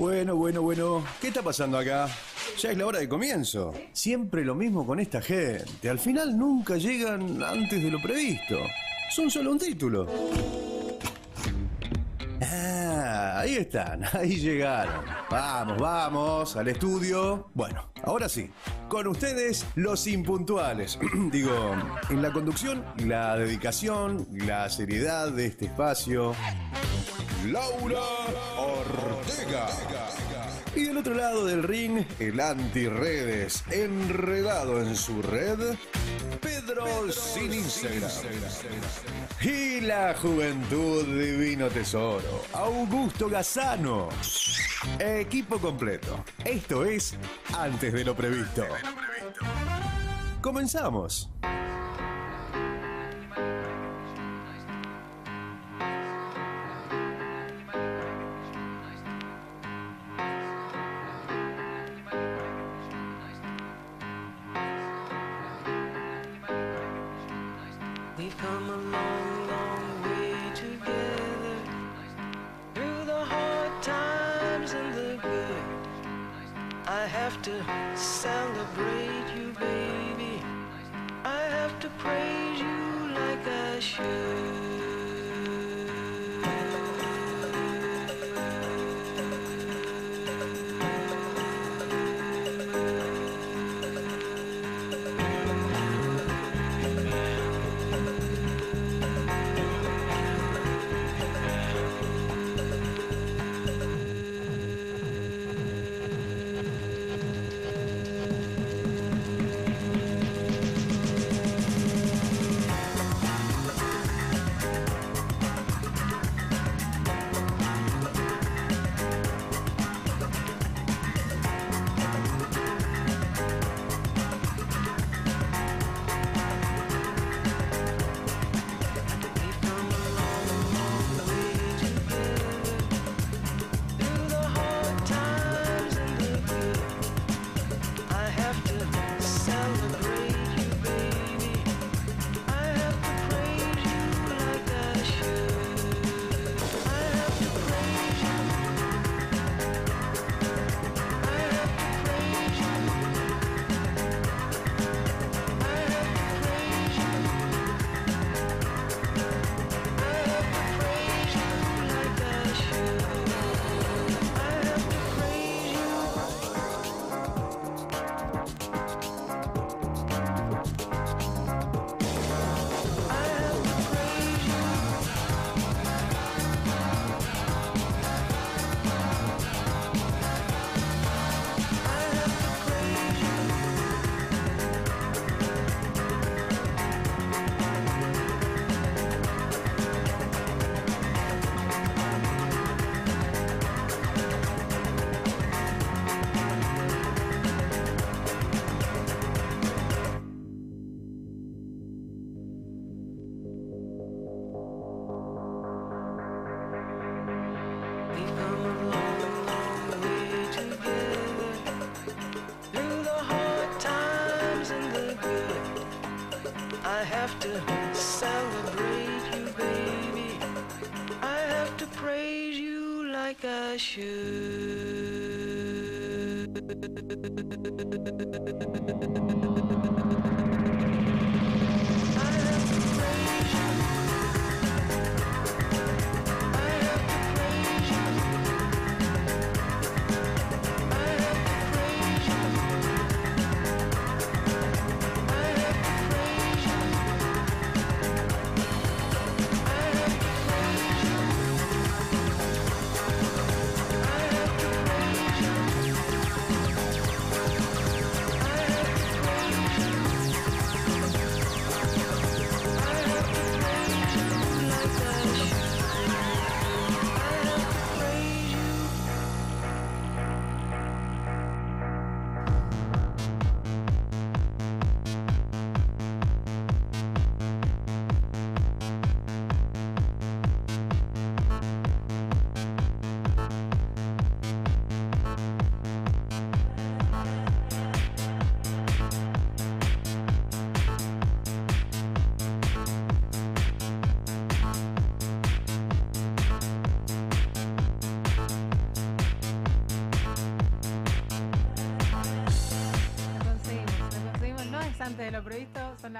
Bueno, bueno, bueno. ¿Qué está pasando acá? Ya es la hora de comienzo. Siempre lo mismo con esta gente. Al final nunca llegan antes de lo previsto. Son solo un título. Ah, ahí están, ahí llegaron. Vamos, vamos, al estudio. Bueno, ahora sí, con ustedes los impuntuales. Digo, en la conducción, la dedicación, la seriedad de este espacio. Laura Y del otro lado del ring, el anti-redes, enredado en su red, Pedro sin Instagram. Y la juventud divino tesoro, Augusto Gazano. Equipo completo. Esto es Antes de lo previsto. Comenzamos.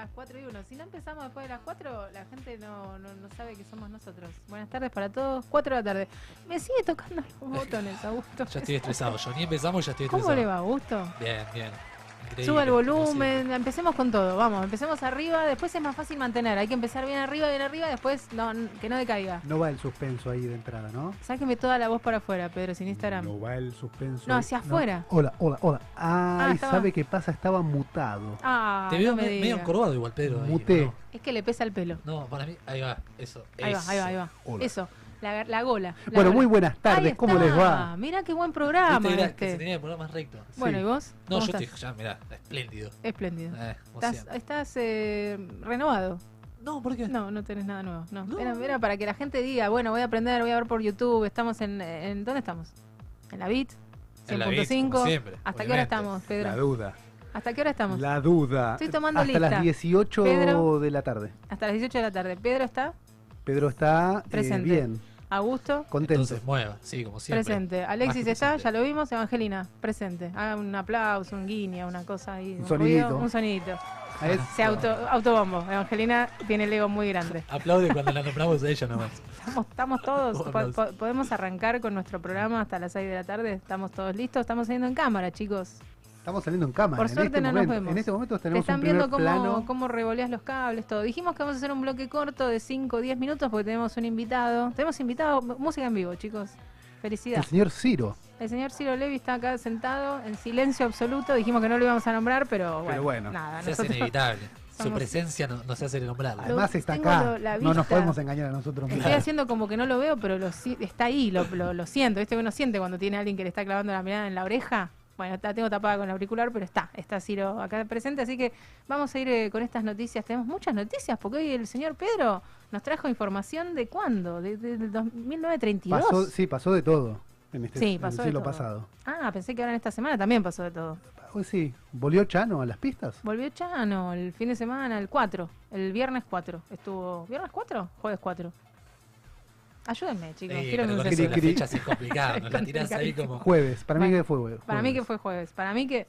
Las 4 y 1. Si no empezamos después de las 4, la gente no, no, no sabe que somos nosotros. Buenas tardes para todos, 4 de la tarde. Me sigue tocando los botones, Augusto. Ya estoy estresado. Yo ni empezamos ya estoy ¿Cómo estresado. le va, Augusto? Bien, bien. Increíble, Suba el volumen, empecemos con todo, vamos, empecemos arriba, después es más fácil mantener, hay que empezar bien arriba, bien arriba, después no, que no decaiga. No va el suspenso ahí de entrada, ¿no? Sáqueme toda la voz para afuera, Pedro, sin Instagram. No va el suspenso. No, hacia afuera. Hola, hola, hola. Ay, estaba- ¿sabe qué pasa? Estaba mutado. Ah, Te veo no me me- medio encorvado igual, Pedro. ahí, Muté. ¿no? Es que le pesa el pelo. No, para mí, ahí va, eso. Ahí va, ahí va, ahí va. Hola. Eso, la, la gola. la Bueno, gola. muy buenas tardes. ¿Cómo les va? Mira qué buen programa era- que este. se tenía que poner más recto. Bueno, Sí. ¿y vos? No, ¿Cómo yo estás? estoy, ya, mirá, espléndido. Espléndido. Eh, ¿Estás, eh, renovado? No, ¿por qué? No, no tenés nada nuevo. No. No. Era, era para que la gente diga, bueno, voy a aprender, voy a ver por YouTube. Estamos en, en ¿dónde estamos? En la BIT. En la Beat, como 100.5. siempre, ¿Hasta qué hora estamos, La Pedro? duda. ¿Hasta qué hora estamos? La duda. Estoy tomando Hasta lista. las 18 Pedro. de la tarde. Hasta las 18 de la tarde. Pedro está, Pedro está eh, Presente. bien, Augusto, contento. Entonces mueva, sí, como siempre. presente. Alexis está, presente. ya lo vimos. Evangelina, presente. Haga un aplauso, un guiño, una cosa ahí. Un ruido, sonidito. un sonidito. Se auto, autobombo. Evangelina tiene el ego muy grande. Aplaude cuando la nombramos a ella nomás. Estamos, estamos todos. Un po- aplauso. po- podemos arrancar con nuestro programa hasta las 6 de la tarde. Estamos todos listos. Estamos saliendo en cámara, chicos. Estamos saliendo en cámara. Por en suerte este no nos vemos. En este momento Te tenemos están un primer viendo cómo, plano. cómo revoleas los cables, todo. Dijimos que vamos a hacer un bloque corto de 5 o 10 minutos porque tenemos un invitado. Tenemos invitado, música en vivo, chicos. Felicidad. El señor Ciro. El señor Ciro Levi está acá sentado en silencio absoluto. Dijimos que no lo íbamos a nombrar, pero bueno. bueno. Nada, Se hace inevitable. Su presencia no, no se hace nombrarla. Además está acá. lo- no nos podemos engañar a nosotros Estoy mismos. haciendo como que no lo veo, pero lo, si- está ahí, lo, lo, lo siento. ¿Viste que uno siente cuando tiene a alguien que le está clavando la mirada en la oreja? Bueno, la tengo tapada con el auricular, pero está, está Ciro acá presente, así que vamos a ir eh, con estas noticias. Tenemos muchas noticias, porque hoy el señor Pedro nos trajo información de cuándo, de, de- del 2- 1932. Pasó, sí, pasó de todo en este Sí, en pasó el de siglo todo. pasado. Ah, pensé que ahora en esta semana también pasó de todo. Hoy sí, ¿volvió Chano a las pistas? Volvió Chano el fin de semana, el 4, el viernes 4. Estuvo, ¿viernes 4? Jueves 4. Ayúdenme, chicos. Sí, quiero pero un con Cri, eso de las fechas es complicado. Nos la tirás ahí como. Jueves, para mí que fue jueves. Para mí que fue jueves. Para mí que.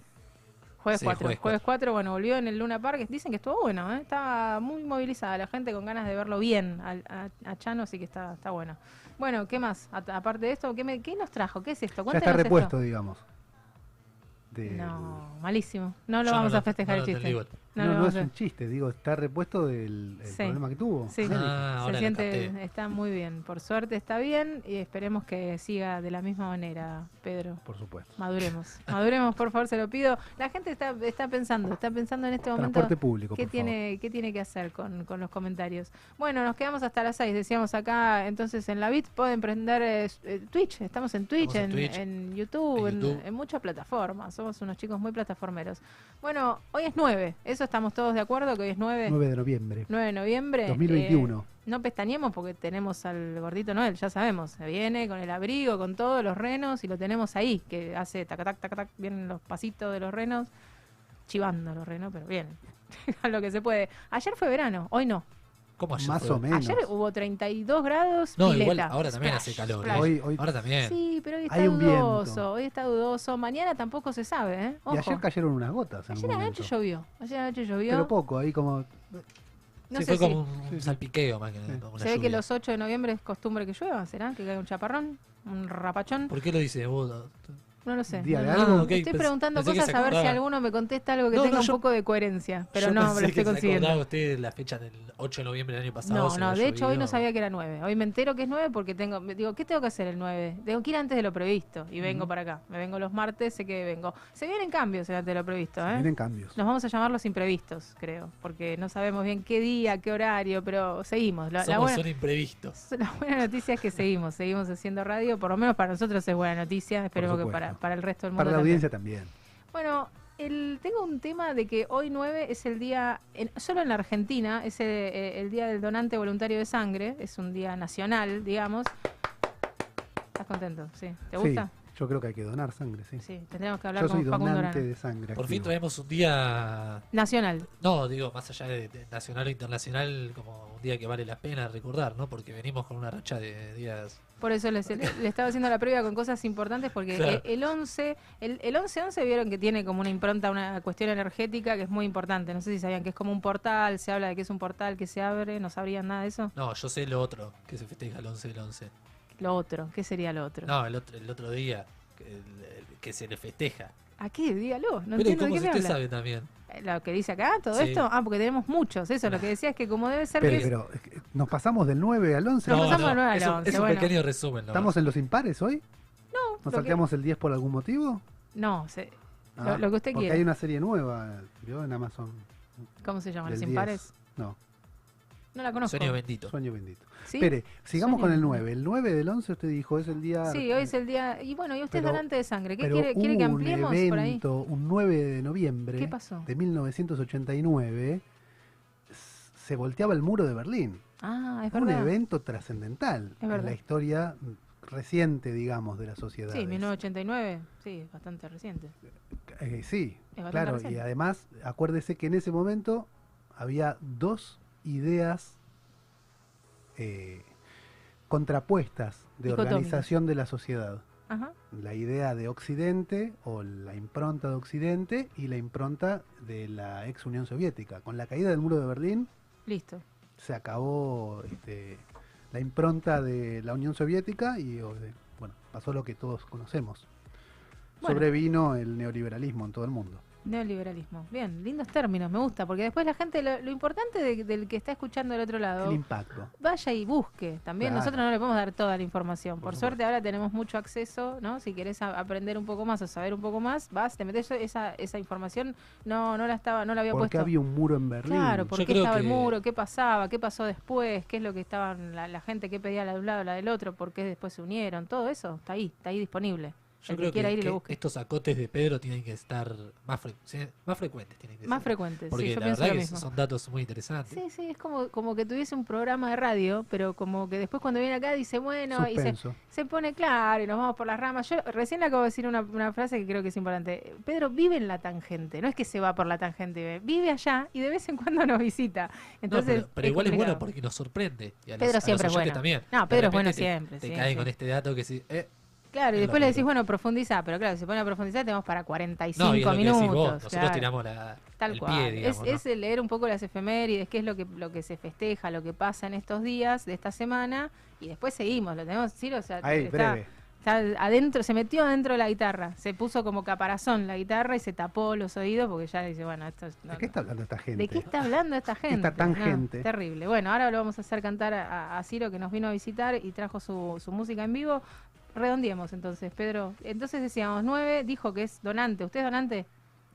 Jueves Sí, 4. jueves Jueves 4, bueno, volvió en el Luna Park. Dicen que estuvo bueno, ¿eh? Estaba muy movilizada la gente con ganas de verlo bien a, a Chano, así que está, está bueno. Bueno, ¿qué más? A- aparte de esto, ¿qué, me- qué nos trajo? ¿Qué es esto? Ya está esto. repuesto, digamos. No, malísimo. No lo Yo vamos no a festejar no el chiste. No, No, es un chiste, digo, está repuesto del el Sí. problema que tuvo. Sí. Ah, Se ahora siente, está muy bien. Por suerte está bien y esperemos que siga de la misma manera, Pedro. Por supuesto. Maduremos. Maduremos, por favor, se lo pido. La gente está, está pensando, está pensando en este momento Transporte público, qué por tiene, qué tiene que hacer con, con los comentarios. Bueno, nos quedamos hasta las 6, decíamos acá, entonces en la BIT pueden prender eh, eh, Twitch, estamos en Twitch, Estamos en en, Twitch, en YouTube, en en, YouTube. en muchas plataformas. Somos unos chicos muy plataformeros. Bueno, hoy es 9, eso estamos todos de acuerdo que hoy es 9. 9 de noviembre. 9 de noviembre. 2021. Eh, no pestañemos porque tenemos al gordito Noel, ya sabemos. Se viene con el abrigo, con todos los renos y lo tenemos ahí, que hace tac, tac, tac, tac, vienen los pasitos de los renos, chivando los renos, pero bien, a lo que se puede. Ayer fue verano, hoy no. ¿Cómo ayer Más fue? o menos. Ayer hubo 32 grados. No, pileta, igual ahora también splash, hace calor. splash. ¿eh? Hoy- hoy- Ahora también. Sí, pero hoy está Hay un viento. dudoso, hoy está dudoso. Mañana tampoco se sabe, ¿eh? Ojo. Y ayer cayeron unas gotas. En Ayer un anoche momento. llovió, ayer anoche llovió. Pero poco, ahí como. no sí, sé fue si... como un Sí, sí. salpiqueo más que Sí. una Se ve que lluvia. los 8 de noviembre es costumbre que llueva, ¿será? Que caiga un chaparrón, un rapachón. ¿Por qué lo dice vos? No lo sé. Día No, de no, algo. no. ok, Estoy pens- preguntando cosas se a ver si alguno me contesta algo que No, tenga no, un poco de coherencia, pero Yo no pensé me lo estoy que se consiguiendo. usted la fecha del 8 de noviembre del año pasado. No, se no, de hecho hoy no sabía que era 9. Hoy me entero que es 9 porque tengo, digo, ¿qué tengo que hacer el 9? Tengo que ir antes de lo previsto y vengo para acá. Me vengo los martes, sé que vengo. Se vienen cambios antes de lo previsto, ¿eh? Vienen cambios. Nos vamos a llamar los imprevistos, creo, porque no sabemos bien qué día, qué horario, pero seguimos. La, la Somos buena, son imprevistos. La buena noticia es que seguimos, seguimos haciendo radio, por lo menos para nosotros es buena noticia, esperemos que supuesto. Para, para el resto del mundo Para la también. audiencia también. Bueno, el, tengo un tema de que hoy 9 es el día, en- solo en la Argentina, es el, eh, el día del donante voluntario de sangre, es un día nacional, digamos. ¿Estás contento? Sí. ¿Te Sí. gusta? Yo creo que hay que donar sangre, sí. Sí, tendríamos que hablar Yo soy con Facundo donante de sangre. Por fin traemos un día. Nacional. No, digo, más allá de, de nacional o internacional, como un día que vale la pena recordar, ¿no? Porque venimos con una racha de días. Por eso les- le, estaba haciendo la previa con cosas importantes porque Claro. eh, el 11, el, el 11-11 vieron que tiene como una impronta, una cuestión energética que es muy importante. No sé si sabían que es como un portal, se habla de que es un portal que se abre, no sabrían nada de eso. No, yo sé lo otro, que se festeja el 11 del 11. Lo otro, ¿qué sería lo otro? No, el otro, el otro día, que, el- el- que se le festeja. ¿A qué? Dígalo, no Pero ¿y entiendo de cómo qué si me usted habla. sabe también? Eh, Lo que dice acá, todo Sí. esto, ah, porque tenemos muchos, eso, lo que decía es que como debe ser Pero, que es- pero, nos pasamos del 9 al 11. Nos pasamos del 9 al es un, 11, es un bueno. pequeño resumen. ¿Estamos en los impares hoy? no, ¿Nos que- salteamos el 10 por algún motivo? no, se- Ah, Lo- lo que usted porque quiera. hay una serie nueva, ¿vio? En Amazon. ¿cómo se llama? ¿Los 10. impares? No, No la conozco. Sueño bendito. sueño bendito. ¿Sí? Espere, sigamos con el bendito. 9. El 9 del 11 usted dijo, es el día... Sí, hoy es el día. Y bueno, y usted es Pero- donante de sangre. ¿Qué quiere, quiere que ampliemos un por ahí? evento, un 9 de noviembre ¿Qué pasó? de 1989, s- se volteaba el muro de Berlín. Ah, es un verdad. evento trascendental en la historia reciente, digamos, de la sociedad. Sí, 1989. Sí, es bastante reciente. Eh, sí, Es bastante claro, reciente. y además, acuérdese que en ese momento había dos ideas eh, contrapuestas de organización de la sociedad. Ajá. La idea de Occidente o la impronta de Occidente y la impronta de la ex Unión Soviética. Con la caída del muro de Berlín Listo. se acabó este, la impronta de la Unión Soviética y bueno, pasó lo que todos conocemos. Bueno. Sobrevino el neoliberalismo en todo el mundo. Neoliberalismo. Bien, lindos términos, me gusta, porque después la gente, lo, lo importante de- del que está escuchando del otro lado, El impacto. vaya y busque. También Claro. nosotros no le podemos dar toda la información. Por, Por suerte ahora tenemos mucho acceso, ¿no? Si querés a- aprender un poco más o saber un poco más, vas, te metes esa, esa información, no, no la estaba, no la había ¿Por qué puesto. había un muro en Berlín? Claro, por Yo qué creo estaba el muro, qué pasaba, qué pasó después, qué es lo que estaban la, la gente que pedía la de un lado, la del otro, por qué después se unieron, todo eso está ahí, está ahí disponible. Yo El creo que quiera que, ir y que lo busque. estos acotes de Pedro tienen que estar más, más frecuentes. Tienen que Más ser. frecuentes, Porque sí, yo la pienso verdad lo que mismo. son datos muy interesantes. Sí, sí, es como, como que tuviese un programa de radio, pero como que después cuando viene acá dice, bueno, y se, se pone claro y nos vamos por las ramas. Yo recién le acabo de decir una, una frase que creo que es importante. Pedro vive en la tangente, no es que se va por la tangente, vive allá y de vez en cuando nos visita. No, Entonces, pero, pero igual es bueno porque nos sorprende. Y a los- Pedro a los siempre es bueno. También. No, Pedro es bueno te- siempre, Te sí, caen sí. con este dato que sí. eh, Claro, y Es después le decís, bueno, profundiza, pero claro, si se pone a profundizar tenemos para 45 no, y es lo que decís minutos. vos, Nosotros claro. tiramos la, Tal el cual. pie, es, digamos. ¿no? es el leer un poco las efemérides, qué es lo que, lo que se festeja, lo que pasa en estos días de esta semana, y después seguimos, lo tenemos, Ciro, o sea, Ahí, está, breve. está adentro, se metió adentro de la guitarra, se puso como caparazón la guitarra y se tapó los oídos porque ya dice, bueno, esto es... no, ¿De qué está hablando esta gente? ¿De qué está hablando esta gente? Esta No, tangente. terrible. Bueno, ahora lo vamos a hacer cantar a, a Ciro que nos vino a visitar y trajo su, su música en vivo. Redondiemos entonces, Pedro. Entonces decíamos, nueve, dijo que es donante. ¿Usted es donante?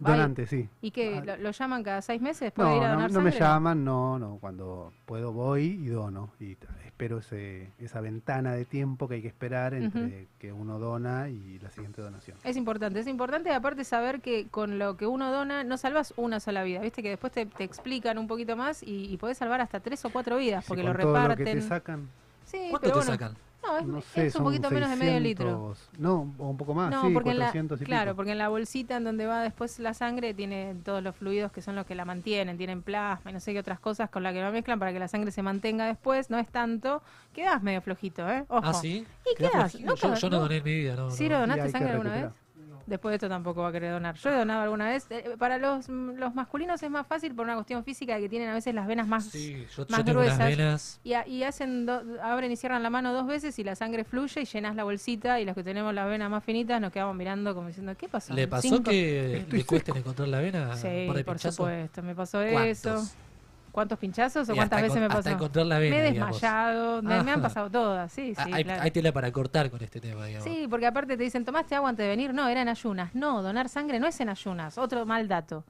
Va Donante, sí. ¿Y qué? Ah, ¿Lo, lo llaman cada seis meses? ¿Puede No, ir a no, donar no me sangre? llaman, no, no. Cuando puedo voy y dono. Y espero ese, esa ventana de tiempo que hay que esperar entre que uno dona y la siguiente donación. Es importante, es importante aparte saber que con lo que uno dona no salvas una sola vida, viste que después te, te explican un poquito más y, y podés salvar hasta tres o cuatro vidas Si porque con lo todo reparten. lo que te sacan, sí, ¿Cuánto pero te bueno, sacan? No, es, no sé, es un poquito menos de medio 600, litro. No, o un poco más, no, sí, porque en la, 400 y claro, pico. porque en la bolsita en donde va después la sangre tiene todos los fluidos que son los que la mantienen, tienen plasma y no sé qué otras cosas con las que lo mezclan para que la sangre se mantenga después, no es tanto, quedás medio flojito, ¿eh? Ojo. Ah, sí. ¿Y Quedás. No, yo, yo no doné en mi vida, no. no. ¿Ciro, Y donaste sangre alguna vez? Después de esto tampoco va a querer donar. Yo he donado alguna vez. Eh, para los, los masculinos es más fácil por una cuestión física de que tienen a veces las venas más... Sí, yo, yo más tengo unas gruesas. venas. Y, a- y hacen do- abren y cierran la mano dos veces y la sangre fluye y llenas la bolsita y los que tenemos las venas más finitas nos quedamos mirando como diciendo, ¿qué pasó? ¿Le pasó Cinco- que le cuesten encontrar la vena? Sí, por supuesto, me pasó ¿Cuántos? eso. ¿Cuántos pinchazos o cuántas hasta veces me hasta pasó? encontrar la vena, me he desmayado, me, me han pasado todas, sí, sí, Ah, hay, claro. hay tela para cortar con este tema, digamos. Sí, porque aparte te dicen, ¿tomaste agua antes de venir? No, era en ayunas. No, donar sangre no es en ayunas. Otro mal dato.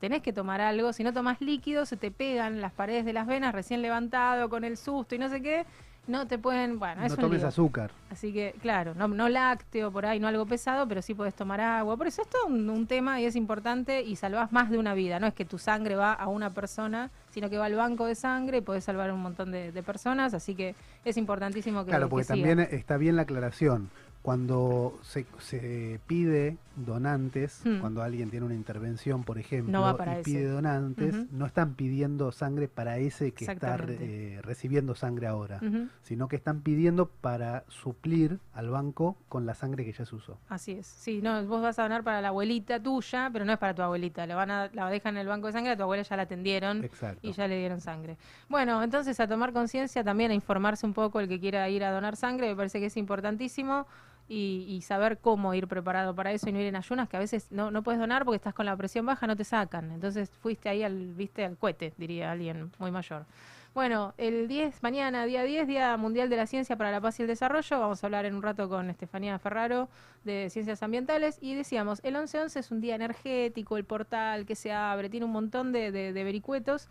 Tenés que tomar algo. Si no tomás líquido, se te pegan las paredes de las venas recién levantado con el susto y no sé qué. No te pueden. Bueno, es No tomes azúcar. Así que, claro, no, no lácteo por ahí, no algo pesado, pero sí podés tomar agua. Por eso esto es un, un tema y es importante y salvás más de una vida. No es que tu sangre va a una persona, sino que va al banco de sangre y podés salvar un montón de, de personas. Así que es importantísimo que Claro, porque que también está bien la aclaración. Cuando se, se pide donantes, Hmm. cuando alguien tiene una intervención, por ejemplo, No y ese. pide donantes, no están pidiendo sangre para ese que está eh, recibiendo sangre ahora, sino que están pidiendo para suplir al banco con la sangre que ya se usó. Así es. Sí, no, vos vas a donar para la abuelita tuya, pero no es para tu abuelita. La, van a, la dejan en el banco de sangre, a tu abuela ya la atendieron Exacto. y ya le dieron sangre. Bueno, entonces a tomar conciencia también, a informarse un poco el que quiera ir a donar sangre, me parece que es importantísimo. Y, y saber cómo ir preparado para eso y no ir en ayunas, que a veces no, no puedes donar porque estás con la presión baja, no te sacan. Entonces fuiste ahí al, viste, al cohete, diría alguien muy mayor. Bueno, el 10, mañana, día 10, Día Mundial de la Ciencia para la Paz y el Desarrollo. Vamos a hablar en un rato con Estefanía Ferraro de Ciencias Ambientales. Y decíamos, el 11-11 es un día energético, el portal que se abre, tiene un montón de, de- de vericuetos.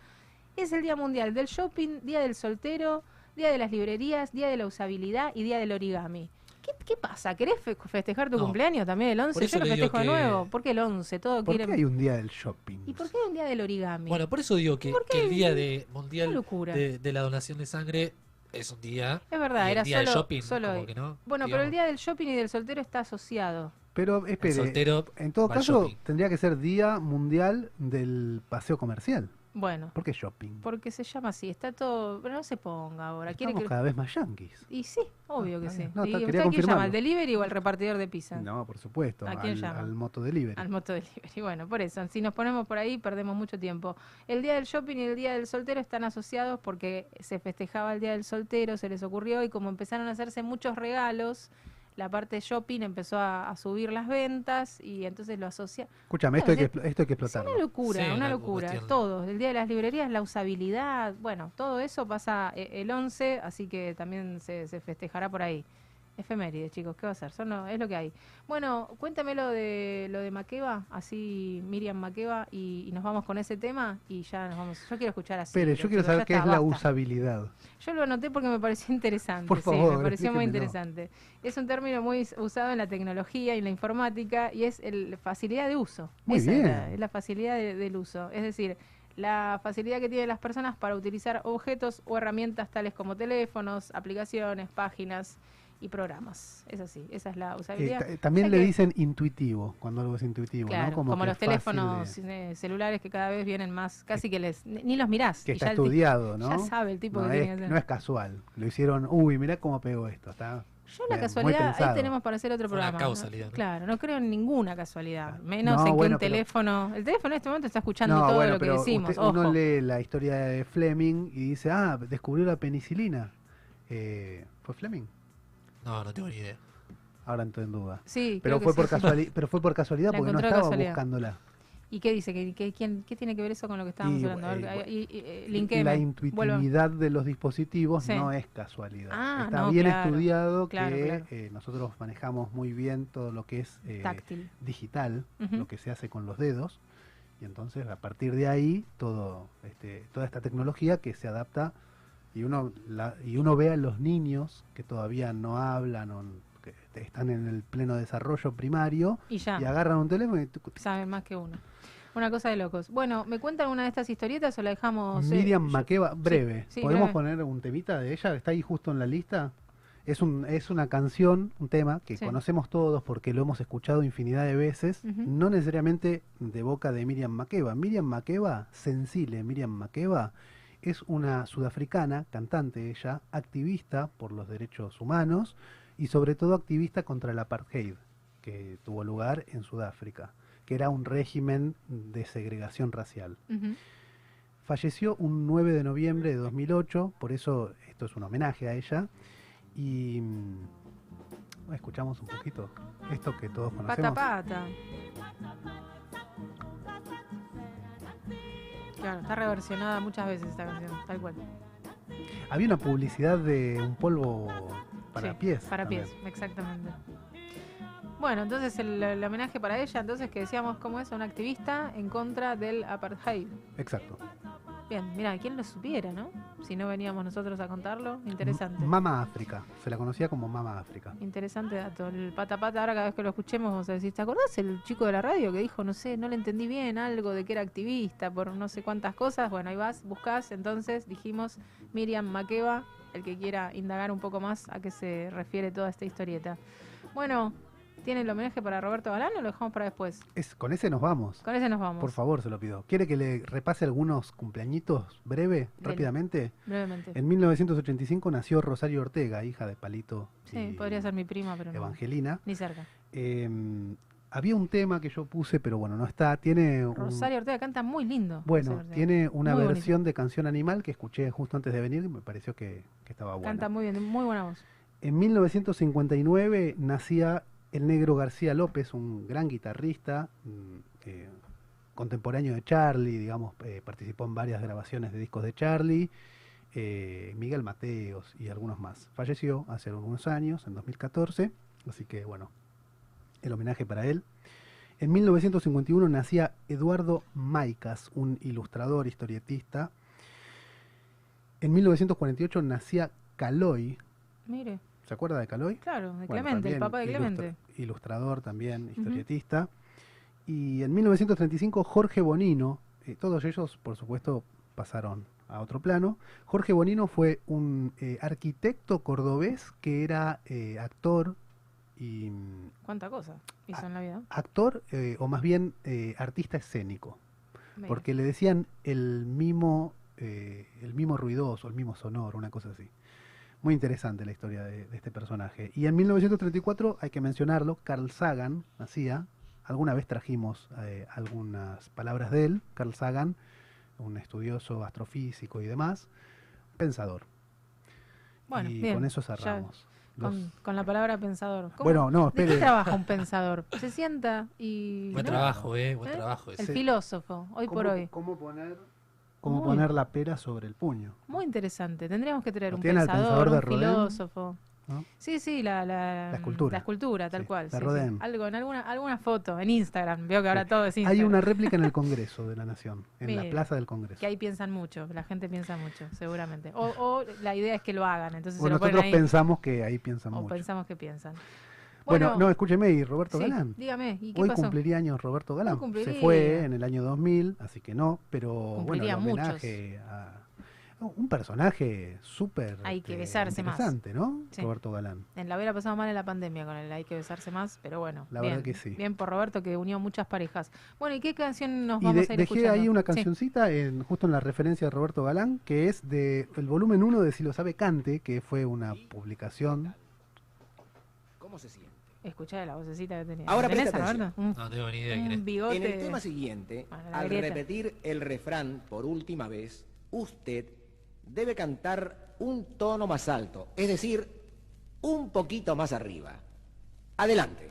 Es el Día Mundial del Shopping, Día del Soltero, Día de las Librerías, Día de la Usabilidad y Día del Origami. ¿Qué, qué pasa? ¿Querés fe- festejar tu No. cumpleaños también el 11? Por eso Yo lo festejo de que- nuevo. ¿Por qué el 11? Todo ¿Por qué quiere... hay un día del shopping? ¿Y por qué hay un Día del Origami? Bueno, por eso digo que, ¿Por que qué? el día de Qué mundial locura. de, de la donación de sangre es un día. Es verdad, y el era día del solo, shopping, solo como hoy. que no, Bueno, pero el día del shopping y del soltero está asociado. Pero espere, soltero en todo caso shopping. tendría que ser Día Mundial del Paseo Comercial. Bueno, ¿Por qué shopping? porque se llama así, está todo... Pero no se ponga ahora. ¿Quiere Estamos que... cada vez más yanquis. Y sí, obvio Ah, que está sí. No, ¿Y usted a quién llama? ¿Al delivery o al repartidor de pizza? No, por supuesto. ¿A quién al, llama? al moto delivery. Al moto delivery. Bueno, por eso, si nos ponemos por ahí perdemos mucho tiempo. El día del shopping y el día del soltero están asociados porque se festejaba el día del soltero, se les ocurrió y como empezaron a hacerse muchos regalos, la parte de shopping empezó a, a subir las ventas y entonces lo asocia. Escúchame, esto hay, que, esto hay que Es explotarlo. una locura, Sí, una una locura. cuestión. Todo. El día de las librerías, la usabilidad, bueno, todo eso pasa eh, el 11, así que también se, se festejará por ahí. Efemérides, chicos, ¿qué va a hacer? Son lo- es lo que hay. Bueno, cuéntame lo de lo de Maqueva, así Miriam Maqueva, y, y nos vamos con ese tema y ya nos vamos. Yo quiero escuchar así. Espere, yo quiero saber qué es la usabilidad. Yo lo anoté porque me pareció interesante. Por sí, favor, me pareció muy interesante. Es un término muy us- usado en la tecnología y en la informática y es el facilidad de uso. Muy Esa es bien. la, es la facilidad de- del uso. Es decir, la facilidad que tienen las personas para utilizar objetos o herramientas tales como teléfonos, aplicaciones, páginas y programas. Es así, esa es la Eh, usabilidad. ta- también O sea le que- dicen intuitivo, cuando algo es intuitivo, Claro, ¿no? como, que los teléfonos de- eh, celulares que cada vez vienen más, casi que les, ni los mirás. que y está ya estudiado, ¿no? Ya sabe el tipo no, que es, tiene que hacer. no es casual. Lo hicieron, uy, mirá cómo pegó esto. Está Yo la Bien, casualidad, ahí tenemos para hacer otro una programa. ¿no? causalidad, ¿no? Claro, no creo en ninguna casualidad. Claro. Menos No, en que bueno, un pero- teléfono. El teléfono en este momento está escuchando no, todo bueno, lo que decimos. usted- ojo. uno lee la historia de Fleming y dice, ah, descubrió la penicilina. Eh, ¿Fue Fleming? No, no tengo ni idea. Ahora estoy en duda. Sí, Pero creo fue, que por sí. casuali- pero fue por casualidad La porque no encontró estaba casualidad. buscándola. ¿Y qué dice? ¿Qué, qué, quién- qué tiene que ver eso con lo que estábamos Y, hablando? A ver, eh, y- y- eh, La intuitividad de los dispositivos Sí. no es casualidad. Ah, Está no, bien claro. estudiado Claro, que claro. eh, nosotros manejamos muy bien todo lo que es eh, Táctil. digital, Ujú. lo que se hace con los dedos. Y entonces a partir de ahí todo este, toda esta tecnología que se adapta y uno la- y uno ve a los niños que todavía no hablan o que están en el pleno desarrollo primario Y ya. y agarran un teléfono y Saben más que uno. Una cosa de locos. Bueno, ¿me cuentan una de estas historietas o la dejamos? eh, Miriam yo- Makeba, breve. sí, ¿Podemos breve. poner un temita de ella? ¿Está ahí justo en la lista? Es, un, es una canción, un tema que Sí. conocemos todos porque lo hemos escuchado infinidad de veces, no necesariamente de boca de Miriam Makeba. Miriam Makeba, Sensile Miriam Makeba, es una sudafricana, cantante ella, activista por los derechos humanos y sobre todo activista contra el apartheid que tuvo lugar en Sudáfrica, que era un régimen de segregación racial. Falleció un 9 de noviembre de 2008, por eso esto es un homenaje a ella. Y mm, escuchamos un poquito esto que todos Pata conocemos. pata. Claro, está reversionada muchas veces esta canción, tal cual. Había una publicidad de un polvo para Sí, pies. Para también. pies, exactamente. Bueno, entonces el, el homenaje para ella, entonces que decíamos cómo es una activista en contra del apartheid. Exacto. Bien, mira, ¿quién lo supiera, no? Si no veníamos nosotros a contarlo, interesante. M- Mama África. Se la conocía como Mama África. Interesante dato. El pata pata, ahora cada vez que lo escuchemos vamos a decir, ¿te acordás el chico de la radio que dijo, no sé, no le entendí bien algo de que era activista por no sé cuántas cosas? Bueno, ahí vas, buscás, entonces dijimos Miriam Makeba, el que quiera indagar un poco más a qué se refiere toda esta historieta. Bueno, ¿tiene el homenaje para Roberto Galán o lo dejamos para después? Es, con ese nos vamos. Con ese nos vamos. Por favor, se lo pido. ¿Quiere que le repase algunos cumpleañitos breve, rápidamente? Brevemente. En 1985 nació Rosario Ortega, hija de Palito Sí, podría ser mi prima, pero no. Evangelina. Ni cerca. Eh, había un tema que yo puse, pero bueno, no está. Tiene un- Rosario Ortega canta muy lindo. Bueno, tiene una Muy bonito. versión de Canción Animal que escuché justo antes de venir y me pareció que, que estaba buena. Canta muy bien, muy buena voz. En 1959 nacía el negro García López, un gran guitarrista, mm, eh, contemporáneo de Charlie, digamos, eh, participó en varias grabaciones de discos de Charlie, eh, Miguel Mateos y algunos más. Falleció hace algunos años, en 2014, así que bueno, el homenaje para él. En 1951 nacía Eduardo Maicas, un ilustrador, historietista. En 1948 nacía Caloi, Mire, ¿se acuerda de Caloi? claro, de Bueno, Clemente, el papá de ilustra- Clemente. ilustrador también, historietista. Y en 1935 Jorge Bonino, eh, todos ellos por supuesto pasaron a otro plano. Jorge Bonino fue un eh, arquitecto cordobés que era eh, actor y mm, ¿Cuánta cosa hizo en la vida? actor o más bien artista escénico, porque le decían el mimo, el mimo ruidoso, el mimo sonoro, una cosa así. Muy interesante la historia de, de este personaje. Y en 1934, hay que mencionarlo, Carl Sagan hacía, alguna vez trajimos eh, algunas palabras de él, Carl Sagan, un estudioso astrofísico y demás, pensador. Bueno, y bien, con eso ya cerramos. Los- Con, con la palabra pensador. ¿Cómo- Bueno, no, ¿De qué espere. trabaja un pensador? Se sienta y... Buen ¿no? trabajo, eh, buen ¿Eh? trabajo. El ese. Sí. filósofo, hoy por ¿Cómo- hoy. ¿Cómo poner, cómo Muy- poner la pera sobre el puño? Muy interesante. Tendríamos que traer ¿Lo un pensador, pensador de un Rodin? filósofo. ¿no? Sí, sí, la, la, La escultura. La escultura, tal Sí, cual. de sí. Algo, en alguna, alguna foto, en Instagram. Veo que ahora todo es Instagram. Hay una réplica en el Congreso de la Nación, en la Plaza del Congreso. Que ahí piensan mucho, la gente piensa mucho, seguramente. O, o la idea es que lo hagan, entonces Bueno, se lo ponen nosotros ahí. pensamos que ahí piensan o mucho. pensamos que piensan. Bueno, no, escúcheme, y Roberto sí, Galán. dígame, ¿y qué Hoy pasó? cumpliría años Roberto Galán. Se fue en el año 2000, así que no, pero bueno, el homenaje a un personaje súper Hay que este, besarse más. interesante, ¿no? Sí. Roberto Galán. En la hubiera pasado mal en la pandemia con el hay que besarse más, pero bueno. La bien, verdad que sí. Bien por Roberto que unió muchas parejas. Bueno, ¿y qué canción nos Y vamos de- a ir dejé escuchando? ahí una Sí. cancioncita en, justo en la referencia de Roberto Galán, que es de el volumen 1 de Si lo sabe cante, que fue una publicación. ¿Cómo se siente? Escuchá la vocecita que tenía. Ahora ¿La tenés, presta atención. Un, No tengo ni idea quién un es. bigote. En el tema siguiente, Bueno, al grieta. repetir el refrán por última vez, usted debe cantar un tono más alto, es decir, un poquito más arriba. Adelante.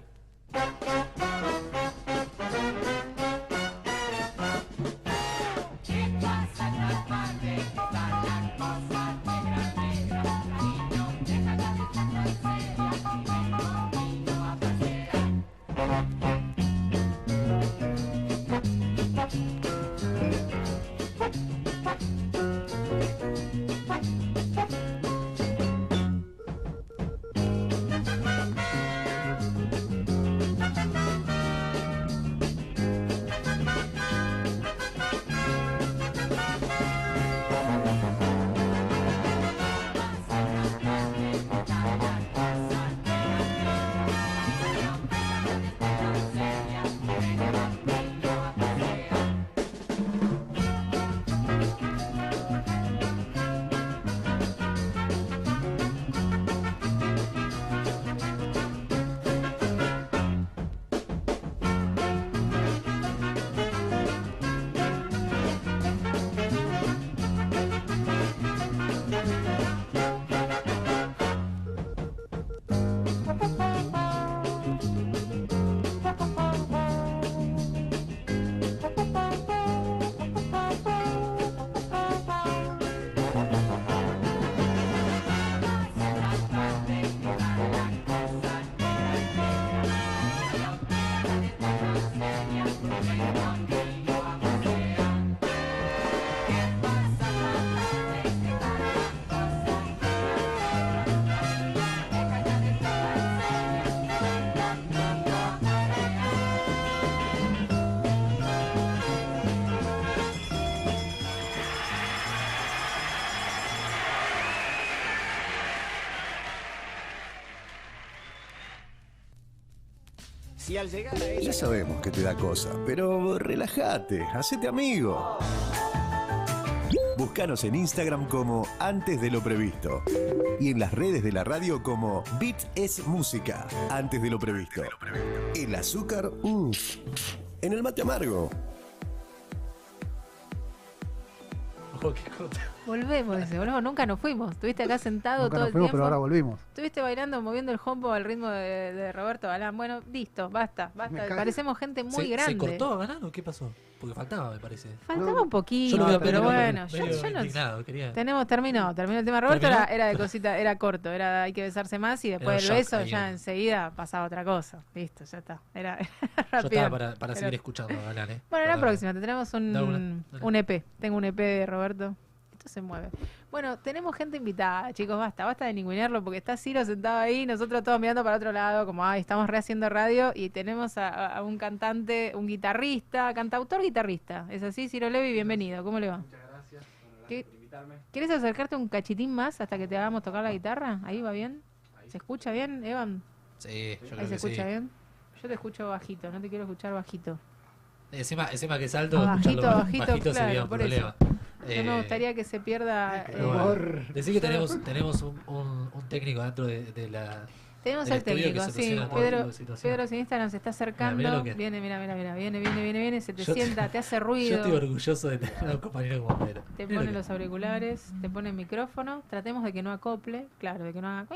Si al llegar a ella... Ya sabemos que te da cosa, pero relájate, hacete amigo. Búscanos en Instagram como Antes de lo Previsto y en las redes de la radio como Beat es Música, Antes de lo Previsto. El azúcar, mm, en el mate amargo. Ojo, qué. Volvemos, dice, volvemos, nunca nos fuimos. Estuviste acá sentado Nunca todo nos el fuimos, tiempo. pero ahora volvimos. Estuviste bailando, moviendo el hombo al ritmo de, de Roberto Galán. Bueno, listo, basta, basta. Parecemos gente muy ¿Se, grande. ¿Se cortó ganar o qué pasó? Porque faltaba, me parece. Faltaba No, un poquito, Yo lo veo pero bueno, yo, yo no quería- Tenemos, terminó, terminó el tema. Roberto era, era de cosita, era corto, era hay que besarse más y después del beso ya enseguida pasaba otra cosa. Listo, ya está. Era, era Yo rápido. estaba para, para seguir escuchando a Galán, ¿eh? Bueno, la Para- próxima, te tenemos un, una, un EP. Tengo un EP de Roberto. Esto se mueve. Bueno, tenemos gente invitada, chicos, basta, basta de ningunearlo porque está Ciro sentado ahí, nosotros todos mirando para otro lado, como, ay, estamos rehaciendo radio y tenemos a, un cantante, un guitarrista, cantautor guitarrista. ¿Es así, Ciro Levi? Bienvenido, ¿cómo le va? Muchas gracias. Bueno, gracias ¿Qué- por invitarme. ¿Quieres acercarte un cachitín más hasta que te hagamos tocar la guitarra? ¿Ahí va bien? ¿Se escucha bien, Evan? Sí, yo Ahí creo se que sí. escucha bien. Yo te escucho bajito, no te quiero escuchar bajito. Encima, encima que salto, Ah, bajito, baj- bajito, bajito claro, sería un problema. No me Eh, gustaría que se pierda. eh, bueno, Decí que tenemos, tenemos un, un, un técnico dentro de, de la... Tenemos el al técnico, sí. Pedro. Pedro sin Instagram se está acercando. Que- Viene, mira, mira, mira. Viene, viene, viene, viene. Se te Yo sienta, te hace Yo ruido. estoy orgulloso de tener a un compañero como Pedro. Te pone lo los auriculares, te pone el micrófono. Tratemos de que no acople, claro, de que no haga.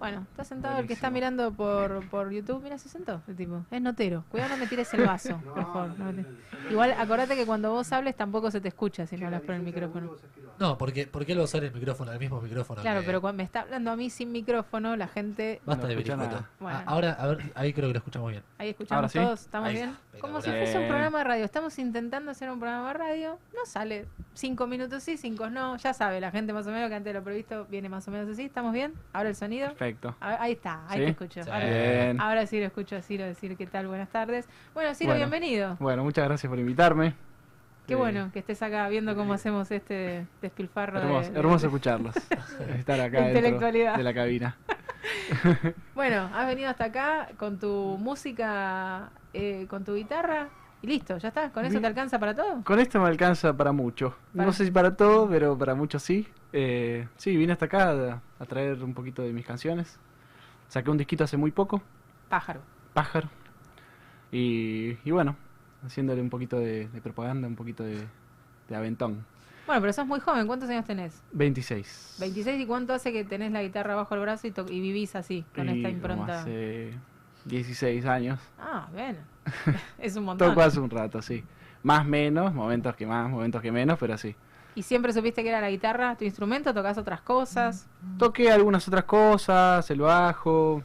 Bueno, está sentado el que está mirando por, por YouTube. Mira, se sentó el tipo. Es notero. Cuidado, no me tires el vaso, por favor. no me tires. Igual, acordate que cuando vos hables tampoco se te escucha si no hablas por el micrófono. No, porque, porque él va a usar el micrófono, el mismo micrófono. Claro, que- pero cuando me está hablando a mí sin micrófono, la gente. Basta No de. Bueno. Ah, ahora, a ver, ahí creo que lo escuchamos bien. Ahí escuchamos Ahora sí. todos, ¿estamos Ahí bien? Como si fuese un Bien. programa de radio. Estamos intentando hacer un programa de radio. No sale cinco minutos sí, cinco no. Ya sabe, la gente más o menos que antes de lo previsto viene más o menos así. ¿Estamos bien? Ahora el sonido. Perfecto. A ver, ahí está, ahí ¿Sí? te escucho. Sí. Ahora, Bien. ahora sí lo escucho a Ciro decir qué tal, buenas tardes. Bueno, Ciro, Bueno. bienvenido. Bueno, muchas gracias por invitarme. Qué Eh, bueno que estés acá viendo cómo hacemos este despilfarro. de- Hermoso, de- hermoso escucharlos. Estar acá dentro intelectualidad. de la cabina. Bueno, has venido hasta acá con tu música, eh, con tu guitarra y listo, ya está. ¿Con eso Bien. te alcanza para todo? Con esto me alcanza para mucho. Para- No sé si para todo, pero para mucho sí. Eh, sí, vine hasta acá a, a traer un poquito de mis canciones. Saqué un disquito hace muy poco, Pájaro. Pájaro. Y, y bueno, haciéndole un poquito de, de propaganda, un poquito de, de aventón. Bueno, pero sos muy joven, ¿cuántos años tenés? 26. 26 y cuánto hace que tenés la guitarra bajo el brazo y, to- y vivís así, con Y esta impronta. Hace 16 años. Ah, bien. es un montón. Toco hace un rato, sí. Más menos, momentos que más, momentos que menos, pero sí. ¿Y siempre supiste que era la guitarra tu instrumento? ¿Tocas otras cosas? Toqué algunas otras cosas, el bajo,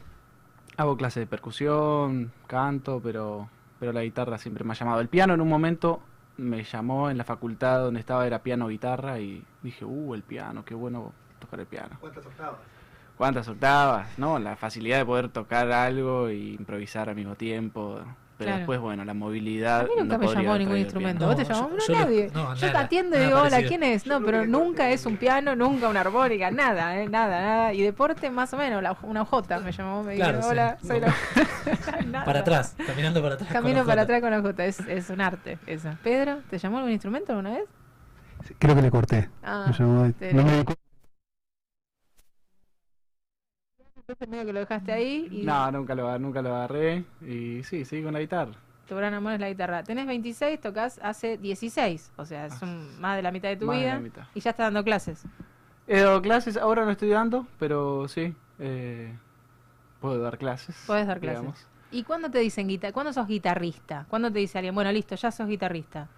hago clases de percusión, canto, pero, pero la guitarra siempre me ha llamado. El piano en un momento me llamó en la facultad donde estaba, era piano-guitarra, y dije, uh, el piano, qué bueno tocar el piano. ¿Cuántas octavas? ¿Cuántas octavas? ¿No? La facilidad de poder tocar algo y improvisar al mismo tiempo. Pero Claro. después, bueno, la movilidad. A mí nunca no me llamó ningún instrumento. ¿Vos te llamó? yo- No, yo lo- nadie. no, yo te atiendo y digo, hola. ¿quién es? No, pero nunca es un piano, nunca una armónica, nada, ¿eh? Nada, nada. Y deporte, más o menos, la- una J me llamó, me dijo, Claro, sí. hola, soy la... Para atrás, caminando para atrás. Camino para jota. atrás con la J, es, es un arte esa. Pedro, ¿te llamó algún instrumento alguna vez? Creo que le corté. Ah, Me llamó- no me entonces medio que lo dejaste ahí y No, nunca lo, nunca lo agarré. Y sí, sí, con la guitarra. tu gran amor es la guitarra. Tenés 26, tocas hace 16, o sea, es un- más de la mitad de tu Más de vida la mitad. y ya estás dando clases. He dado clases, ahora no estoy dando, pero sí. eh, puedo dar clases. Podés dar clases. digamos. ¿Y cuándo te dicen guitarra? ¿Cuándo sos guitarrista? ¿Cuándo te dice alguien, bueno, listo, ya sos guitarrista?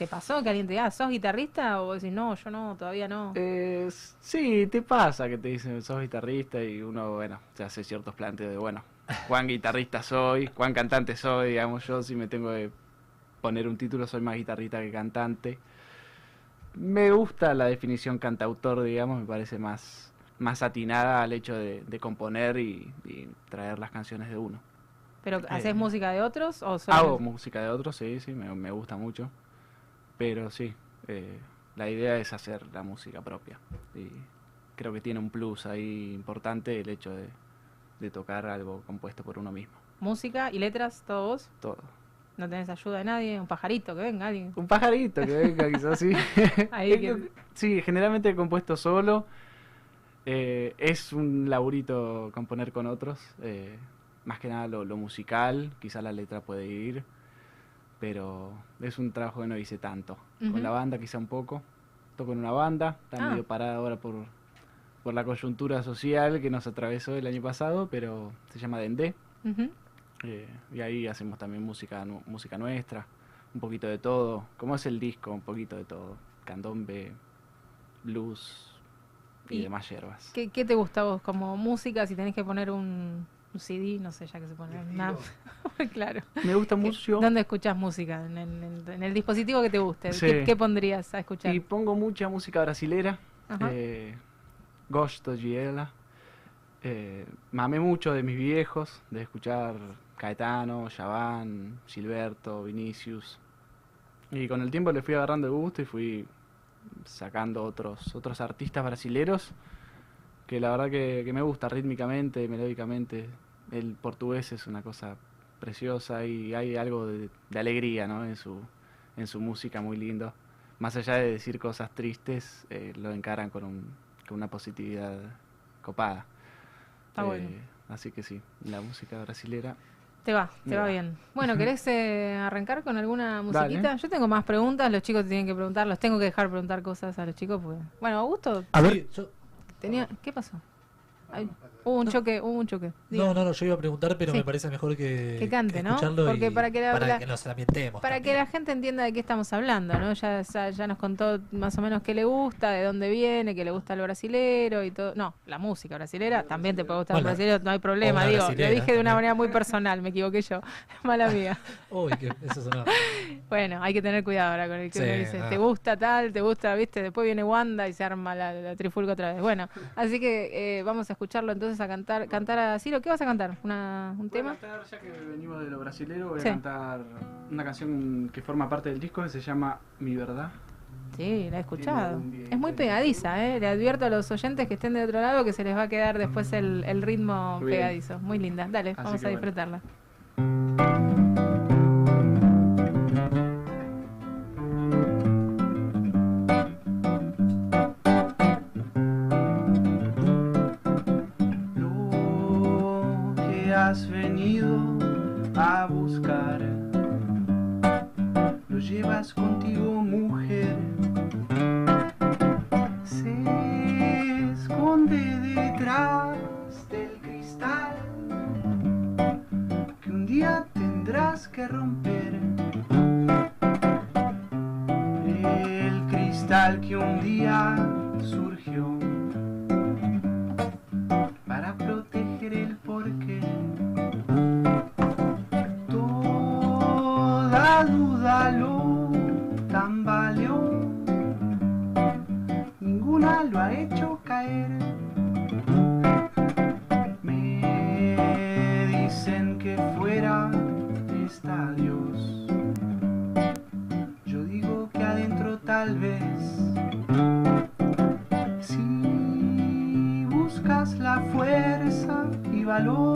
¿Te pasó que alguien te diga, sos guitarrista? O decís, no, yo no, todavía no. Eh, sí, te pasa que te dicen sos guitarrista y uno, bueno, se hace ciertos planteos de, bueno, cuán guitarrista soy, cuán cantante soy, digamos, yo si me tengo que poner un título soy más guitarrista que cantante. Me gusta la definición cantautor, digamos, me parece más, más atinada al hecho de, de componer y, y traer las canciones de uno. ¿Pero haces eh, música de otros o Hago música de otros, sí, sí, me, me gusta mucho. Pero sí, eh, la idea es hacer la música propia. Y creo que tiene un plus ahí importante el hecho de, de tocar algo compuesto por uno mismo. Música y letras, todo vos. todo. No tenés ayuda de nadie, un pajarito que venga, alguien. Un pajarito que venga, quizás sí. Ahí que- Sí, generalmente he compuesto solo. Eh, es un laburito componer con otros. eh, más que nada lo, lo musical, quizás la letra puede ir. Pero es un trabajo que no hice tanto. Con la banda quizá un poco. Toco en una banda, está Ah. medio parada ahora por, por la coyuntura social que nos atravesó el año pasado, pero se llama Dendé. Ujú. Eh, y ahí hacemos también música, nu- música nuestra, un poquito de todo. Como es el disco, un poquito de todo. Candombe, blues y, Y- demás hierbas. ¿Qué, qué te gusta vos como música? Si tenés que poner un, un CD, no sé ya que se pone. una- claro. Me gusta mucho ¿Dónde escuchás música? ¿En, en- en- el dispositivo que te guste. Sí. ¿Qué, qué pondrías a escuchar? y pongo mucha música brasilera. Eh, Gosto Giela. Eh, mamé mucho de mis viejos, de escuchar Caetano, Yaván, Gilberto, Vinicius. Y con el tiempo le fui agarrando el gusto y fui sacando otros, otros artistas brasileros que la verdad que, que me gusta rítmicamente, melódicamente. El portugués es una cosa preciosa y hay algo de, de alegría ¿no? en, su, en su música muy lindo. Más allá de decir cosas tristes, eh, lo encaran con, un, con una positividad copada. Está bueno. Eh, Así que sí, la música brasilera. Te va, te va va. bien. Bueno, ¿querés eh, arrancar con alguna musiquita? Dale. Yo tengo más preguntas, los chicos te tienen que preguntar, los tengo que dejar preguntar cosas a los chicos. Porque... Bueno, Augusto, A ver, yo, tenía... ¿qué pasó? Ay, hubo un choque, hubo un choque. Diga. no, no, no, yo iba a preguntar, pero Sí. me parece mejor que, Que cante, ¿no? escucharlo Porque y- para que la- para la- que nos ambientemos. Para que la gente entienda de qué estamos hablando, ¿no? Ya, ya, ya nos contó más o menos qué le gusta, de dónde viene, que le gusta lo brasilero y todo. No, la música brasilera también te puede gustar el Bueno, brasilero, no hay problema. Digo, lo dije de una también. manera muy personal, me equivoqué yo. Mala mía. Uy, que eso sonaba. Bueno, hay que tener cuidado ahora con el que Sí, uno dice, te gusta tal, te gusta, viste, después viene Wanda y se arma la, la trifulca otra vez. Bueno, así que eh, vamos a escucharlo entonces a cantar, cantar a Ciro. ¿Qué vas a cantar? ¿Una, ¿Un tema? cantar, ya que venimos de lo brasilero, voy Sí. a cantar una canción que forma parte del disco que se llama Mi Verdad. Sí, la he escuchado. Es muy pegadiza, ¿eh? Le advierto a los oyentes que estén de otro lado que se les va a quedar después el, el ritmo bien. pegadizo. Muy linda. Dale, Así vamos a bueno. disfrutarla. Lo buscar, lo llevas contigo, mujer. Se esconde detrás del cristal que un día tendrás que romper. Y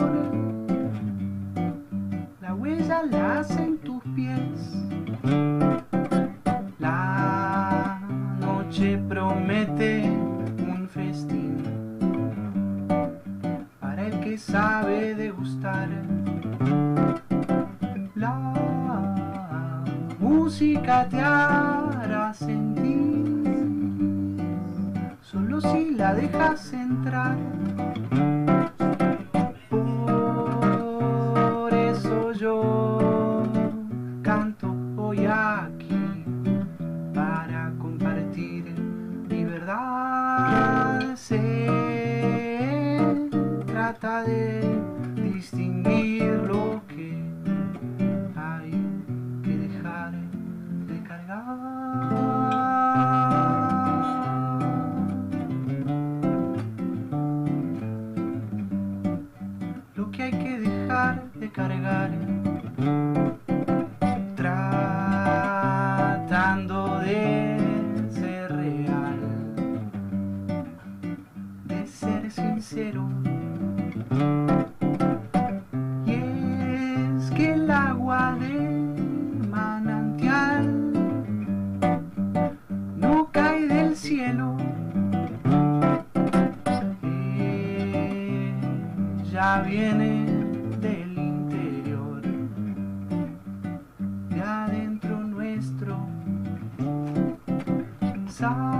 Sabe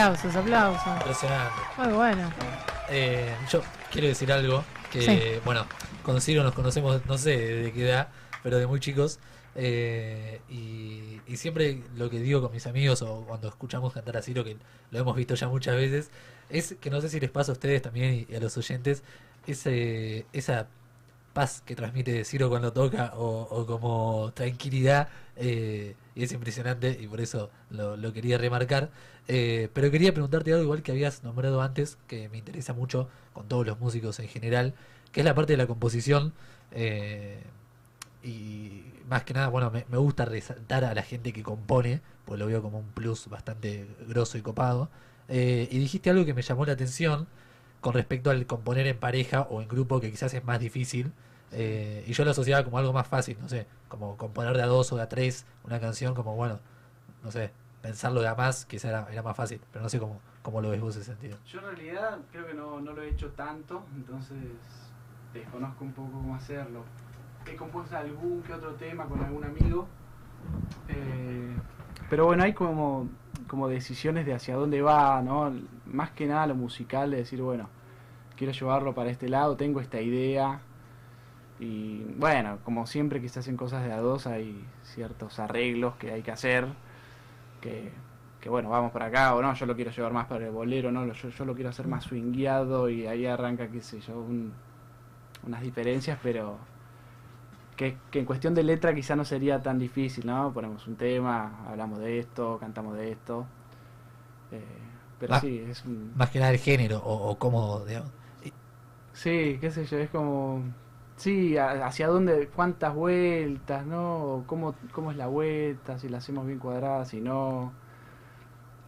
Aplausos, aplausos. Impresionante. Muy bueno. Eh, yo quiero decir algo que, Sí. bueno, con Ciro nos conocemos, no sé de qué edad, pero de muy chicos. eh, y, y siempre lo que digo con mis amigos o cuando escuchamos cantar a Ciro, que lo hemos visto ya muchas veces, es que no sé si les pasa a ustedes también y, a los oyentes, ese, esa paz que transmite Ciro cuando toca o, o como tranquilidad eh, es impresionante y por eso lo, quería remarcar. Eh, pero quería preguntarte algo igual que habías nombrado antes, que me interesa mucho con todos los músicos en general, que es la parte de la composición. eh, y más que nada, bueno, me, me gusta resaltar a la gente que compone, pues lo veo como un plus bastante grosso y copado. Eh, y dijiste algo que me llamó la atención con respecto al componer en pareja o en grupo, que quizás es más difícil. Eh, y yo lo asociaba como algo más fácil, no sé, como componer de a dos o de a tres una canción, como bueno, no sé, pensarlo de a más quizás era, era más fácil, pero no sé cómo, cómo lo ves vos ese sentido. Yo en realidad creo que no, no lo he hecho tanto, entonces desconozco un poco cómo hacerlo. He compuesto algún que otro tema con algún amigo, eh, pero bueno, hay como, como decisiones de hacia dónde va, ¿no? Más que nada lo musical, de decir, bueno, quiero llevarlo para este lado, tengo esta idea. Y bueno, como siempre que se hacen cosas de a dos, hay ciertos arreglos que hay que hacer, que, que bueno, vamos para acá o no, yo lo quiero llevar más para el bolero, no, yo, yo lo quiero hacer más swingueado y ahí arranca, qué sé yo, un- unas diferencias, pero que, que en cuestión de letra quizá no sería tan difícil, ¿no? Ponemos un tema, hablamos de esto, cantamos de esto. eh, pero sí, es un... Más que nada el género o, o cómo, digamos. Sí, qué sé yo, es como... Sí, hacia dónde, cuántas vueltas, ¿no? ¿Cómo, cómo es la vuelta? Si la hacemos bien cuadrada, si no...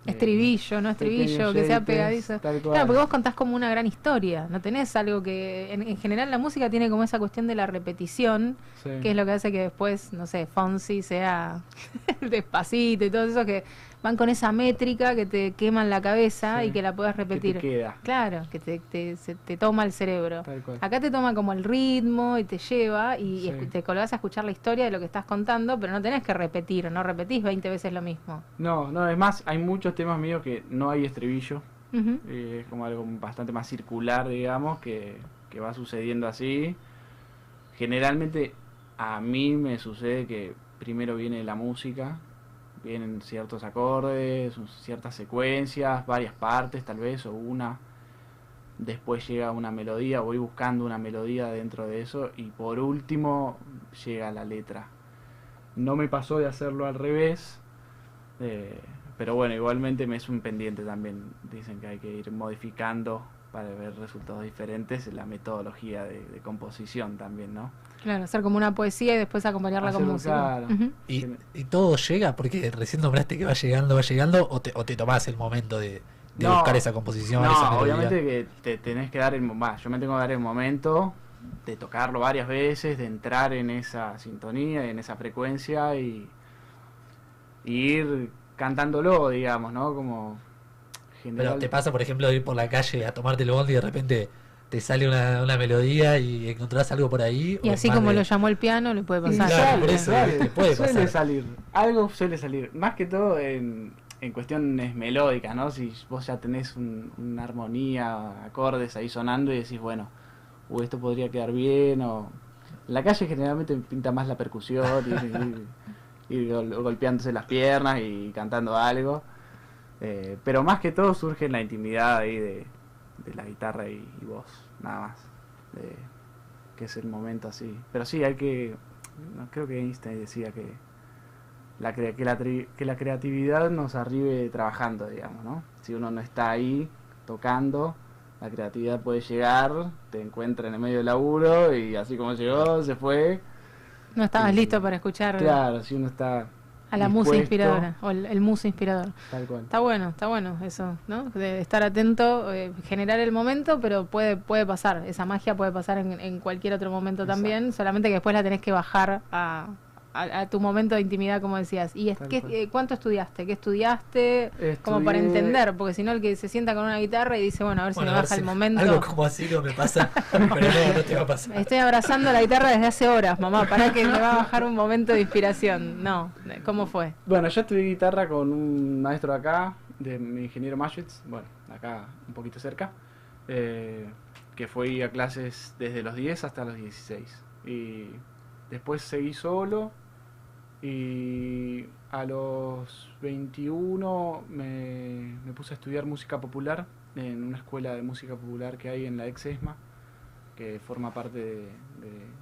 Eh, Estribillo, no estribillo, que sea pegadizo. Claro, porque vos contás como una gran historia, no tenés algo que... En, en general la música tiene como esa cuestión de la repetición, Sí. que es lo que hace que después, no sé, Fonsi sea despacito y todo eso, que van con esa métrica que te queman la cabeza Sí. y que la puedes Que te repetir. queda, Claro, que te, te, se te toma el cerebro. Acá te toma como el ritmo y te lleva y, Sí. te colgás a escuchar la historia de lo que estás contando, pero no tenés que repetir, no repetís 20 veces lo mismo. No, no, es más, hay muchos temas míos que no hay estribillo. Eh, es como algo bastante más circular, digamos, que, que va sucediendo así. Generalmente a mí me sucede que primero viene la música, vienen ciertos acordes, ciertas secuencias, varias partes tal vez, o una. Después llega una melodía, voy buscando una melodía dentro de eso y por último llega la letra. No me pasó de hacerlo al revés, eh, pero bueno, igualmente me es un pendiente también. Dicen que hay que ir modificando para ver resultados diferentes en la metodología de, de composición también, ¿no? Claro, hacer como una poesía y después acompañarla con Hacerlo música. claro. Y, y todo llega porque recién nombraste que va llegando, va llegando, o te, o te tomás el momento de, de No, buscar esa composición, esa No, melodía. obviamente que te tenés que dar el va, yo me tengo que dar el momento de tocarlo varias veces, de entrar en esa sintonía, en esa frecuencia y, y ir cantándolo, digamos, ¿no? Como Pero te pasa, por ejemplo, de ir por la calle a tomarte el bondi y de repente te sale una, una melodía y encontrás algo por ahí. Y o así como de- lo llamó el piano, le puede pasar. Claro, sale, por eso, sale, te puede suele salir, algo suele salir, más que todo en, en cuestiones melódicas, ¿no? Si vos ya tenés un- una armonía, acordes ahí sonando y decís, bueno, uh, esto podría quedar bien, o... En la calle generalmente pinta más la percusión, y, y- y gol- golpeándose las piernas y cantando algo, Eh, pero más que todo surge en la intimidad ahí de, de la guitarra y, y voz, nada más, de- que es el momento así. Pero sí, hay que creo que Einstein decía que la, que, la que la creatividad nos arribe trabajando, digamos, ¿no? Si uno no está ahí tocando, la creatividad puede llegar, te encuentra en el medio del laburo y así como llegó, se fue. No estabas listo para escuchar Claro, si uno está a la musa inspiradora, o el, el inspirador. Tal cual. Está bueno, está bueno eso, ¿no? De estar atento, eh, generar el momento, pero puede puede pasar, esa magia puede pasar en, en cualquier otro momento también, solamente que después la tenés que bajar a, a- a tu momento de intimidad, como decías. ¿Y es, qué- eh, cuánto estudiaste? ¿Qué estudiaste? Como para entender, porque si no el que se sienta con una guitarra y dice, bueno, a ver Bueno, si me baja si- el momento. Algo como así no me pasa, pero no, no te va a pasar. Estoy abrazando la guitarra desde hace horas, mamá, para que me va a bajar un momento de inspiración. No, ¿cómo fue? Bueno, yo estudié guitarra con un maestro de acá, de mi ingeniero Maschwitz, bueno, acá un poquito cerca, eh, que fue a clases desde los 10 hasta los 16. Y después seguí solo y a los 21 me, puse a estudiar música popular en una escuela de música popular que hay en la ex ESMA, que forma parte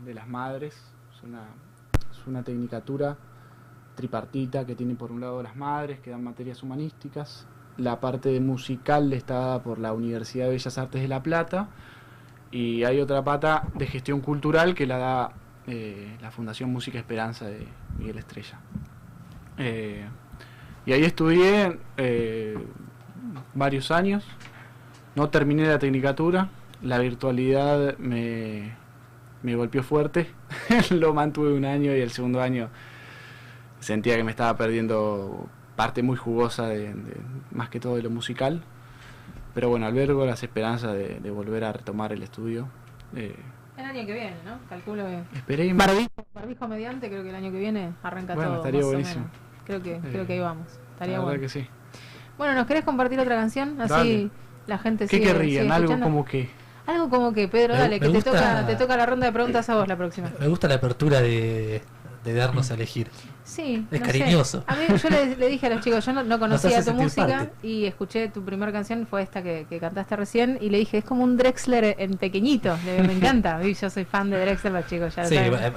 de, las madres. Es una, es una tecnicatura tripartita que tiene por un lado las madres, que dan materias humanísticas. La parte musical está dada por la Universidad de Bellas Artes de La Plata. Y hay otra pata de gestión cultural que la da eh, la Fundación Música Esperanza de Miguel Estrella. Eh, y ahí estudié eh, varios años. No terminé la tecnicatura. La virtualidad me, me golpeó fuerte. Lo mantuve un año y el segundo año sentía que me estaba perdiendo parte muy jugosa de, más que todo de lo musical. Pero bueno, albergo las esperanzas de, volver a retomar el estudio. El año que viene, ¿no? Calculo que... esperé y me- Barbijo, barbijo mediante, creo que el año que viene arranca Bueno, todo. estaría más o buenísimo. menos. Creo que, Eh, creo que ahí vamos. Estaría la bueno. que sí. Bueno, ¿nos querés compartir otra canción? Así Dale. la gente ¿Qué sigue, querrían? sigue Algo como que... Algo como que, Pedro, Me- dale, me que te, gusta- toca, te toca la ronda de preguntas a vos la próxima. Me gusta la apertura de, de darnos a elegir. Sí, Es no sé. cariñoso. A mí yo le, le dije a los chicos, yo no, no conocía tu música parte. y escuché tu primera canción, fue esta que, que cantaste recién, y le dije, es como un Drexler en pequeñito, me encanta, yo soy fan de Drexler, los chicos ya lo Sí, saben.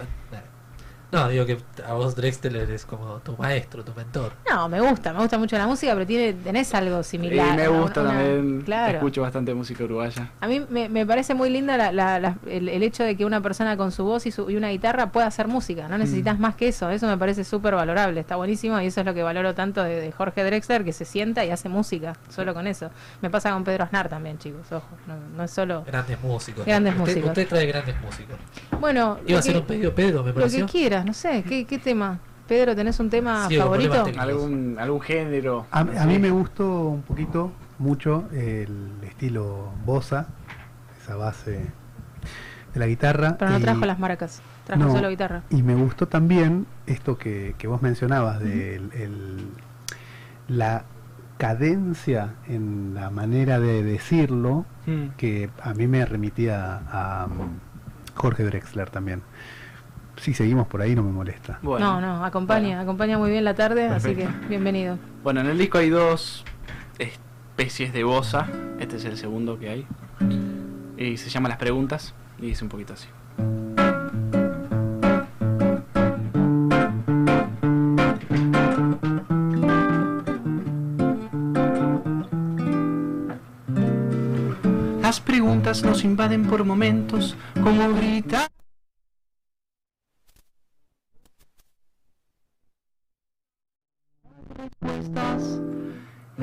No, digo que a vos Drexler eres como tu maestro, tu mentor. No, me gusta, me gusta mucho la música, pero tiene, tenés algo Y similar. me una- gusta una- también. Claro. Escucho bastante música uruguaya. A mí me, me parece muy linda la- la- la- el, el hecho de que una persona con su voz y, su- y una guitarra pueda hacer música. No necesitas más que eso. Eso me parece súper valorable. Está buenísimo y eso es lo que valoro tanto de, de Jorge Drexler, que se sienta y hace música solo con eso. Me pasa con Pedro Aznar también, chicos. Ojo, no, no es solo. Grandes músicos. Grandes usted, músicos. Usted trae grandes músicos. Bueno, Iba lo a hacer que- un pedido Pedro, me Lo que pareció. Quieras, no sé. ¿Qué, qué tema? Pedro, ¿tenés un tema Sí, favorito? Algún, algún género. A, no a mí me gustó un poquito, mucho, el estilo bossa, esa base de la guitarra. Pero no y- trajo las maracas. Trajo No, solo guitarra. Y me gustó también esto que, que vos mencionabas, de el- el- la cadencia en la manera de decirlo, Mm. que a mí me remitía a, um, Jorge Drexler también. Si seguimos por ahí no me molesta. Bueno. no, no, acompaña, acompaña muy bien la tarde, así que bienvenido. Bueno, en el disco hay dos especies de bossa. Este es el segundo que hay. Y se llama Las Preguntas. Y dice un poquito así. Las preguntas nos invaden por momentos, como grita.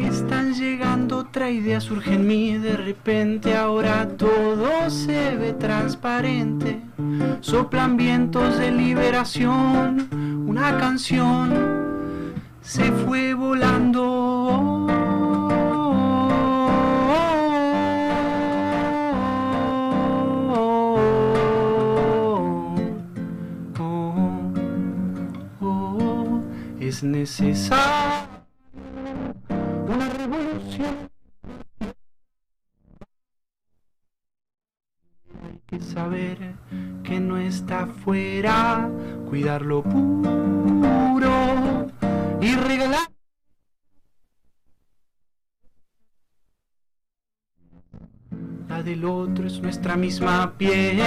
Están llegando otra idea surge en mí, de repente ahora todo se ve transparente. Soplan vientos de liberación, una canción se fue volando. Es necesario Hay que saber que no está afuera, cuidar lo puro y regalar. La del otro es nuestra misma piel.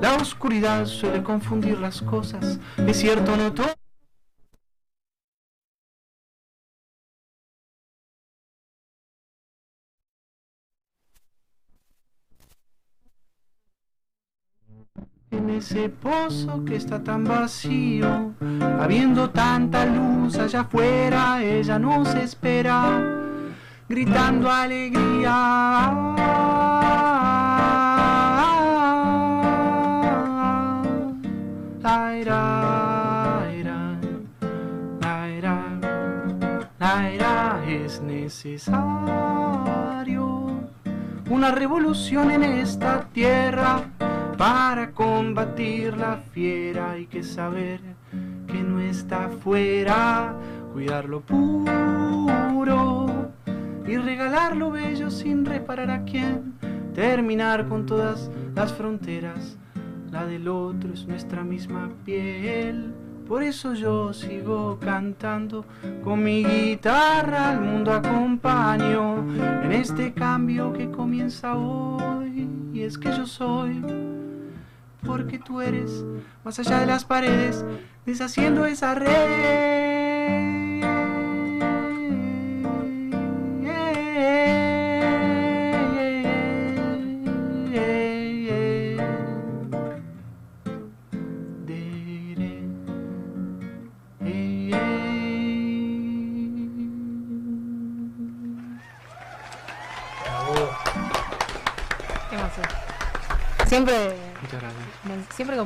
La oscuridad suele confundir las cosas. Es cierto, no todo. Ese pozo que está tan vacío, habiendo tanta luz allá afuera, ella nos espera, gritando alegría. Laira, ira, laira, laira, es necesario una revolución en esta tierra para combatir la fiera. Hay que saber que no está afuera, cuidar lo puro y regalar lo bello sin reparar a quién, terminar con todas las fronteras, la del otro es nuestra misma piel. Por eso yo sigo cantando con mi guitarra. Al mundo acompaño en este cambio que comienza hoy. Y es que yo soy porque tú eres más allá de las paredes, deshaciendo esa red.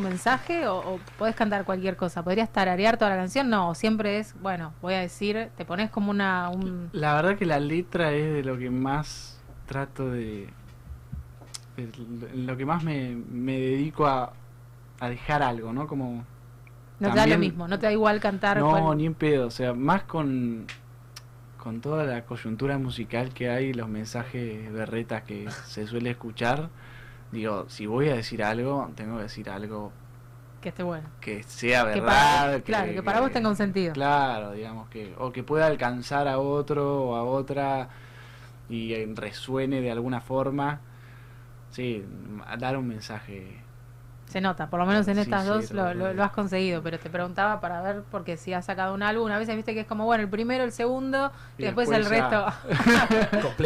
Mensaje o, o podés cantar cualquier cosa. ¿Podrías tararear toda la canción? No, siempre es, bueno, voy a decir, te pones como una... Un... La verdad que la letra es de lo que más trato de... de lo que más me, me dedico a, a dejar algo, ¿no? Como... No te da lo mismo, no te da igual cantar. No, cual- ni en pedo, o sea, más con, con toda la coyuntura musical que hay, los mensajes berretas que se suele escuchar, digo, si voy a decir algo, tengo que decir algo Que esté bueno. que sea Que para, verdad. claro, que para vos tenga un sentido. Claro, digamos que, o que pueda alcanzar a otro o a otra y resuene de alguna forma. Sí, dar un mensaje. Se nota, por lo menos en estas sí, dos lo, lo- lo has conseguido, pero te preguntaba para ver, porque si has sacado un álbum, a veces viste que es como, bueno, el primero, el segundo, y, Y después, el resto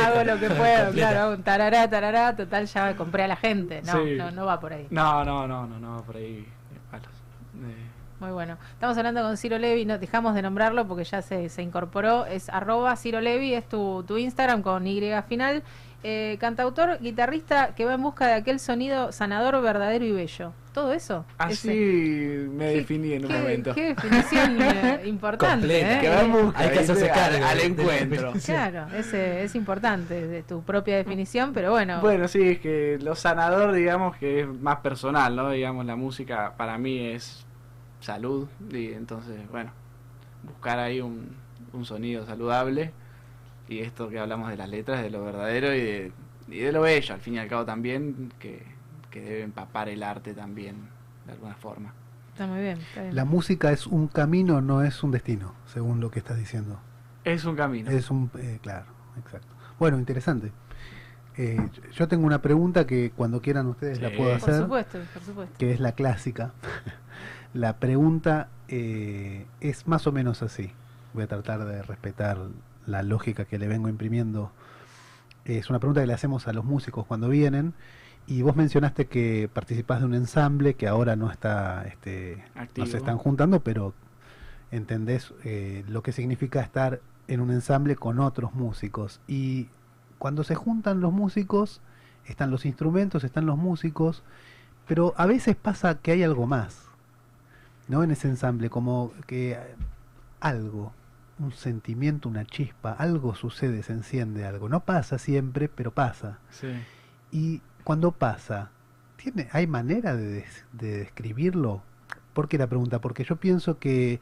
hago lo que puedo, Completa. claro, un tarará, tarará, total, ya compré a la gente, no, Sí. no, no va por ahí. No, no, no, no, no, por ahí. Eh, Muy bueno. Estamos hablando con Ciro Levi, no dejamos de nombrarlo porque ya se, se incorporó, es arroba Ciro Levi, es tu, tu Instagram con Y final. Eh, cantautor, guitarrista que va en busca de aquel sonido sanador, verdadero y bello. ¿Todo eso? Así Ese. me definí en un qué- momento. Qué definición eh, importante. Completa. ¿eh? Que va en busca, Hay que hacerse al, encuentro. Claro, ese es importante, de tu propia definición, pero bueno. Bueno, sí, es que lo sanador, digamos que es más personal, ¿no? Digamos, la música para mí es salud, y entonces, bueno, buscar ahí un, un sonido saludable y esto que hablamos de las letras, de lo verdadero y de, y de lo bello, al fin y al cabo también, que, que debe empapar el arte también, de alguna forma. Está muy bien. Está bien. La música es un camino, no es un destino, según lo que estás diciendo. Es un camino. Es un, eh, claro, exacto. Bueno, interesante. Eh, yo tengo una pregunta que cuando quieran ustedes la puedo por hacer, supuesto, por supuesto. que es la clásica. la pregunta eh, es más o menos así. Voy a tratar de respetar la lógica que le vengo imprimiendo. Es una pregunta que le hacemos a los músicos cuando vienen. Y vos mencionaste que participás de un ensamble que ahora no está, este, no se están juntando, pero entendés eh, lo que significa estar en un ensamble con otros músicos. Y cuando se juntan los músicos, están los instrumentos, están los músicos, pero a veces pasa que hay algo más, ¿no? En ese ensamble, como que algo, un sentimiento, una chispa, algo sucede, se enciende algo. No pasa siempre, pero pasa. Sí. Y cuando pasa, ¿tiene, ¿hay manera de, des- de describirlo? ¿Por qué la pregunta? Porque yo pienso que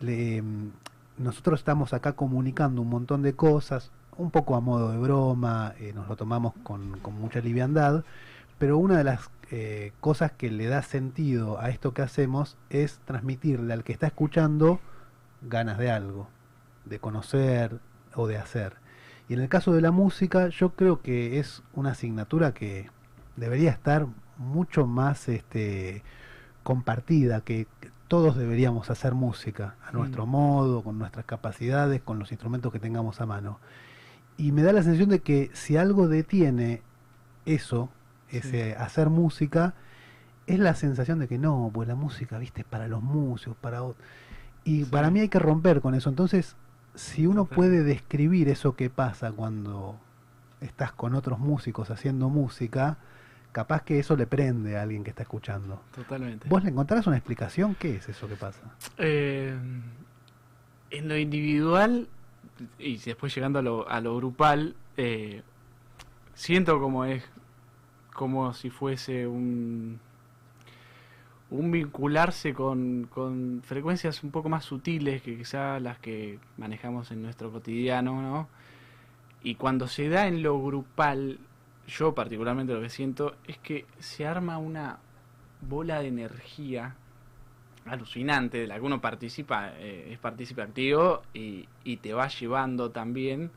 le- mm, nosotros estamos acá comunicando un montón de cosas, un poco a modo de broma, eh, nos lo tomamos con, con mucha liviandad, pero una de las eh, cosas que le da sentido a esto que hacemos es transmitirle al que está escuchando ganas de algo, de conocer o de hacer. Y en el caso de la música, yo creo que es una asignatura que debería estar mucho más este, compartida, que todos deberíamos hacer música a nuestro Mm. modo, con nuestras capacidades, con los instrumentos que tengamos a mano. Y me da la sensación de que si algo detiene eso, ese hacer música, es la sensación de que no, pues la música, viste, es para los músicos, para ot- Y Sí. para mí hay que romper con eso. Entonces, si uno puede describir eso que pasa cuando estás con otros músicos haciendo música, capaz que eso le prende a alguien que está escuchando. Totalmente. ¿Vos le encontrás una explicación? ¿Qué es eso que pasa? Eh, en lo individual y después llegando a lo, a lo grupal, eh, siento como es como si fuese un un vincularse con, con frecuencias un poco más sutiles que quizá las que manejamos en nuestro cotidiano, ¿no? Y cuando se da en lo grupal, yo particularmente lo que siento es que se arma una bola de energía alucinante de la que uno participa, eh, es partícipe activo y, y te va llevando también.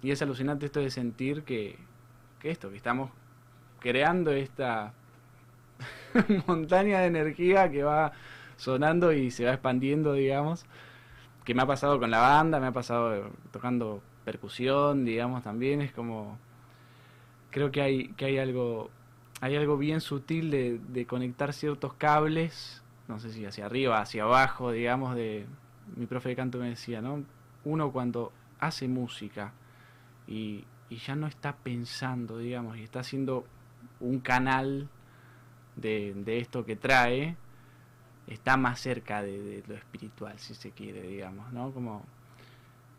Y es alucinante esto de sentir que, que esto, que estamos creando esta montaña de energía que va sonando y se va expandiendo, digamos. Que me ha pasado con la banda, me ha pasado eh, tocando percusión, digamos, también. Es como. Creo que hay, que hay algo. Hay algo bien sutil de, conectar ciertos cables no sé si hacia arriba, hacia abajo, digamos, de mi profe de canto me decía, ¿no? Uno cuando hace música y ya no está pensando, digamos, y está haciendo un canal de, de esto que trae, está más cerca de, de lo espiritual, si se quiere, digamos, ¿no? Como,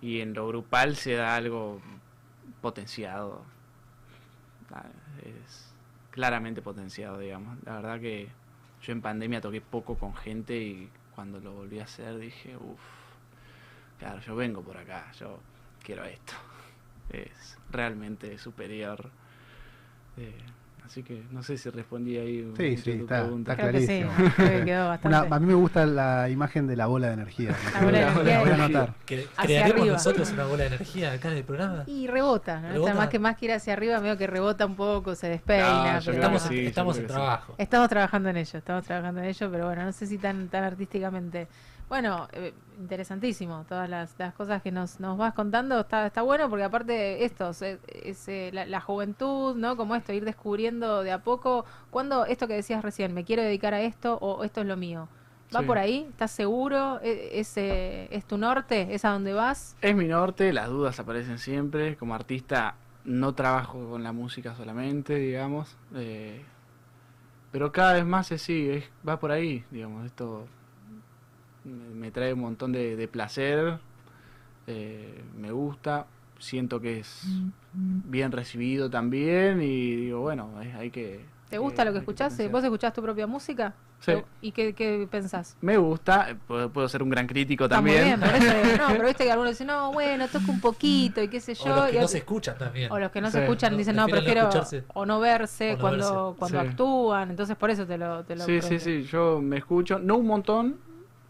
y en lo grupal se da algo potenciado, Ah, es claramente potenciado, digamos. La verdad que yo en pandemia toqué poco con gente y cuando lo volví a hacer dije, uff, claro, yo vengo por acá, yo quiero esto. Es realmente superior. Eh, así que no sé si respondí ahí un Sí, sí, está- pregunta. está Creo que sí, clarísimo. creo que quedó bastante. Una- a mí me gusta la imagen de la bola de energía. La bola de energía voy a es- anotar. Cre- Hacia ¿Crearemos arriba. nosotros una bola de energía acá en el programa? Y rebota, ¿no? O sea, Rebota. más que más que ir hacia arriba, veo que rebota un poco, se despeina. Pero que Estamos, sí, estamos en que sí. trabajo. Estamos trabajando en ello, estamos trabajando en ello, pero bueno, no sé si tan, tan artísticamente. Bueno, eh, interesantísimo, todas las, las cosas que nos, nos vas contando, está, está bueno porque aparte esto, es, es, eh, la, la juventud, ¿no? Como esto, ir descubriendo de a poco, cuando esto que decías recién, me quiero dedicar a esto o esto es lo mío. ¿Va Sí. por ahí? ¿Estás seguro? ¿E- ¿Es, eh, ¿Es tu norte? ¿Es a dónde vas? Es mi norte, las dudas aparecen siempre. Como artista no trabajo con la música solamente, digamos. eh, pero cada vez más es sí, es, va por ahí, digamos. Esto me, trae un montón de, de placer, eh, me gusta, siento que es bien recibido también y digo, bueno, es- hay que... ¿Te gusta eh, lo que escuchás? ¿Vos escuchás tu propia música? Sí. ¿Y qué, qué pensás? Me gusta, puedo, puedo ser un gran crítico Está muy también. bien, por eso digo, no, pero viste que algunos dicen, no, bueno, toco un poquito y qué sé O yo. los que y no se escuchan también. o los que no Sí. se escuchan dicen, no, prefiero o no verse O no cuando, verse. cuando Sí. actúan, entonces por eso te lo, te lo Sí, sí, sí, yo me escucho, no un montón,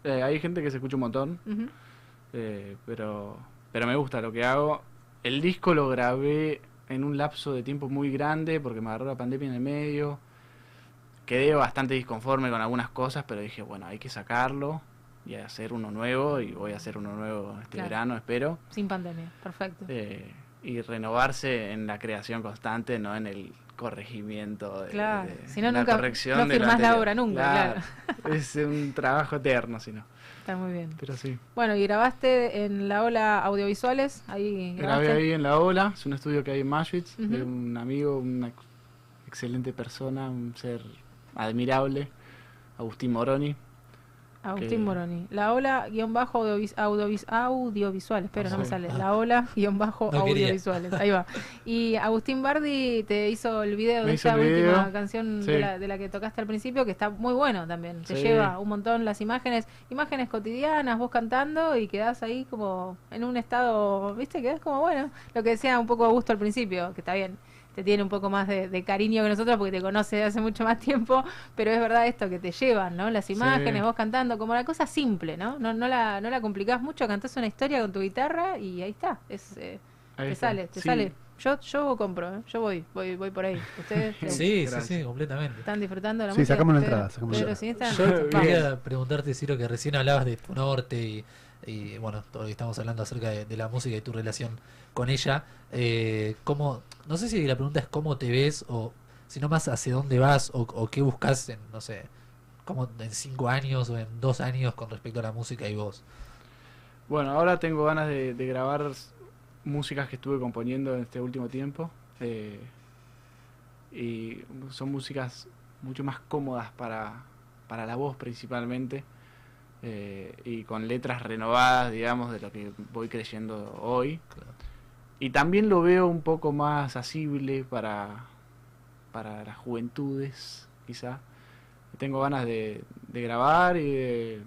eh, hay gente que se escucha un montón, eh, pero, pero me gusta lo que hago. El disco lo grabé en un lapso de tiempo muy grande porque me agarró la pandemia en el medio. Quedé bastante disconforme con algunas cosas, pero dije, bueno, hay que sacarlo y hacer uno nuevo y voy a hacer uno nuevo este Claro. verano, espero. Sin pandemia, perfecto. Eh, y renovarse en la creación constante, no en el corregimiento de, Claro, de si no, la nunca- corrección no de firmás la anterior. obra nunca, Es un trabajo eterno, si no. Está muy bien. Pero sí. Bueno, y grabaste en la ola audiovisuales, ahí Grabé grabaste. ahí en La Ola, es un estudio que hay en Auschwitz, de Ujú. un amigo, una ex- excelente persona, un ser admirable, Agustín Moroni. Agustín que- Moroni. La ola guion bajo audiovis- audiovis- audiovisuales, pero no me sale. La ola guion bajo No audiovisuales. Ahí va. Y Agustín Bardi te hizo el video Me de el última video, canción sí. de, la, de la que tocaste al principio, que está muy bueno también. Te Sí. lleva un montón las imágenes, imágenes cotidianas, vos cantando y quedás ahí como en un estado, ¿viste? Quedás como bueno. Lo que decía un poco Augusto al principio, que está bien. Te tiene un poco más de, de cariño que nosotros porque te conoce de hace mucho más tiempo, pero es verdad esto que te llevan, ¿no? Las imágenes, vos cantando, como la cosa simple, ¿no? No, no, la, no la complicás mucho, cantás una historia con tu guitarra y ahí está. Es, eh, Ahí te está. sale, te Sí. sale. Yo, yo compro, ¿eh? yo voy, voy, voy por ahí. Ustedes eh, Sí, sí, sí, completamente. están disfrutando de la Sí, música. sacame una Pedro- entrada, una Pedro entrada. Yo-. Quería preguntarte, Ciro, que recién hablabas de tu norte y, y, bueno, todo lo que estamos hablando acerca de, de la música y tu relación con ella. Eh, ¿cómo, no sé si la pregunta es cómo te ves o sino más hacia dónde vas o, o qué buscas en, no sé, como en cinco años o en dos años con respecto a la música y vos. Bueno, ahora tengo ganas de, de grabar músicas que estuve componiendo en este último tiempo. eh, y son músicas mucho más cómodas para, para la voz principalmente. eh, y con letras renovadas, digamos, de lo que voy creyendo hoy. Claro. Y también lo veo un poco más asible para, para las juventudes, quizá. Tengo ganas de, grabar y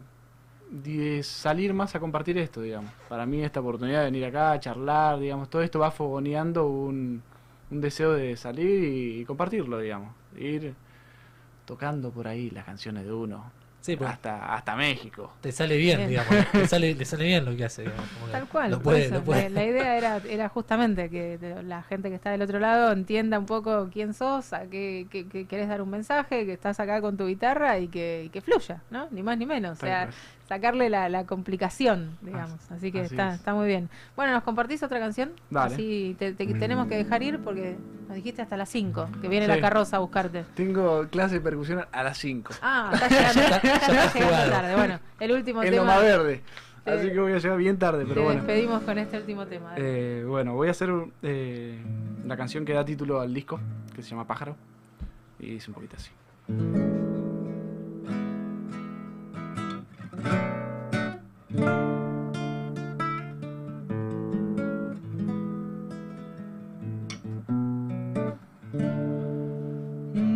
de, salir más a compartir esto, digamos. Para mí esta oportunidad de venir acá a charlar, digamos, todo esto va fogoneando un, un deseo de salir y, compartirlo, digamos. Ir tocando por ahí las canciones de uno. Sí, pues hasta, hasta México. te sale bien, Bien. digamos. Te sale, le sale bien lo que hace. digamos, como que Tal cual. Lo puede, eso. lo puede. La, la idea era, era justamente que la gente que está del otro lado entienda un poco quién sos, a qué, qué- qué querés dar un mensaje, que estás acá con tu guitarra y que, y que fluya, ¿no? Ni más ni menos. O sea, cual. Sacarle la, la complicación, digamos. Así que así está, es. está muy bien. Bueno, ¿nos compartís otra canción? Dale. Así te, te- tenemos que dejar ir porque nos dijiste hasta las 5, que viene la carroza a buscarte. Tengo clase de percusión a las 5. Ah, está llegando, Ya está- ya ya está está llegando jugado. tarde. Bueno, el último En tema. Loma Verde. Te- Así que voy a llegar bien tarde, te pero bueno. despedimos con este último tema. Eh, bueno, voy a hacer eh, la canción que da título al disco, que se llama Pájaro. Y dice un poquito así.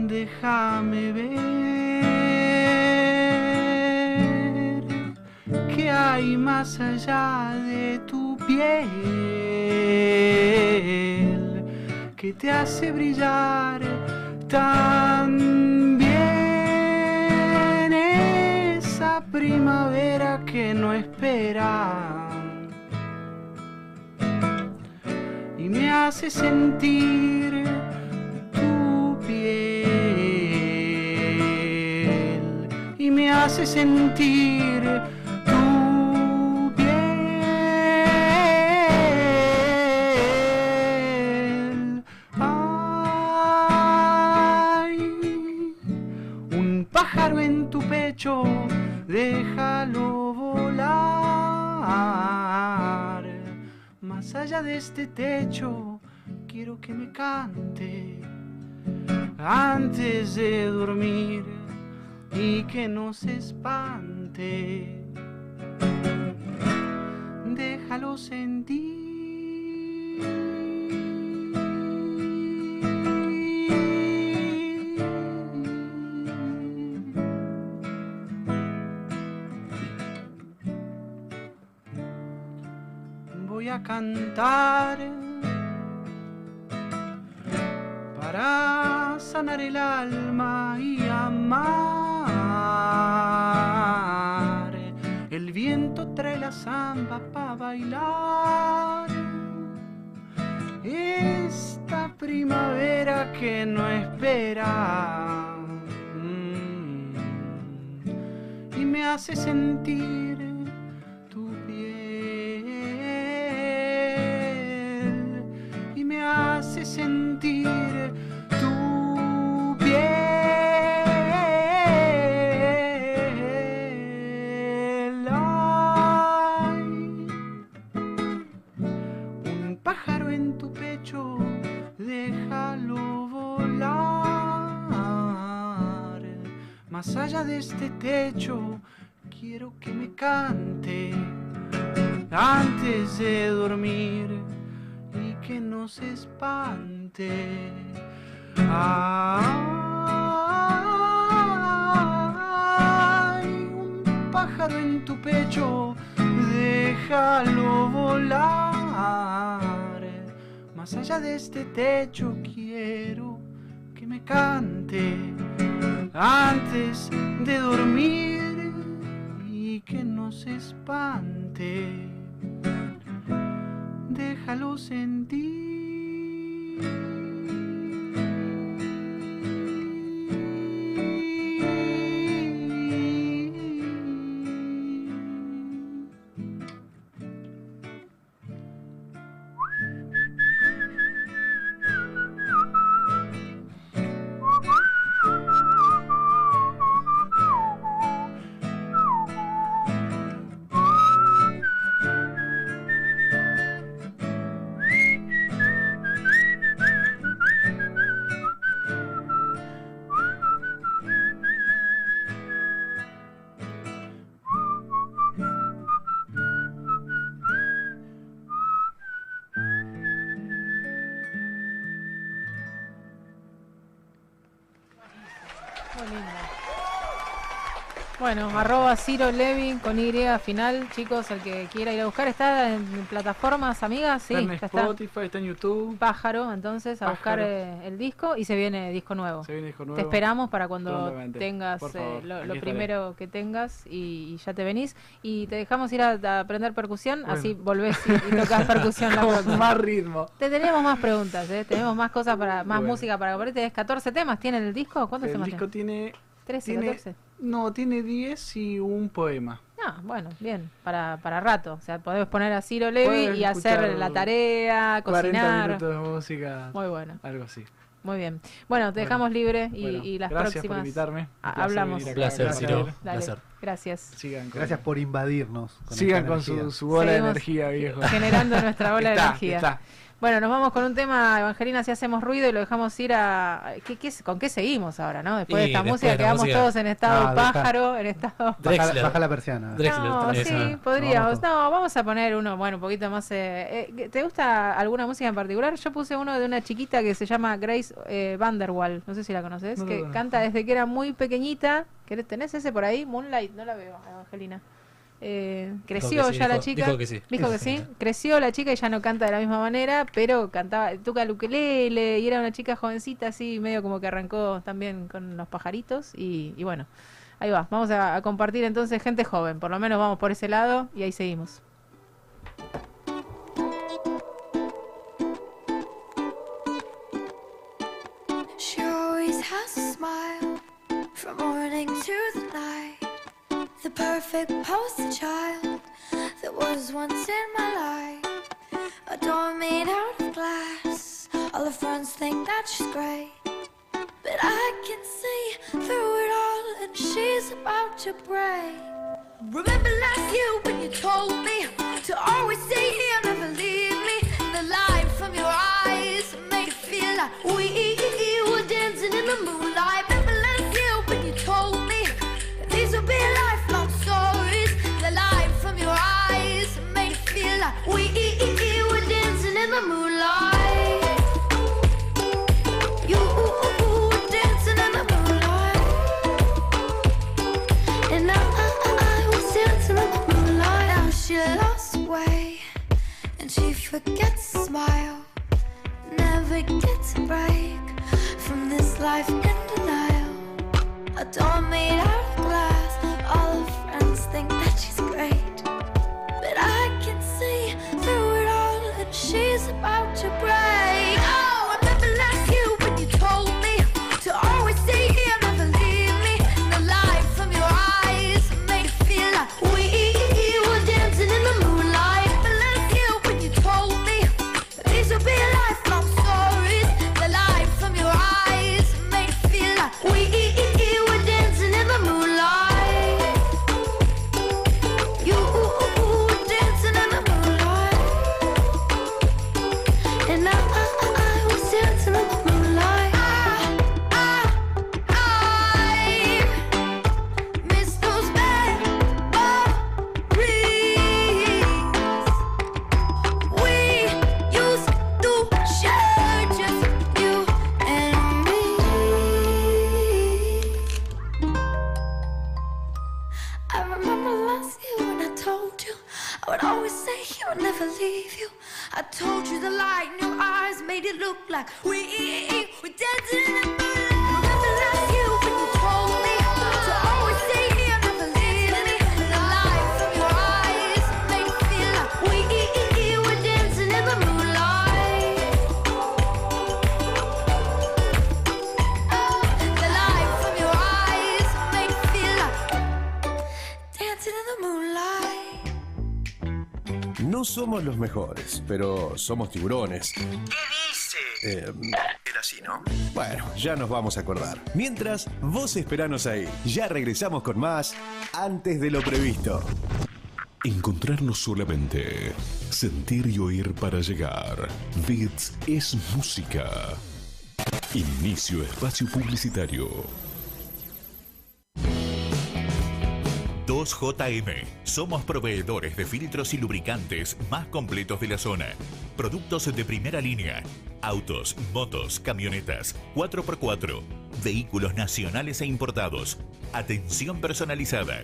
Déjame ver qué hay más allá de tu piel que te hace brillar tan primavera que no espera. Y me hace sentir tu piel. Y me hace sentir tu piel. Un pájaro en tu pecho, déjalo volar. Más allá de este techo, quiero que me cante antes de dormir y que no se espante. Déjalo sentir. Cantar para sanar el alma y amar. El viento trae la samba para bailar. Esta primavera que no espera. Mm. Y me hace sentir sentir tu piel. Un pájaro en tu pecho, déjalo volar. Más allá de este techo, quiero que me cante antes de dormir que no se espante. Ay, un pájaro en tu pecho, déjalo volar. Más allá de este techo quiero que me cante antes de dormir y que no se espante. Déjalo sentir. Bueno, arroba Ciro Levin con Y final, chicos, el que quiera ir a buscar, ¿está en plataformas amigas? Sí, está en está. Spotify, está en YouTube. Pájaro, entonces, a buscar eh, el disco y se viene disco nuevo. Se viene disco nuevo. Te esperamos para cuando tengas eh, lo, primero que tengas y, y ya te venís. Y te dejamos ir a, a aprender percusión, Bueno. así volvés y, y tocas percusión la Con más ritmo. Te tenemos más preguntas, ¿eh? tenemos más cosas para, más Bueno. música para compartir. Tenés 14 temas, ¿tiene el disco? ¿Cuántos El temas disco tiene? tiene, 13, tiene 14. No, tiene 10 y un poema. Ah, bueno, bien, para, para rato. O sea, podés poner a Ciro Levi Puedes y hacer la tarea, 40 cocinar. minutos de música, Muy bueno, algo así. muy bien. Bueno, te Bueno, dejamos libre y, Bueno, y las gracias próximas. por invitarme. Un placer hablamos. acá. Placer, Gracias. Ciro. Dale, Placer. gracias. Sigan con, Gracias por invadirnos. con sigan con su, su bola Seguimos de energía, viejo. Generando nuestra ola de energía. está. Bueno, nos vamos con un tema, Evangelina, si hacemos ruido y lo dejamos ir a... ¿Qué, qué- con qué seguimos ahora, no? Después de esta después música quedamos música. todos en estado Ah, pájaro, en estado... Baja, baja la persiana. Drexler, No, sí, podríamos. Vamos No, vamos a poner uno, bueno, un poquito más... eh, eh, ¿Te gusta alguna música en particular? Yo puse uno de una chiquita que se llama Grace eh, Vanderwall, no sé si la conoces, No, no, que no. canta desde que era muy pequeñita. ¿Querés- ¿Tenés ese por ahí? Moonlight, no la veo, Evangelina. Eh, creció sí, ya la chica. dijo que sí. Dijo que sí. Creció la chica y ya no canta de la misma manera, pero cantaba, toca el ukelele y era una chica jovencita así, medio como que arrancó también con los pajaritos y, y bueno, ahí va. Vamos a, a compartir entonces gente joven, por lo menos vamos por ese lado y ahí seguimos. She always has a smile from morning to the night. Perfect poster child that was once in my life. A door made out of glass. All her friends think that she's great. But I can see through it all, and she's about to break. Remember last year when you told me to always stay here, never leave me. The light from your eyes made it feel like we were dancing in the moonlight. Remember last year when you told me these would be lifelong she to smile. Never get a break from this life in denial. A door made out of glass. All her friends think that she's great, but I can see through it all, and she's about to break. Like we we dancing in the moonlight. Remember last year when you told me to always stay here, never leave me. The light from your eyes made me feel like we were dancing in the moonlight. The light from your eyes made me feel like dancing in the moonlight. No somos los mejores, pero somos tiburones. Eh, era así, ¿no? Bueno, ya nos vamos a acordar. Mientras, vos esperanos ahí. Ya regresamos con más antes de lo previsto. Encontrarnos solamente. Sentir y oír para llegar. Beats es música. Inicio espacio publicitario. 2JM. Somos proveedores de filtros y lubricantes más completos de la zona. Productos de primera línea. Autos, motos, camionetas, 4x4. Vehículos nacionales e importados. Atención personalizada.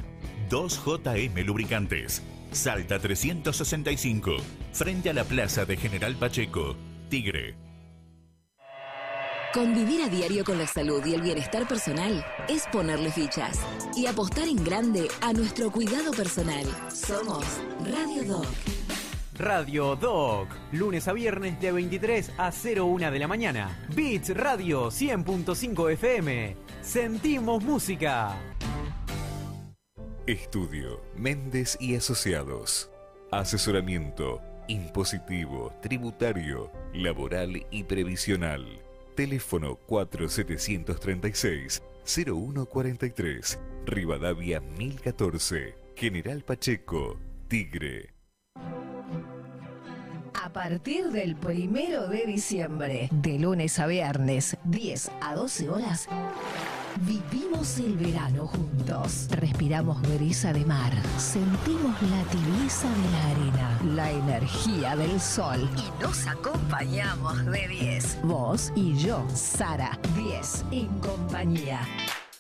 2JM Lubricantes. Salta 365. Frente a la plaza de General Pacheco. Tigre. Convivir a diario con la salud y el bienestar personal es ponerle fichas y apostar en grande a nuestro cuidado personal. Somos Radio Doc. Radio Doc, lunes a viernes de 23 a 01 de la mañana. Beats Radio 100.5 FM. Sentimos música. Estudio Méndez y Asociados. Asesoramiento impositivo, tributario, laboral y previsional. Teléfono 4736-0143. Rivadavia 1014. General Pacheco. Tigre. A partir del primero de diciembre, de lunes a viernes, 10 a 12 horas, vivimos el verano juntos. Respiramos brisa de mar, sentimos la tibieza de la arena, la energía del sol y nos acompañamos de 10. Vos y yo, Sara, 10, en compañía.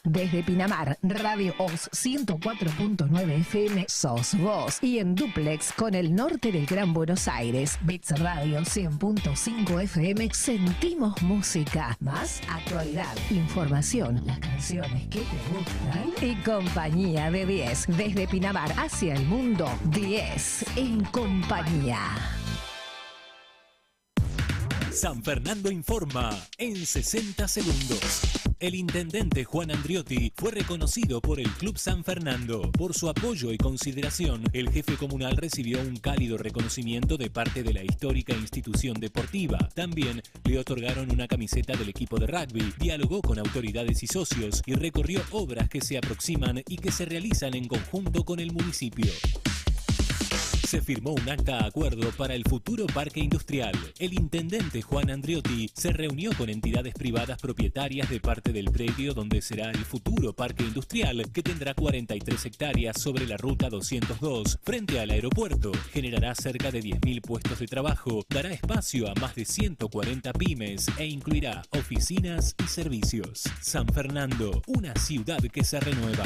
Desde Pinamar, Radio Oz 104.9 FM, sos vos. Y en duplex con el norte del Gran Buenos Aires, Bits Radio 100.5 FM, sentimos música. Más actualidad, información, las canciones que te gustan y compañía de 10. Desde Pinamar hacia el mundo, 10 en compañía. San Fernando informa en 60 segundos. El intendente Juan Andriotti fue reconocido por el Club San Fernando. Por su apoyo y consideración, el jefe comunal recibió un cálido reconocimiento de parte de la histórica institución deportiva. También le otorgaron una camiseta del equipo de rugby, dialogó con autoridades y socios y recorrió obras que se aproximan y que se realizan en conjunto con el municipio. Se firmó un acta acuerdo para el futuro parque industrial. El intendente Juan Andriotti se reunió con entidades privadas propietarias de parte del predio donde será el futuro parque industrial, que tendrá 43 hectáreas sobre la ruta 202, frente al aeropuerto. Generará cerca de 10.000 puestos de trabajo, dará espacio a más de 140 pymes e incluirá oficinas y servicios. San Fernando, una ciudad que se renueva.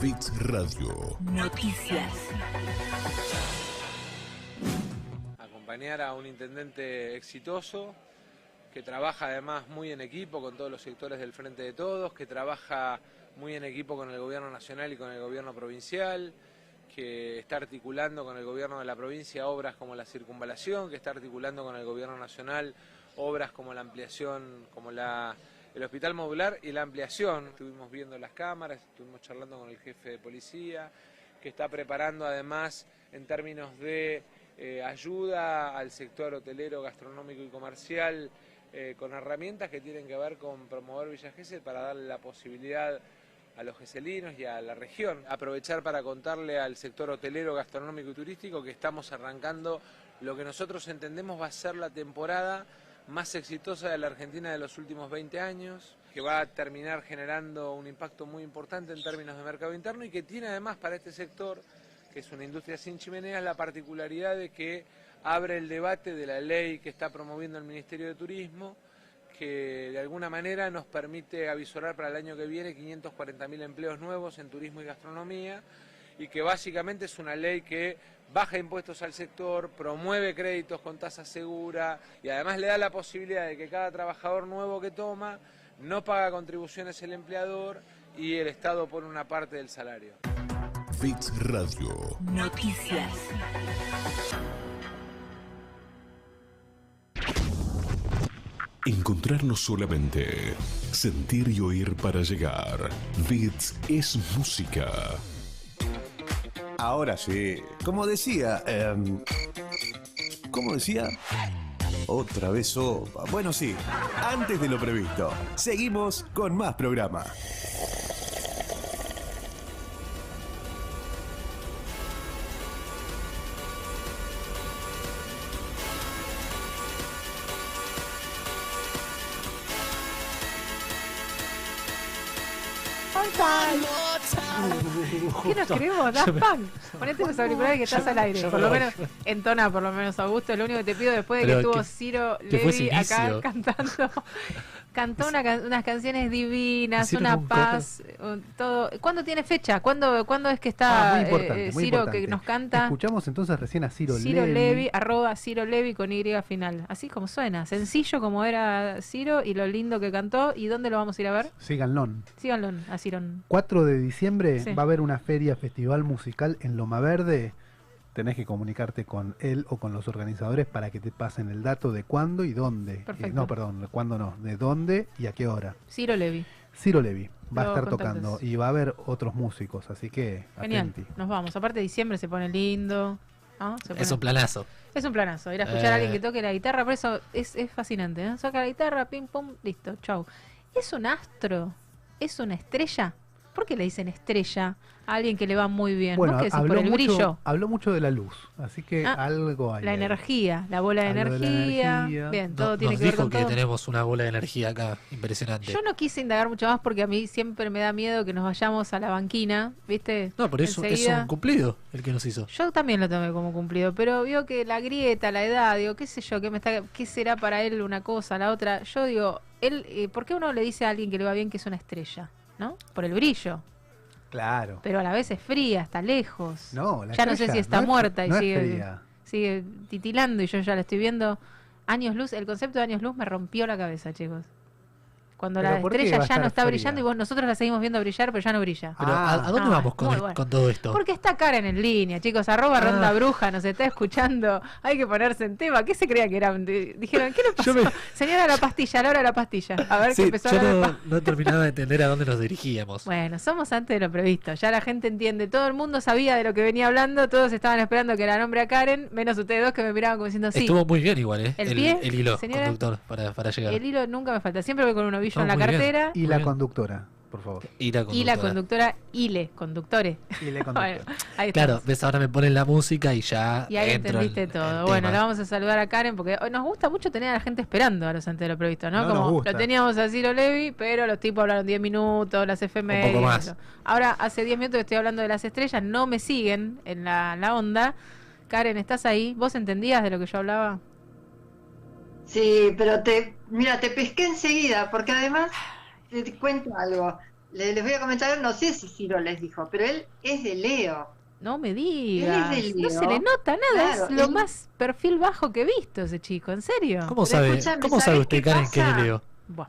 Bits Radio. Noticias. acompañar a un intendente exitoso que trabaja además muy en equipo con todos los sectores del Frente de Todos, que trabaja muy en equipo con el gobierno nacional y con el gobierno provincial, que está articulando con el gobierno de la provincia obras como la circunvalación, que está articulando con el gobierno nacional obras como la ampliación, como la, el hospital modular y la ampliación. Estuvimos viendo las cámaras, estuvimos charlando con el jefe de policía, que está preparando además en términos de eh, ayuda al sector hotelero, gastronómico y comercial eh, con herramientas que tienen que ver con promover Villa Gesell para darle la posibilidad a los geselinos y a la región. Aprovechar para contarle al sector hotelero, gastronómico y turístico que estamos arrancando lo que nosotros entendemos va a ser la temporada más exitosa de la Argentina de los últimos 20 años, que va a terminar generando un impacto muy importante en términos de mercado interno y que tiene además para este sector, que es una industria sin chimeneas, la particularidad de que abre el debate de la ley que está promoviendo el Ministerio de Turismo, que de alguna manera nos permite avisorar para el año que viene 540.000 empleos nuevos en turismo y gastronomía y que básicamente es una ley que baja impuestos al sector, promueve créditos con tasa segura y además le da la posibilidad de que cada trabajador nuevo que toma no paga contribuciones el empleador y el Estado pone una parte del salario. Bits Radio. Noticias. Encontrarnos solamente. Sentir y oír para llegar. Bits es música. Ahora sí. Como decía. em, ¿Cómo decía? Otra vez sopa. Bueno, sí. Antes de lo previsto. Seguimos con más programa. ¿Qué nos queremos? Daft Punk. Ponete los auriculares que estás al aire. Por lo menos, entona por lo menos, Augusto. Lo único que te pido después de que estuvo Ciro Levi acá cantando. Cantó una unas canciones divinas, una un paz, un- todo. ¿Cuándo tiene fecha? ¿Cuándo, ¿cuándo es que está Ah, muy eh, muy Ciro que nos canta? Escuchamos entonces recién a Ciro, Ciro Levi. Levi, arroba Ciro Levi con Y final. Así como suena. Sencillo como era Ciro y lo lindo que cantó. ¿Y dónde lo vamos a ir a ver? Síganlo. Síganlo a Ciro. 4 de diciembre Sí. va a haber una feria festival musical en Loma Verde. Tenés que comunicarte con él o con los organizadores para que te pasen el dato de cuándo y dónde. Eh, Perfecto. no, perdón, de cuándo no, de dónde y a qué hora. Ciro Levi. Ciro Levi va a estar contactos. tocando y va a haber otros músicos, así que Genial. atenti. Nos vamos. Aparte diciembre se pone lindo. ¿no? Se Es un planazo. Es un planazo. Ir a escuchar a Eh. alguien que toque la guitarra. Por eso es, es fascinante. ¿no? Saca la guitarra, pim, pum, listo. Chau. ¿Es un astro? ¿Es una estrella? ¿Por qué le dicen estrella alguien que le va muy bien? Bueno, ¿Vos qué decís? habló ¿Por el mucho, brillo? habló mucho de la luz, así que Ah, algo hay. La ahí. energía, la bola de energía. Bien, todo No- tiene nos que ver dijo con que todo. tenemos una bola de energía acá, impresionante. Yo no quise indagar mucho más porque a mí siempre me da miedo que nos vayamos a la banquina, ¿viste? No, pero eso es un cumplido el que nos hizo. Yo también lo tomé como cumplido, pero vio que la grieta, la edad, digo, qué sé yo, qué, me está, qué será para él una cosa, la otra. Yo digo, él, eh, ¿por qué uno le dice a alguien que le va bien que es una estrella? ¿No? Por el brillo. Claro. Pero a la vez es fría, está lejos. No, la ya no sé si está no es- muerta y no es sigue, fría. sigue titilando y yo ya la estoy viendo. Años luz, el concepto de años luz me rompió la cabeza, chicos. Cuando ¿Pero la estrella ya no está fría? brillando y vos, nosotros la seguimos viendo brillar, pero ya no brilla. Pero ¿a, a dónde Ah, vamos con, muy el- bueno. con todo esto? Porque está Karen en línea, chicos. Arroba Ah. Ronda Bruja, nos está escuchando. Hay que ponerse en tema. ¿Qué se creía que era? Di- Dijeron, ¿qué le pasó? Señora la pastilla, la hora de la pastilla. A ver Sí, qué empezó a yo no, pa- no terminaba de entender a dónde nos dirigíamos. Bueno, somos antes de lo previsto. Ya la gente entiende. Todo el mundo sabía de lo que venía hablando. Todos estaban esperando que la nombre a Karen, menos ustedes dos que me miraban como diciendo sí. Estuvo muy bien igual, ¿eh? El pie, hilo señora. conductor para, para llegar. El hilo nunca me falta. Siempre voy con un en la bien. cartera. Y la conductora, por favor. Y la Y la conductora. conductora Ile, conductore. Ile Bueno, ahí Claro, ves, ahora me ponen la música y ya Y ahí entro entendiste en- todo. en bueno, la vamos a saludar a Karen porque hoy nos gusta mucho tener a la gente esperando a los antes de lo previsto, ¿no? No nos Como gusta. lo teníamos a Ciro Levi, pero los tipos hablaron 10 minutos, las FM. Un poco más. Ahora, hace 10 minutos que estoy hablando de las estrellas, no me siguen en la, la onda. Karen, ¿estás ahí? ¿Vos entendías de lo que yo hablaba? Sí, pero te, mira, te pesqué enseguida, porque además te, cuento algo. Le- Les voy a comentar, no sé si Ciro les dijo, pero él es de Leo. No me digas. Él es de No Leo. se le nota nada, Claro, es lo él- más perfil bajo que he visto ese chico, ¿en serio? ¿Cómo Pero sabe, ¿cómo sabe ¿sabes usted, qué Karen, que pasa? le leo? Buah.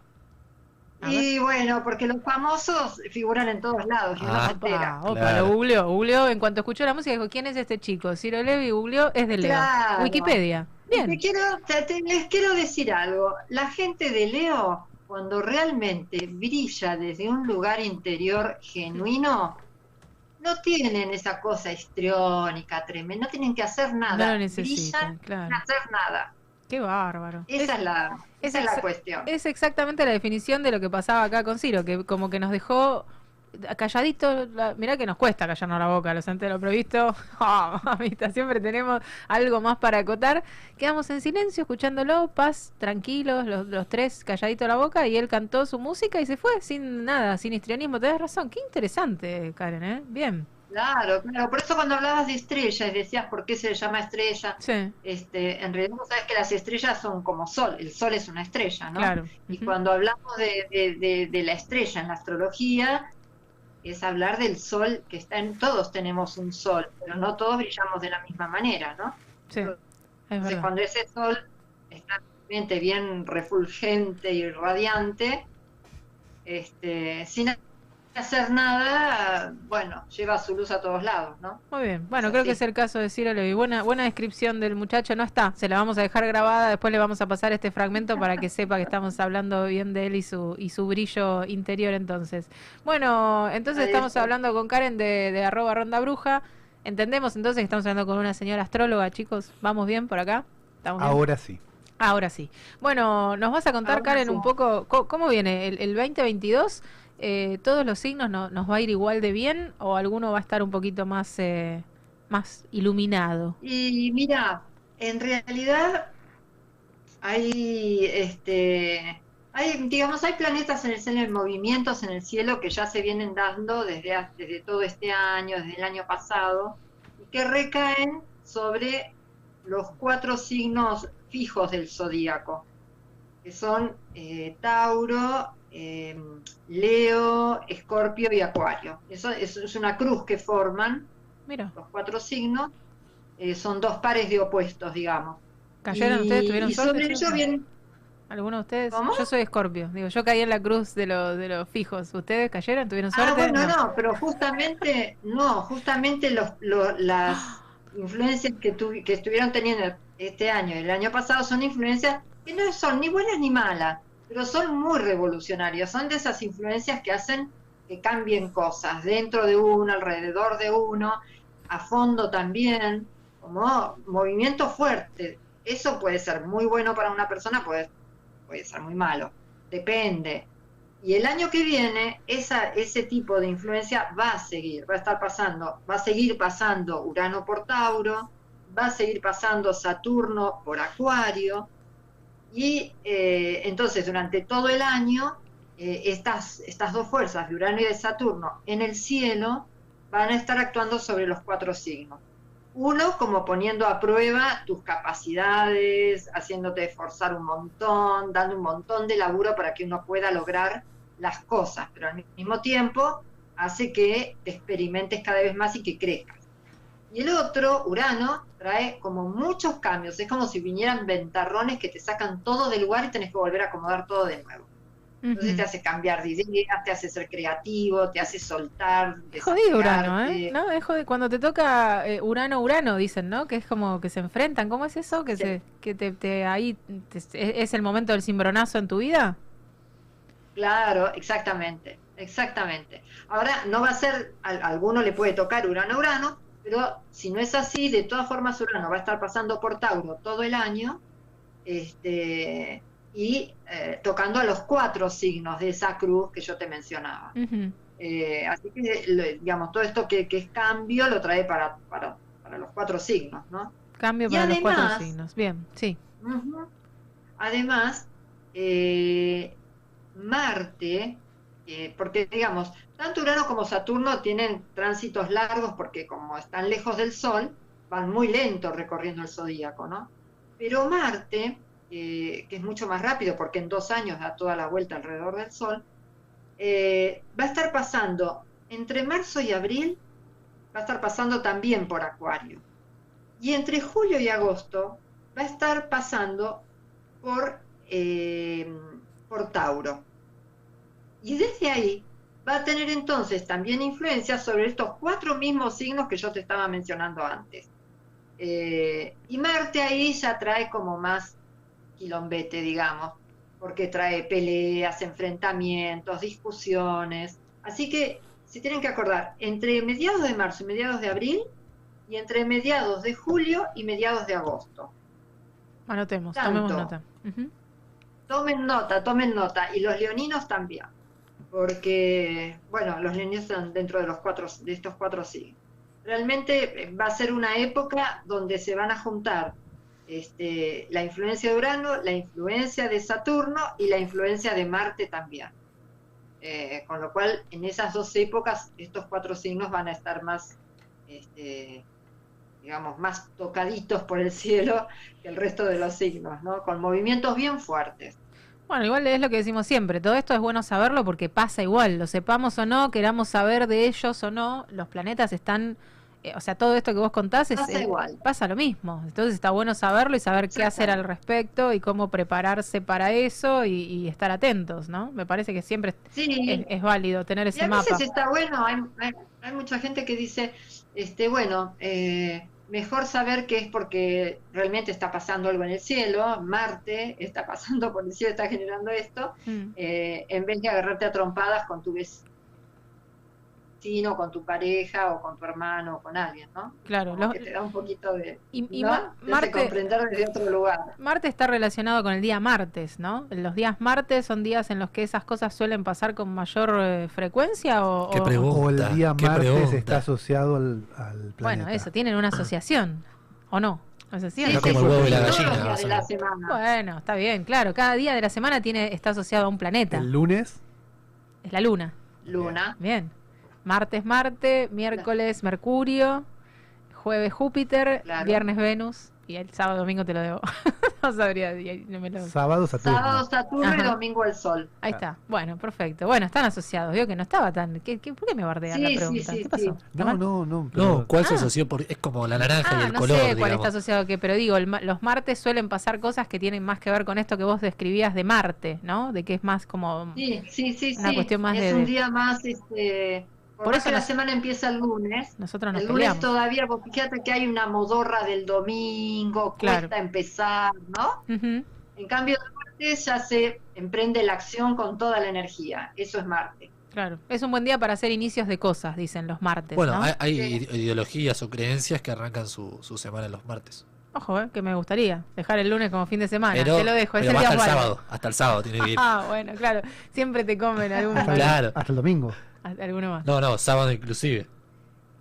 Y bueno, porque los famosos figuran en todos lados, y Ah, se entera. Ah, opa, Claro. lo googleó, googleó, en cuanto escuchó la música dijo, ¿quién es este chico? Ciro Levi googleó, es de Leo. Claro. Wikipedia. Te Bien. quiero, te- te- les quiero decir algo. La gente de Leo, cuando realmente brilla desde un lugar interior genuino, no tienen esa cosa histriónica, tremenda, no tienen que hacer nada. No lo necesitan, Brillan claro. sin hacer nada. Qué bárbaro. Esa es, la, esa es la cuestión. Es exactamente la definición de lo que pasaba acá con Ciro, que como que nos dejó calladito, la- mirá que nos cuesta callarnos la boca, los enteros, pero visto, oh, mamita, siempre tenemos algo más para acotar. Quedamos en silencio, escuchándolo, paz, tranquilos, los, los tres calladitos la boca, y él cantó su música y se fue, sin nada, sin histrionismo. Tenés razón, qué interesante, Karen, ¿eh? Bien. Claro, claro. Por eso cuando hablabas de estrella y decías por qué se le llama estrella, Sí. este, en realidad vos sabés que las estrellas son como sol, el sol es una estrella, ¿no? Claro. Y cuando hablamos de, de- de- de la estrella en la astrología, es hablar del sol que está en todos tenemos un sol, pero no todos brillamos de la misma manera, ¿no? Sí, es Entonces verdad. cuando ese sol está realmente bien refulgente y radiante, este, sin hacer nada, bueno, lleva su luz a todos lados, ¿no? Muy bien. Bueno, creo que es el caso de Ciro Levi. Buena, buena descripción del muchacho. No está. Se la vamos a dejar grabada. Después le vamos a pasar este fragmento para que sepa que estamos hablando bien de él y su, y su brillo interior entonces. Bueno, entonces Ahí estamos está. hablando con Karen de, de arroba ronda bruja. Entendemos entonces que estamos hablando con una señora astróloga, chicos. ¿Vamos bien por acá? ¿Estamos bien? Ahora sí. Ahora sí. Bueno, nos vas a contar, Ahora Karen, sí. un poco co- cómo viene el, el 2022. Eh, ¿Todos los signos no- nos va a ir igual de bien o alguno va a estar un poquito más, eh, más iluminado? Y mira, en realidad hay, este, hay, digamos, hay planetas en el cielo, hay movimientos en el cielo que ya se vienen dando desde, desde todo este año, desde el año pasado, y que recaen sobre los cuatro signos fijos del zodíaco, que son eh, Tauro, eh, Leo, Escorpio y Acuario. Eso, es una cruz que forman Mira, los cuatro signos, eh, son dos pares de opuestos, digamos. ¿cayeron Y- ustedes? ¿Tuvieron y sobre ello vienen, ¿Alguno de ustedes? ¿Cómo? Yo soy Escorpio. Digo, yo caí en la cruz de, lo- de los fijos. ¿Ustedes cayeron? ¿Tuvieron suerte? Ah, bueno, no, pero justamente, no, justamente los, las influencias que, tu- que estuvieron teniendo este año y el año pasado son influencias que no son ni buenas ni malas, pero son muy revolucionarias, son de esas influencias que hacen que cambien cosas dentro de uno, alrededor de uno, a fondo también, como movimiento fuerte. Eso puede ser muy bueno para una persona, puede, puede ser muy malo, depende. Y el año que viene, ese tipo de influencia va a seguir, va a estar pasando, va a seguir pasando Urano por Tauro, va a seguir pasando Saturno por Acuario, y eh, entonces durante todo el año, eh, estas, estas dos fuerzas de Urano y de Saturno en el cielo van a estar actuando sobre los cuatro signos. Uno, como poniendo a prueba tus capacidades, haciéndote esforzar un montón, dando un montón de laburo para que uno pueda lograr las cosas, pero al mismo tiempo hace que te experimentes cada vez más y que crezcas. Y el otro, Urano, trae como muchos cambios, es como si vinieran ventarrones que te sacan todo del lugar y tenés que volver a acomodar todo de nuevo. Entonces te hace cambiar de ideas, te hace ser creativo, te hace soltar. Jodido Urano. ¿eh? ¿No? Es jodido. Cuando te toca eh, Urano, Urano, dicen, ¿no? Que es como que se enfrentan. ¿Cómo es eso? Que, se, que te, te- ahí te- es, es el momento del cimbronazo en tu vida. Claro, exactamente, exactamente. Ahora, no va a ser, a, a alguno le puede tocar Urano Urano, pero si no es así, de todas formas Urano va a estar pasando por Tauro todo el año este, y eh, tocando a los cuatro signos de esa cruz que yo te mencionaba. Eh, así que, digamos, todo esto que, que es cambio lo trae para, para, para los cuatro signos, ¿no? Cambio Y para los cuatro signos. Bien, sí. Además, eh, Marte, porque digamos, tanto Urano como Saturno tienen tránsitos largos porque como están lejos del Sol, van muy lento recorriendo el zodíaco, ¿no? Pero Marte, eh, que es mucho más rápido porque en dos años da toda la vuelta alrededor del Sol, eh, va a estar pasando entre marzo y abril, va a estar pasando también por Acuario. Y entre julio y agosto va a estar pasando por, eh, por Tauro. Y desde ahí va a tener entonces también influencia sobre estos cuatro mismos signos que yo te estaba mencionando antes. Eh, y Marte ahí ya trae como más quilombete, digamos, porque trae peleas, enfrentamientos, discusiones. Así que se tienen que acordar, entre mediados de marzo y mediados de abril, y entre mediados de julio y mediados de agosto. Anotemos, Tanto. tomemos nota. Tomen nota, tomen nota, y los leoninos también, porque, bueno, los niños están dentro de, los cuatro, de estos cuatro signos. Realmente eh, va a ser una época donde se van a juntar este, la influencia de Urano, la influencia de Saturno y la influencia de Marte también. Eh, con lo cual, en esas dos épocas, estos cuatro signos van a estar más, este, digamos, más tocaditos por el cielo que el resto de los signos, ¿no? Con movimientos bien fuertes. Bueno, igual es lo que decimos siempre, todo esto es bueno saberlo porque pasa igual, lo sepamos o no, queramos saber de ellos o no, los planetas están, eh, o sea, todo esto que vos contás es, Pasa eh, igual. pasa lo mismo, entonces está bueno saberlo y saber qué hacer al respecto y cómo prepararse para eso y, y estar atentos, ¿no? Me parece que siempre Sí. es, es válido tener Y ese a mapa. veces está bueno, hay, hay, hay mucha gente que dice, este, bueno, eh, mejor saber que es porque realmente está pasando algo en el cielo, Marte está pasando por el cielo, está generando esto, Mm. eh, en vez de agarrarte a trompadas con tu vecino, con tu pareja o con tu hermano o con alguien, ¿no? Claro, lo- que te da un poquito de, Y- y Marte- comprender desde otro lugar. Marte está relacionado con el día martes, ¿no? Los días martes son días en los que esas cosas suelen pasar con mayor eh, frecuencia o, Qué o- pregunta. O el día qué martes pregunta. está asociado al, al planeta. Bueno, eso, tienen una asociación, ¿o no? ¿Asociación? Sí, como el huevo y la gallina. de la. Bueno, está bien, claro. Cada día de la semana tiene está asociado a un planeta. El lunes, Es la luna. Luna. Bien. Martes Marte, miércoles Mercurio, jueves Júpiter, Claro. viernes Venus y el sábado domingo te lo debo. no sabría, y no me lo- sábado, Saturno. Sábado Saturno y domingo el Sol. Ahí está. Bueno, perfecto. Bueno, están asociados. Veo que no estaba tan. ¿Qué, qué, ¿Por qué me bardean Sí, la sí, pregunta? sí, ¿Qué pasó? sí. ¿Está No, no, no. pero- No, ¿cuál se Ah. asoció? Por, es como la naranja y Ah, el no color, sé cuál digamos. está asociado a qué, pero digo, el ma- los martes suelen pasar cosas que tienen más que ver con esto que vos describías de Marte, ¿no? De que es más como... Sí, sí, sí, Una sí. cuestión más es de- un día más, este, por, eso la nos- semana empieza el lunes. Nosotros nos el lunes peleamos. todavía, vos fíjate que hay una modorra del domingo, Claro. cuesta empezar, ¿no? En cambio, el martes ya se emprende la acción con toda la energía. Eso es Marte. Claro. Es un buen día para hacer inicios de cosas, dicen los martes, Bueno, ¿no? hay, hay ide- ideologías o creencias que arrancan su, su semana los martes. Ojo, eh, que me gustaría dejar el lunes como fin de semana. Pero, te lo dejo, es pero el va día hasta el sábado. Hasta el sábado tiene que ir. Ah, bueno, claro. Siempre te comen algún, hasta, el- Claro. hasta el domingo. Alguno más. No, no, sábado inclusive.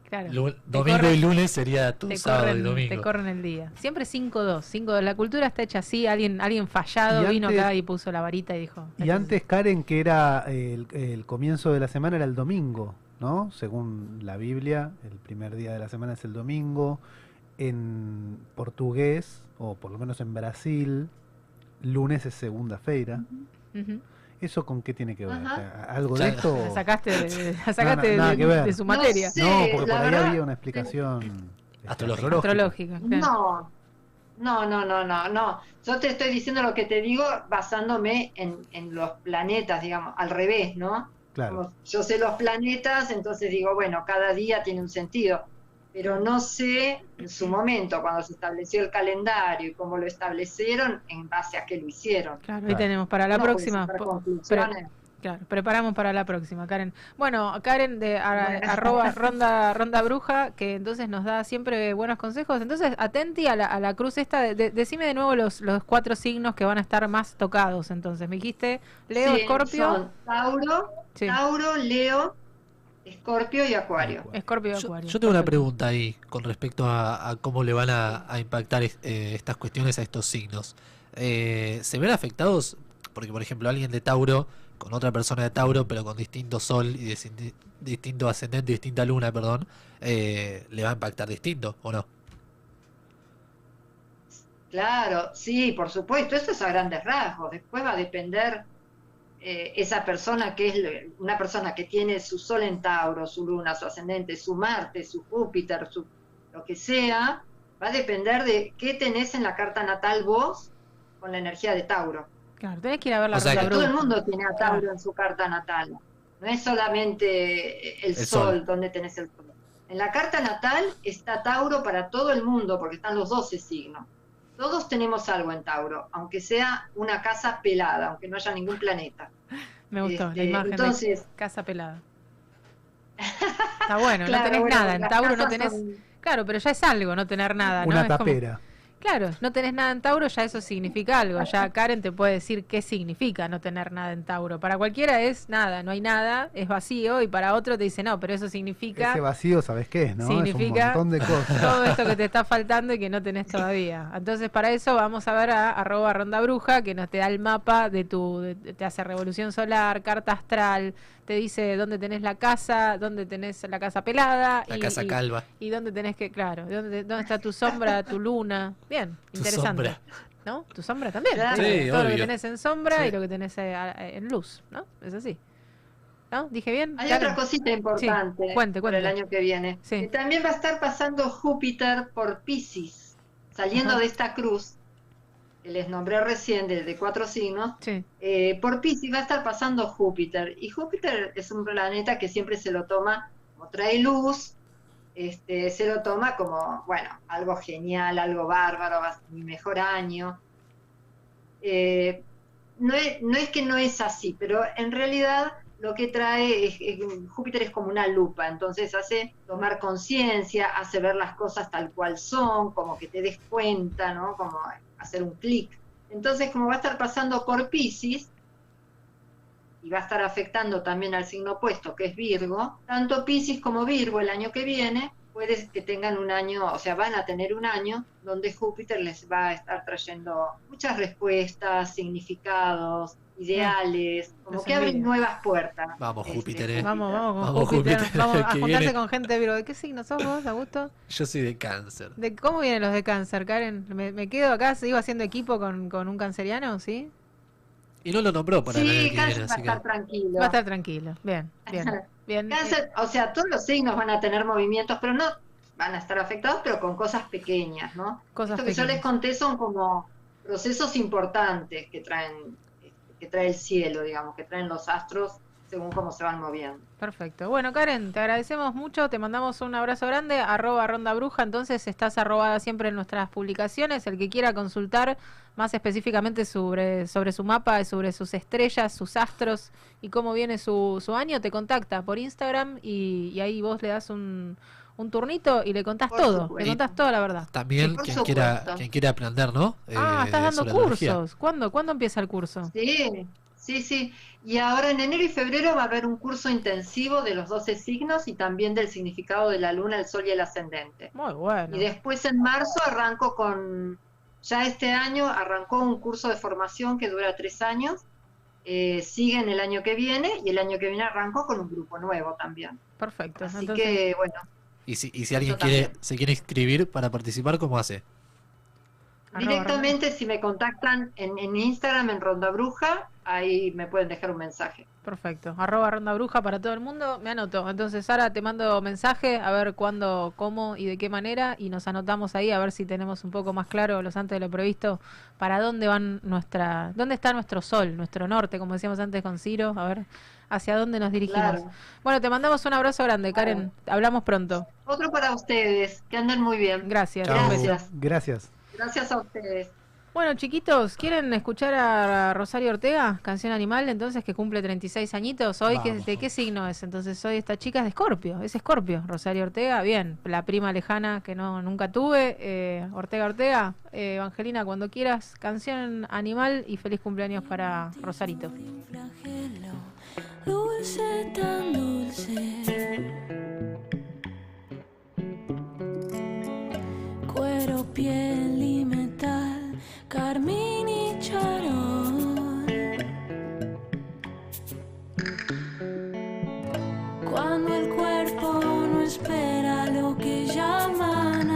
Claro. Lu- domingo corren- y lunes sería tu sábado corren, y domingo. Te corren el día. Siempre 5-2. 5-2. La cultura está hecha así. Alguien, alguien fallado Y vino antes- acá y puso la varita y dijo. Y antes, Karen, que era el, el comienzo de la semana, era el domingo, ¿no? Según la Biblia, el primer día de la semana es el domingo. En portugués, o por lo menos en Brasil, lunes es segunda-feira. Ujú. ¿Eso con qué tiene que ver? Ajá. ¿Algo de esto? La sacaste, de, la sacaste no, de, su No materia. sé. No, porque por ahí verdad- había una explicación Astrológica. Astrológica. claro. No, no, no, no, no, no. Yo te estoy diciendo lo que te digo basándome en, en los planetas, digamos, al revés, ¿no? Claro. Como yo sé los planetas, entonces digo, bueno, cada día tiene un sentido, pero no sé en su momento, cuando se estableció el calendario y cómo lo establecieron, en base a qué lo hicieron. Claro, ahí tenemos para la No próxima. Claro, preparamos para la próxima, Karen. Bueno, Karen de a- arroba ronda, ronda bruja, que entonces nos da siempre buenos consejos. Entonces, atenti a la, a la cruz esta. de- de- decime de nuevo los, los cuatro signos que van a estar más tocados. Entonces, me dijiste Leo, Sí, Escorpio, son Tauro, Sí. Tauro, Leo, Escorpio y Acuario. Escorpio y Acuario. yo tengo una pregunta ahí con respecto a, a cómo le van a, a impactar es- eh, estas cuestiones a estos signos. Eh, ¿Se ven afectados? Porque, por ejemplo, alguien de Tauro con otra persona de Tauro, pero con distinto sol y distin- distinto ascendente, distinta luna, perdón, eh, le va a impactar distinto, ¿o no? Claro, sí, por supuesto, esto es a grandes rasgos. Después va a depender eh, esa persona que es una persona que tiene su sol en Tauro, su luna, su ascendente, su Marte, su Júpiter, su lo que sea, va a depender de qué tenés en la carta natal vos con la energía de Tauro. Claro, tenés que ir a ver la O sea ronda que- Todo el mundo tiene a Tauro en su carta natal. No es solamente el, El sol, sol. donde tenés el sol. En la carta natal está Tauro para todo el mundo, porque están los 12 signos. Todos tenemos algo en Tauro, aunque sea una casa pelada, aunque no haya ningún planeta. Me gustó la Este, imagen entonces- de casa pelada. Está bueno, Claro, no tenés bueno, nada. En Tauro no tenés. son- Claro, pero ya es algo no tener nada, ¿no? Una Es como- tapera. Claro, no tenés nada en Tauro, ya eso significa algo. Ya Karen te puede decir qué significa no tener nada en Tauro. Para cualquiera es nada, no hay nada, es vacío, y para otro te dice no, pero eso significa Ese vacío, ¿sabes qué es, no? Significa es un montón de cosas. todo esto que te está faltando y que no tenés todavía. Entonces, para eso vamos a ver a arroba ronda bruja, que nos te da el mapa de tu, de- te hace revolución solar, carta astral, te dice dónde tenés la casa, dónde tenés la casa pelada. La y, casa y- calva. Y dónde tenés que, claro, dónde, dónde está tu sombra, tu luna. Bien, Tu interesante. sombra. ¿no? Tu sombra también. Claro. Todo lo que tenés en sombra Sí. y lo que tenés eh, a- en luz, ¿no? Es así. ¿No? ¿Dije bien? Hay otra cosita importante Sí, cuente, para el cuente. año que viene. Sí. Que también va a estar pasando Júpiter por Pisces, saliendo Ajá. de esta cruz les nombré recién de, de cuatro signos. Sí. eh, por Pisces va a estar pasando Júpiter. Y Júpiter es un planeta que siempre se lo toma como trae luz, este, se lo toma como, bueno, algo genial, algo bárbaro, va a ser mi mejor año. Eh, no, es, no es que no es así, pero en realidad lo que trae es, es- Júpiter es como una lupa, entonces hace tomar conciencia, hace ver las cosas tal cual son, como que te des cuenta, ¿no? Como hacer un clic. Entonces, como va a estar pasando por Pisces, y va a estar afectando también al signo opuesto, que es Virgo, tanto Pisces como Virgo el año que viene, puede que tengan un año, o sea, van a tener un año donde Júpiter les va a estar trayendo muchas respuestas, significados, ideales, como Los que abren nuevas puertas. Vamos, Este, Júpiter, eh. Vamos, vamos con Vamos, Júpiter. Júpiter, Vamos a juntarse viene. con gente de Virgo. ¿De qué signo sos vos, Augusto? Yo soy de cáncer. ¿De cómo vienen los de cáncer, Karen? ¿Me, me quedo acá? ¿Sigo haciendo equipo con, con un canceriano? ¿Sí? Y no lo nombró para el Sí, que Cáncer viene, va a que... estar tranquilo. Va a estar tranquilo. Bien, bien. bien. Cáncer, o sea, todos los signos van a tener movimientos, pero no van a estar afectados, pero con cosas pequeñas, ¿no? Cosas Esto que yo les conté son como procesos importantes que traen, que trae el cielo, digamos, que traen los astros según cómo se van moviendo. Perfecto. Bueno, Karen, te agradecemos mucho, te mandamos un abrazo grande, arroba ronda bruja, entonces estás arrobada siempre en nuestras publicaciones, el que quiera consultar más específicamente sobre, sobre su mapa, sobre sus estrellas, sus astros y cómo viene su, su año, te contacta por Instagram y, y ahí vos le das un, un turnito y le contás Por todo, le contás toda la verdad. También quien quiera, quien quiera aprender, ¿no? ah, Eh, estás dando cursos. ¿Cuándo, ¿Cuándo empieza el curso? Sí, sí, sí. Y ahora en enero y febrero va a haber un curso intensivo de los 12 signos y también del significado de la luna, el sol y el ascendente. Muy bueno. Y después en marzo arranco con, ya este año arrancó un curso de formación que dura tres años, eh, sigue en el año que viene y el año que viene arranco con un grupo nuevo también. Perfecto. Así Entonces, que bueno, Y si, y si alguien quiere, se quiere inscribir para participar, ¿cómo hace? arroba directamente si me contactan en, en Instagram en Ronda Bruja, ahí me pueden dejar un mensaje. Perfecto. Arroba ronda bruja para todo el mundo. Me anoto. Entonces, Sara, te mando mensaje a ver cuándo, cómo y de qué manera. Y nos anotamos ahí a ver si tenemos un poco más claro, los antes de lo previsto, para dónde van nuestra. ¿Dónde está nuestro sol, nuestro norte, como decíamos antes con Ciro? A ver hacia dónde nos dirigimos. Claro. Bueno, te mandamos un abrazo grande, Karen. Hablamos pronto. Otro para ustedes, que anden muy bien. Gracias. Gracias. Gracias. Gracias a ustedes. Bueno, chiquitos, ¿quieren escuchar a Rosario Ortega, canción animal, entonces que cumple 36 añitos? Hoy, ¿qué-. ¿de qué signo es? Entonces, hoy esta chica es de Escorpio, es Escorpio, Rosario Ortega, bien, la prima lejana que no nunca tuve, eh, Ortega Ortega, eh, Evangelina, cuando quieras, canción animal y feliz cumpleaños para Rosarito. Dulce, tan dulce. Cuero, piel y metal, carmín y charol. Cuando el cuerpo no espera lo que llaman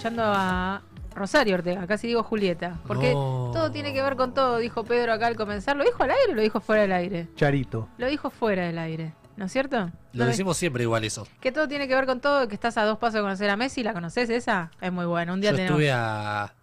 escuchando a Rosario Ortega, casi digo Julieta. Porque No. todo tiene que ver con todo, dijo Pedro acá al comenzar. ¿Lo dijo al aire o lo dijo fuera del aire? Charito. Lo dijo fuera del aire, ¿no es cierto? Lo No, decimos siempre igual eso. Que todo tiene que ver con todo, que estás a dos pasos de conocer a Messi, ¿la conoces esa? Es muy buena. Un día Yo tenemos... estuve a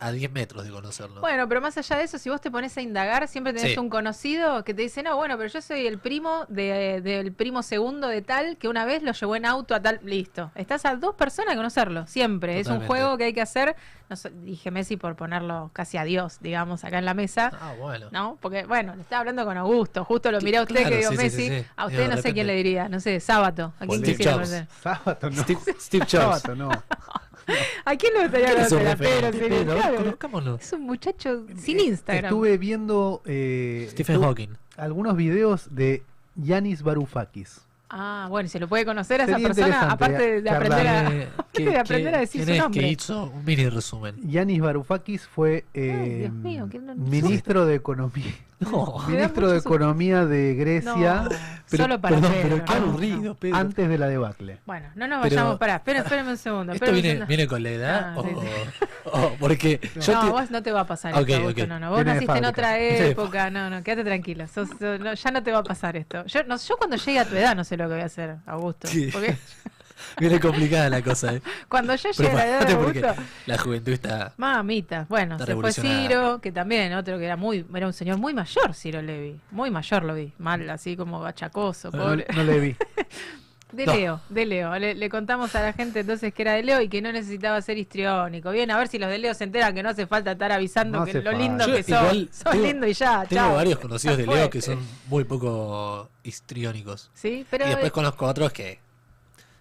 a 10 metros de conocerlo. Bueno, pero más allá de eso, si vos te pones a indagar, siempre tenés Sí. un conocido que te dice, no, bueno, pero yo soy el primo de- del primo segundo de tal que una vez lo llevó en auto a tal. Listo. Estás a dos personas de conocerlo, siempre. Es un juego que hay que hacer. No so- dije Messi por ponerlo casi a Dios, digamos, acá en la mesa. Ah, bueno. ¿No? Porque, bueno, le estaba hablando con Augusto. Justo lo miré a usted Claro, que digo sí, Messi. sí, sí. A usted no sé quién le diría. No sé, Sábato. ¿A quién Steve Jobs. Sábato no. Steve, Steve Jobs. Sábato no. ¿A quién le gustaría ¿Quién es un conocer? A Pedro, sí, Pedro, claro. conozcámoslo. Es un muchacho sin Instagram. Estuve viendo eh, Stephen Hawking. algunos videos de Yanis Varoufakis. Ah, bueno, se lo puede conocer a esa Sería persona, interesante aparte de charlar. aprender a, Eh, ¿qué- de aprender qué- a decir su es nombre. que hizo un mini resumen? Yanis Varoufakis fue eh, Dios mío, ¿quién no- ministro de Economía. No. Ministro de Economía de Grecia. No, solo para perdón, Pedro, pero qué aburrido, Pedro. Antes de la debacle. Bueno, no nos Pero- vayamos para. Espera, espérame un segundo. ¿Esto un viene, segundo. viene con la edad? Ah, o, sí, o- porque yo no, te- vos no te va a pasar Ok, esto, no, no. Vos naciste en otra época, no, no, quédate tranquila. sos- sos- no, ya no te va a pasar esto. Yo, no, yo cuando llegue a tu edad no sé lo que voy a hacer, Augusto. Sí. Porque viene complicada la cosa. ¿eh? cuando yo llegue a la edad de la juventud está... Mamita, bueno, Está se fue. Ciro, que también, otro que era muy, era un señor muy mayor, Ciro Levi, muy mayor lo vi, mal, así como achacoso, No, pobre. no le vi. De No. Leo, de Leo. Le, le contamos a la gente entonces que era de Leo y que no necesitaba ser histriónico. Bien, a ver si los de Leo se enteran que no hace falta estar avisando No que hace lo lindo Yo que igual Sos tengo- lindo y ya, Tengo chao. varios conocidos de Leo que son muy poco histriónicos. Sí, pero y después eh, conozco otros que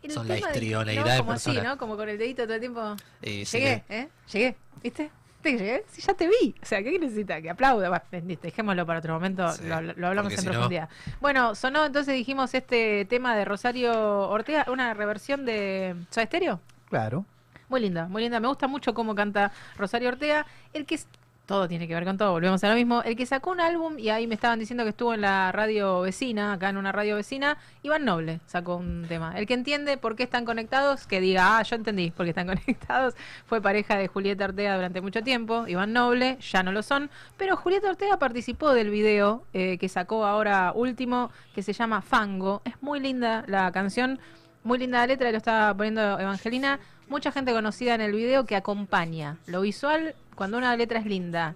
el son la tema de- histrioneidad ¿no? Como así, persona. ¿no? Como con el dedito todo el tiempo. Llegué, ¿eh? Llegué, ¿viste? ¿Viste que llegué? Sí, ya te vi. O sea, ¿qué necesita? Que aplauda. Bueno, bendito, dejémoslo para otro momento, Sí, lo, lo hablamos en si no- profundidad. Bueno, sonó entonces, dijimos, este tema de Rosario Ortega, una reversión de Soda Stereo. Claro. Muy linda, muy linda. Me gusta mucho cómo canta Rosario Ortega. El que es- todo tiene que ver con todo, volvemos a lo mismo. El que sacó un álbum, y ahí me estaban diciendo que estuvo en la radio vecina, acá en una radio vecina, Iván Noble sacó un tema. El que entiende por qué están conectados, que diga, ah, yo entendí por qué están conectados. Fue pareja de Julieta Ortega durante mucho tiempo, Iván Noble, ya no lo son. Pero Julieta Ortega participó del video eh, que sacó ahora último, que se llama Fango. Es muy linda la canción. Muy linda la letra, lo estaba poniendo Evangelina. Mucha gente conocida en el video que acompaña. Lo visual, cuando una letra es linda.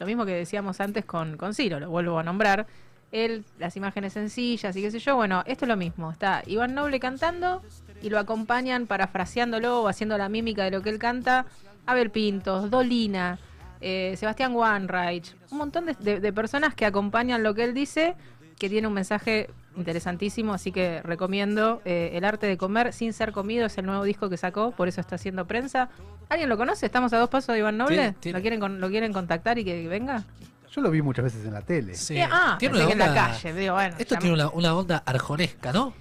Lo mismo que decíamos antes con, con Ciro, lo vuelvo a nombrar. Él, las imágenes sencillas y qué sé yo. Bueno, esto es lo mismo. Está Iván Noble cantando y lo acompañan parafraseándolo o haciendo la mímica de lo que él canta. Abel Pintos, Dolina, eh, Sebastián Wanreich. Un montón de, personas que acompañan lo que él dice, que tiene un mensaje interesantísimo, así que recomiendo eh, El arte de comer sin ser comido, es el nuevo disco que sacó, por eso está haciendo prensa. ¿Alguien lo conoce? ¿Estamos a dos pasos de Iván Noble? Tiene- tiene- ¿Lo, quieren con- ¿Lo quieren contactar y que venga? Yo lo vi muchas veces en la tele. Sí. Eh, ah, Tiene una en la calle. Digo, bueno, Esto tiene una, una onda arjonesca, ¿no?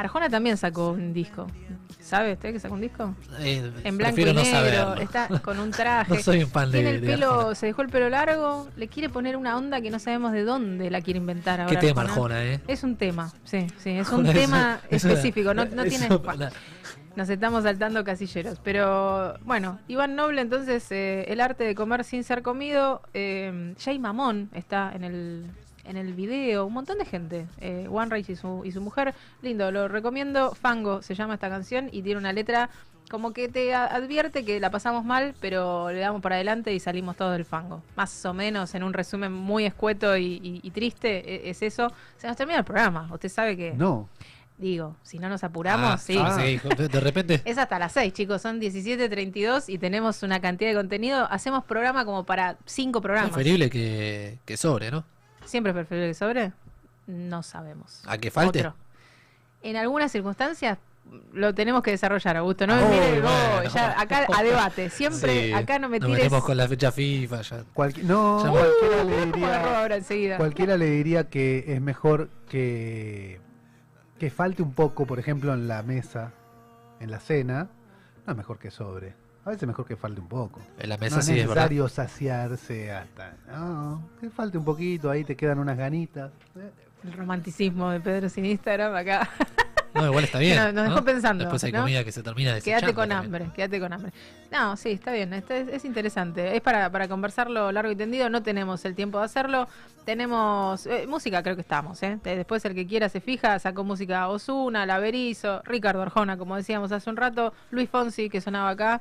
Arjona también sacó un disco. ¿Sabe usted que sacó un disco? Eh, En blanco y no negro, saberlo. está con un traje. No soy un fan de- Tiene el de pelo, Arjona. se dejó el pelo largo, le quiere poner una onda que no sabemos de dónde la quiere inventar ahora. ¿Qué tema Arjona, eh? Es un tema, sí, sí, es un Arjona tema específico, no, no tiene... una- Nos estamos saltando casilleros. Pero bueno, Iván Noble, entonces, eh, el arte de comer sin ser comido. Eh, Jay Mamón está en el, en el video. Un montón de gente. Eh, One Rage y su, y su mujer. Lindo, lo recomiendo. Fango se llama esta canción y tiene una letra como que te advierte que la pasamos mal, pero le damos para adelante y salimos todos del fango. Más o menos, en un resumen muy escueto y, y- y triste, e- es eso. Se nos termina el programa. Usted sabe que. No. Digo, si no nos apuramos, Ah, sí. sí, de de repente. Es hasta las 6, chicos. Son 17.32 y tenemos una cantidad de contenido. Hacemos programa como para 5 programas. Preferible que, que sobre, ¿no? ¿Siempre es preferible que sobre? No sabemos. ¿A que falte? Otro. En algunas circunstancias lo tenemos que desarrollar, Augusto. No me Ah, mire, bueno. ya, acá a debate. Siempre, Sí, acá no me nos tires. metemos con la fecha FIFA ya. Cualqui- no, Ya- cualquiera le ¿Cómo agarró diría, ahora enseguida? cualquiera le diría que es mejor que, que falte un poco, por ejemplo, en la mesa, en la cena. No es mejor que sobre. A veces es mejor que falte un poco. En la mesa no es sí, es verdad. necesario saciarse hasta. No, que falte un poquito, ahí te quedan unas ganitas. Eh, El romanticismo de Pedro sin Instagram acá. No, igual está bien. Nos- nos dejó ¿no? pensando, Después hay ¿no? comida que se termina Quédate desechando con también. hambre, quédate con hambre. No, sí, está bien, esto es, es interesante. Es para, para conversarlo largo y tendido, no tenemos el tiempo de hacerlo. Tenemos eh, música, creo que estamos, ¿eh? Después el que quiera se fija, sacó música Osuna, Laverizo, Ricardo Arjona, como decíamos hace un rato, Luis Fonsi, que sonaba acá.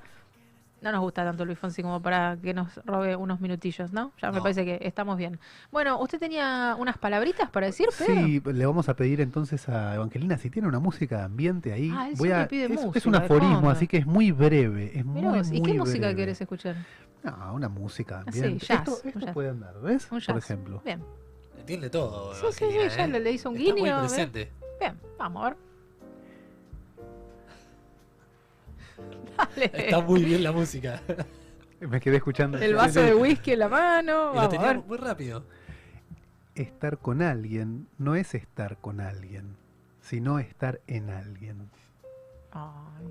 No nos gusta tanto Luis Fonsi como para que nos robe unos minutillos, ¿no? Ya me No. parece que estamos bien. Bueno, ¿usted tenía unas palabritas para decir, Pedro? Sí, le vamos a pedir entonces a Evangelina si tiene una música de ambiente ahí. Ah, él Voy a, pide es, es música un de aforismo, así que es muy breve. Es Mirá muy, vos, ¿Y muy qué música breve. querés escuchar? No, una música Ah, sí, ambiente. jazz, esto un esto jazz. puede andar, ¿ves? Un Por jazz. ejemplo. Bien. Entiende todo. Sí, sí, sí, ya ¿eh? le, le hizo un Está guiño. muy presente. Bien, vamos a ver. Dale. Está muy bien la música. Me quedé escuchando. El vaso de whisky en la mano. Y lo Vamos tenía muy rápido. Estar con alguien no es estar con alguien, sino estar en alguien. Ay,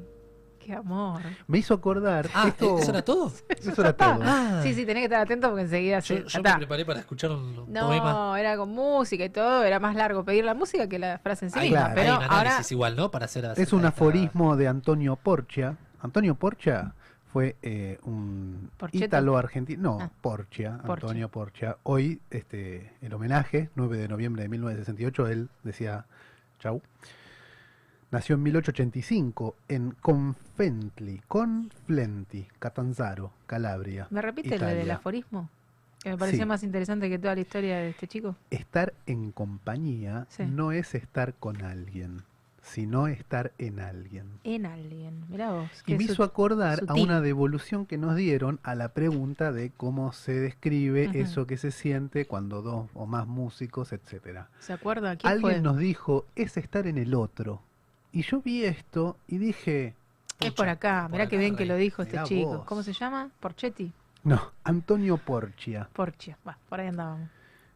qué amor. Me hizo acordar. Ah, esto... ¿eso era todo? Eso era todo. Ah. Sí, sí, tenés que estar atento porque enseguida se. Yo, ya yo me preparé para escuchar un No, poema. era con música y todo, era más largo pedir la música que la frase en sí Hay, misma, claro. pero hay un análisis ahora igual, ¿no? Para hacer Es un esta- aforismo de Antonio Porcia. Antonio Porcia fue eh, un ítalo argentino. No, Ah. Antonio Porcia. Hoy, este, el homenaje, 9 de noviembre de 1968, él decía chau. Nació en 1885 en Confentli, Conflenti, Catanzaro, Calabria. ¿me repite el Italia. del aforismo? Que me pareció Sí. más interesante que toda la historia de este chico. Estar en compañía Sí. no es estar con alguien, sino estar en alguien. En alguien, mirá vos. Y me hizo acordar a una devolución que nos dieron a la pregunta de cómo se describe eso que se siente cuando dos o más músicos, etcétera. ¿Se acuerda? ¿Quién Alguien fue? nos dijo, es estar en el otro. Y yo vi esto y dije, Es por acá, por mirá acá, que bien que lo dijo este chico. vos. ¿Cómo se llama? Porchetti. no, Antonio Porcia. Porchia. Va, por ahí andábamos.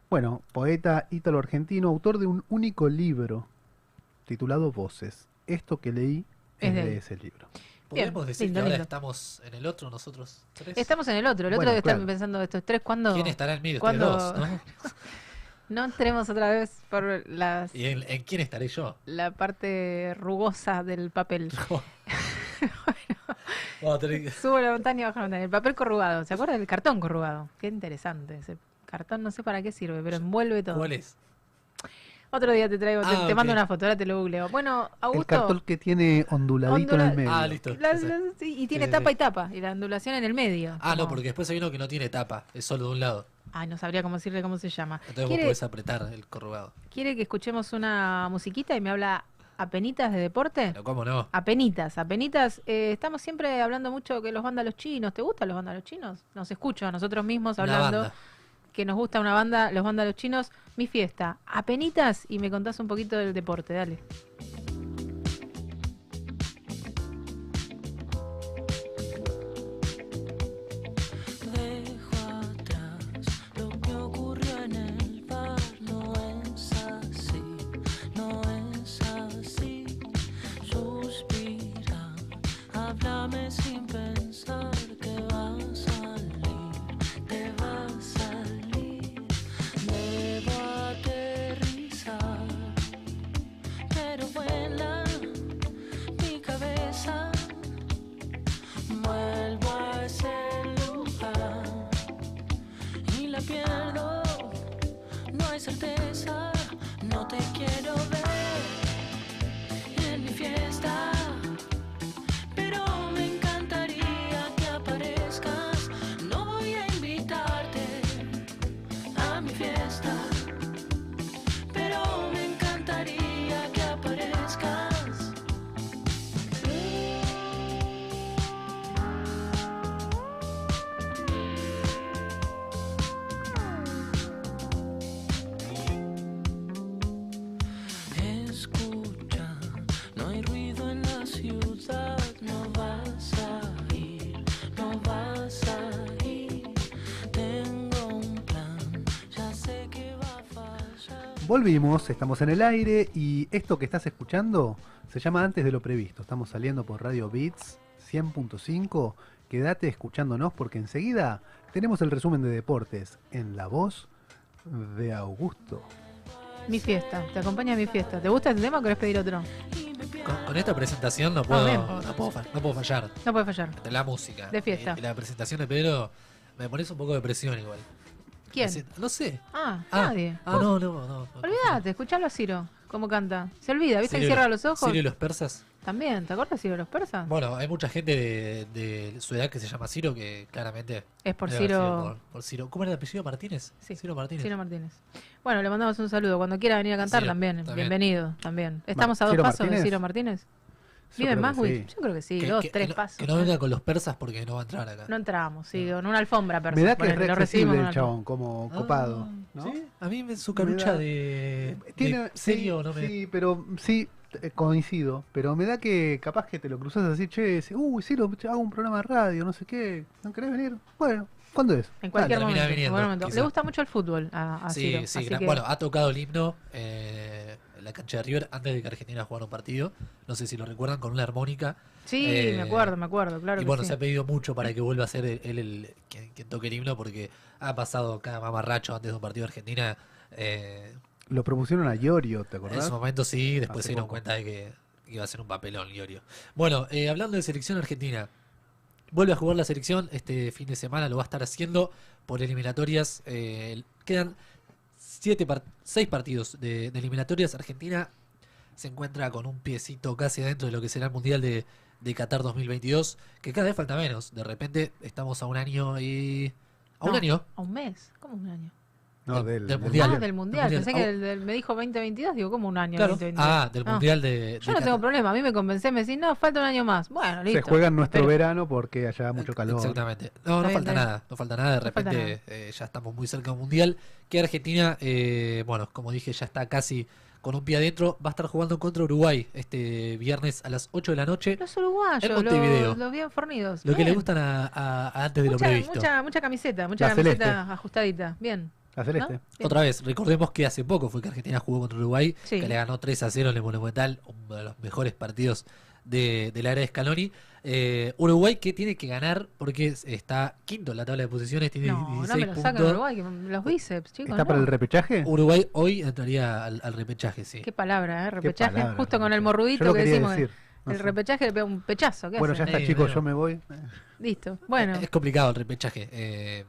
Bueno, poeta ítalo-argentino, autor de un único libro titulado Voces. Esto que leí Es es, de ese libro. Podemos decir lindo, que ahora lindo. estamos en el otro, nosotros tres. Estamos en el otro. El otro Bueno, debe estar claro. pensando estos tres. ¿Cuándo? ¿Quién estará en medio? ¿Cuándo? dos, ¿no? No entremos otra vez por las, ¿Y en, en quién estaré yo? la parte rugosa del papel. Que- Subo la montaña, bajo la montaña. El papel corrugado. ¿Se acuerda del cartón corrugado? Qué interesante. Ese cartón no sé para qué sirve, pero envuelve todo. ¿Cuál es? Otro día te traigo, te, Ah, te mando una foto, ahora te lo googleo. Bueno, El Augusto. cartón que tiene onduladito en el medio. Ah, listo. la- ya sé. la- sí, y tiene sí, tapa y tapa. Y la ondulación en el medio. Ah, no, porque después hay uno que no tiene tapa, es solo de un lado. Ay, no sabría cómo decirle cómo se llama. Entonces vos ¿Quiere, podés apretar el corrugado. quiere que escuchemos una musiquita y me habla apenitas de deporte? Pero cómo no. Apenitas, apenitas. Eh, estamos siempre hablando mucho que los vándalos chinos. ¿Te gustan los vándalos chinos? Nos escucho a nosotros mismos Una hablando banda. que nos gusta una banda, los vándalos chinos. Mi fiesta, apenitas y me contás un poquito del deporte, dale. No te quiero ver Volvimos, estamos en el aire y esto que estás escuchando se llama Antes de lo Previsto. Estamos saliendo por Radio Beats 100.5. Quédate escuchándonos porque enseguida tenemos el resumen de deportes en la voz de Augusto. Mi fiesta, te acompaña a mi fiesta. ¿Te gusta este tema o querés pedir otro? Con, con esta presentación no puedo, no puedo, no puedo fallar. No puede fallar. De la música. De fiesta. Y, y la presentación de Pedro me pones un poco de presión igual. ¿Quién? Así- No sé. Ah, Ah, nadie. Ah, no, no, no. Olvídate, escuchalo a Ciro, cómo canta. Se olvida, ¿viste que cierra los ojos? Sirio y los persas. También, ¿te acuerdas de Ciro y los persas? Bueno, hay mucha gente de, de su edad que se llama Ciro que claramente. Es por Ciro- Por, por Ciro. ¿Cómo era el apellido Martínez? Sí, Ciro Martínez. Ciro Martínez. Bueno, le mandamos un saludo. Cuando quiera venir a cantar Ciro, también, también. bienvenido también. ¿Estamos a dos ¿Ciro pasos de? Ciro Martínez? ¿Vive que Will? sí. Yo creo que sí, Que- dos, que- tres que no- pasos. Que no venga con los persas porque no va a entrar acá. No entramos, sí, con una alfombra persa. Me da que es re lo accesible el chabón, como Ah, copado. ¿no? ¿Sí? A mí me- su carucha da- de, Tiene, de serio sí, no me. Sí, pero sí, eh, coincido. Pero me da que capaz que te lo cruzas así, che, sí, uy, Ciro, che, hago un programa de radio, no sé qué. ¿No querés venir? Bueno, ¿cuándo es? En cualquier Termina momento. en viniendo, cualquier momento. Le gusta mucho el fútbol a, a Sí, Ciro. sí, así gran- que- bueno, ha tocado el himno eh, en la cancha de River antes de que Argentina jugara un partido. No sé si lo recuerdan con una armónica. sí, Eh, me acuerdo, me acuerdo, claro y que bueno, sí. se ha pedido mucho para que vuelva a ser él el, el- quien, quien toque el himno porque ha pasado cada mamarracho antes de un partido de Argentina. eh, Lo propusieron a Iorio, ¿te en acordás? su momento sí, después Hace se dieron poco. cuenta de que iba a ser un papelón, Iorio. Bueno, eh, hablando de selección argentina, vuelve a jugar la selección este fin de semana, lo va a estar haciendo por eliminatorias. eh, quedan siete par- seis partidos de, de eliminatorias. Argentina se encuentra con un piecito casi adentro de lo que será el Mundial de, de Qatar 2022, que cada vez falta menos. De repente estamos a un año y... ¿A un año? A un mes. ¿Cómo un año? No, Del- del, del Mundial. Ah, del mundial. Pensé que Ah, el- del- me dijo 2022, digo, ¿cómo un año? Claro. 2022? Ah, del No. Mundial de... de Yo no tengo problema, a mí me convencé, me decís, no, falta un año más. Bueno, listo. Se juega en nuestro Pero- verano porque allá mucho calor. Exactamente. No, no bien, falta bien. nada, no falta nada. De repente eh, ya estamos muy cerca de un mundial. Que Argentina, eh, bueno, como dije, ya está casi con un pie adentro. Va a estar jugando contra Uruguay este viernes a las 8 de la noche. Los uruguayos, En Montevideo. los, los bien fornidos. Lo que le Bien. gustan a, a- a antes de lo previsto. mucha, mucha camiseta, mucha La camiseta celeste. ajustadita. Bien. La celeste. Bien. Otra vez, recordemos que hace poco fue que Argentina jugó contra Uruguay, Sí. que le ganó 3 a 0 en el Monumental, uno de los mejores partidos de, de la era de Scaloni. Eh, Uruguay que tiene que ganar porque es- está quinto en la tabla de posiciones, tiene No, no 16 me lo saquen puntos. Uruguay, que los bíceps, chicos. ¿Está no. para el repechaje? Uruguay hoy entraría al, al repechaje, sí. Qué palabra, ¿eh? Repechaje, palabra, justo con el morrudito que decimos. decir. no el sé. repechaje le pega un pechazo. ¿qué Bueno, ya está, Eh, chicos, bueno. yo me voy. Listo. Bueno, Es complicado el repechaje. Eh,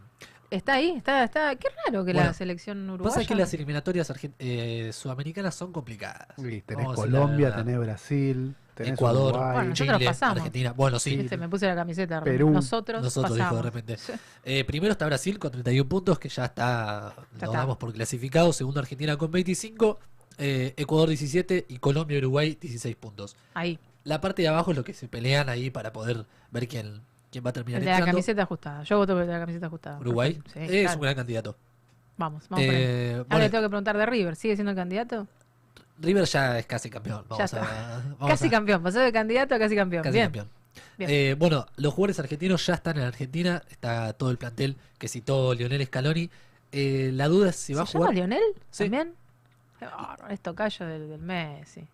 está ahí, está, está. Qué raro que Bueno, la selección uruguaya. pasa que las eliminatorias eh, sudamericanas son complicadas. Sí, tenés Vamos Colombia, tenés Brasil, tenés Ecuador, Uruguay. Bueno, nosotros Chile, pasamos. Argentina. Bueno, sí. Me puse la camiseta. Perú. Nosotros, Nosotros, dijo de pasamos. repente. Eh, primero está Brasil con 31 puntos, que ya está, Ya lo está. damos por clasificado. Segundo Argentina con 25. eh, Ecuador 17 y Colombia y Uruguay 16 puntos. Ahí, La parte de abajo es lo que se pelean ahí para poder ver quién, quién va a terminar el de la camiseta ajustada. Yo voto por el de la camiseta ajustada. Uruguay. Sí, es claro. un gran candidato. Vamos, vamos por ahí. Eh, Ahora le tengo que preguntar de River. ¿Sigue siendo candidato? River ya es casi campeón. Vamos Ya a, vamos Casi a- campeón. Pasó de candidato a casi campeón. casi Bien. campeón. Bien. Eh, bueno, los jugadores argentinos ya están en Argentina. Está todo el plantel que citó Lionel Scaloni. Eh, la duda es si va a ¿Se llama jugar. Lionel? Sí. ¿También? Qué bárbaro, es tocayo del, del Messi.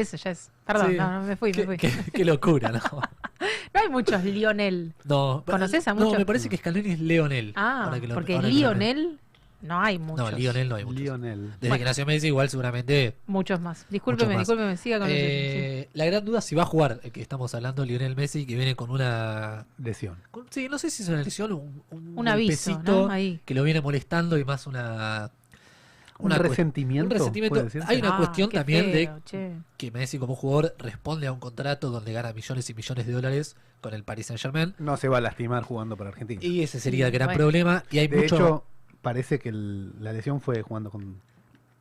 Eso ya es. Perdón, Sí. no, no, me fui, Qué, me fui. qué- qué locura, ¿no? No hay muchos Lionel. No, ¿Conoces a No, muchos? me parece que Scaloni es Leonel. Ah, ahora que lo- porque Lionel no hay muchos. No, Lionel no hay muchos. Lionel. Desde Bueno. que nació Messi, igual seguramente. Muchos más. Discúlpeme, más. discúlpeme, siga con el Eh, La gran duda es si va a jugar, el que estamos hablando, Lionel Messi, que viene con una. Lesión. con- sí, no sé si es una lesión o un, un, Un aviso, ¿no? Ahí. que lo viene molestando y más una. Un resentimiento, un. Hay una Ah, cuestión también feo, de che. que Messi, como jugador, responde a un contrato donde gana millones y millones de dólares con el Paris Saint Germain. No se va a lastimar jugando para Argentina. Y ese sería el Sí, gran bueno. problema. Y hay de mucho. hecho, parece que el- la lesión fue jugando con.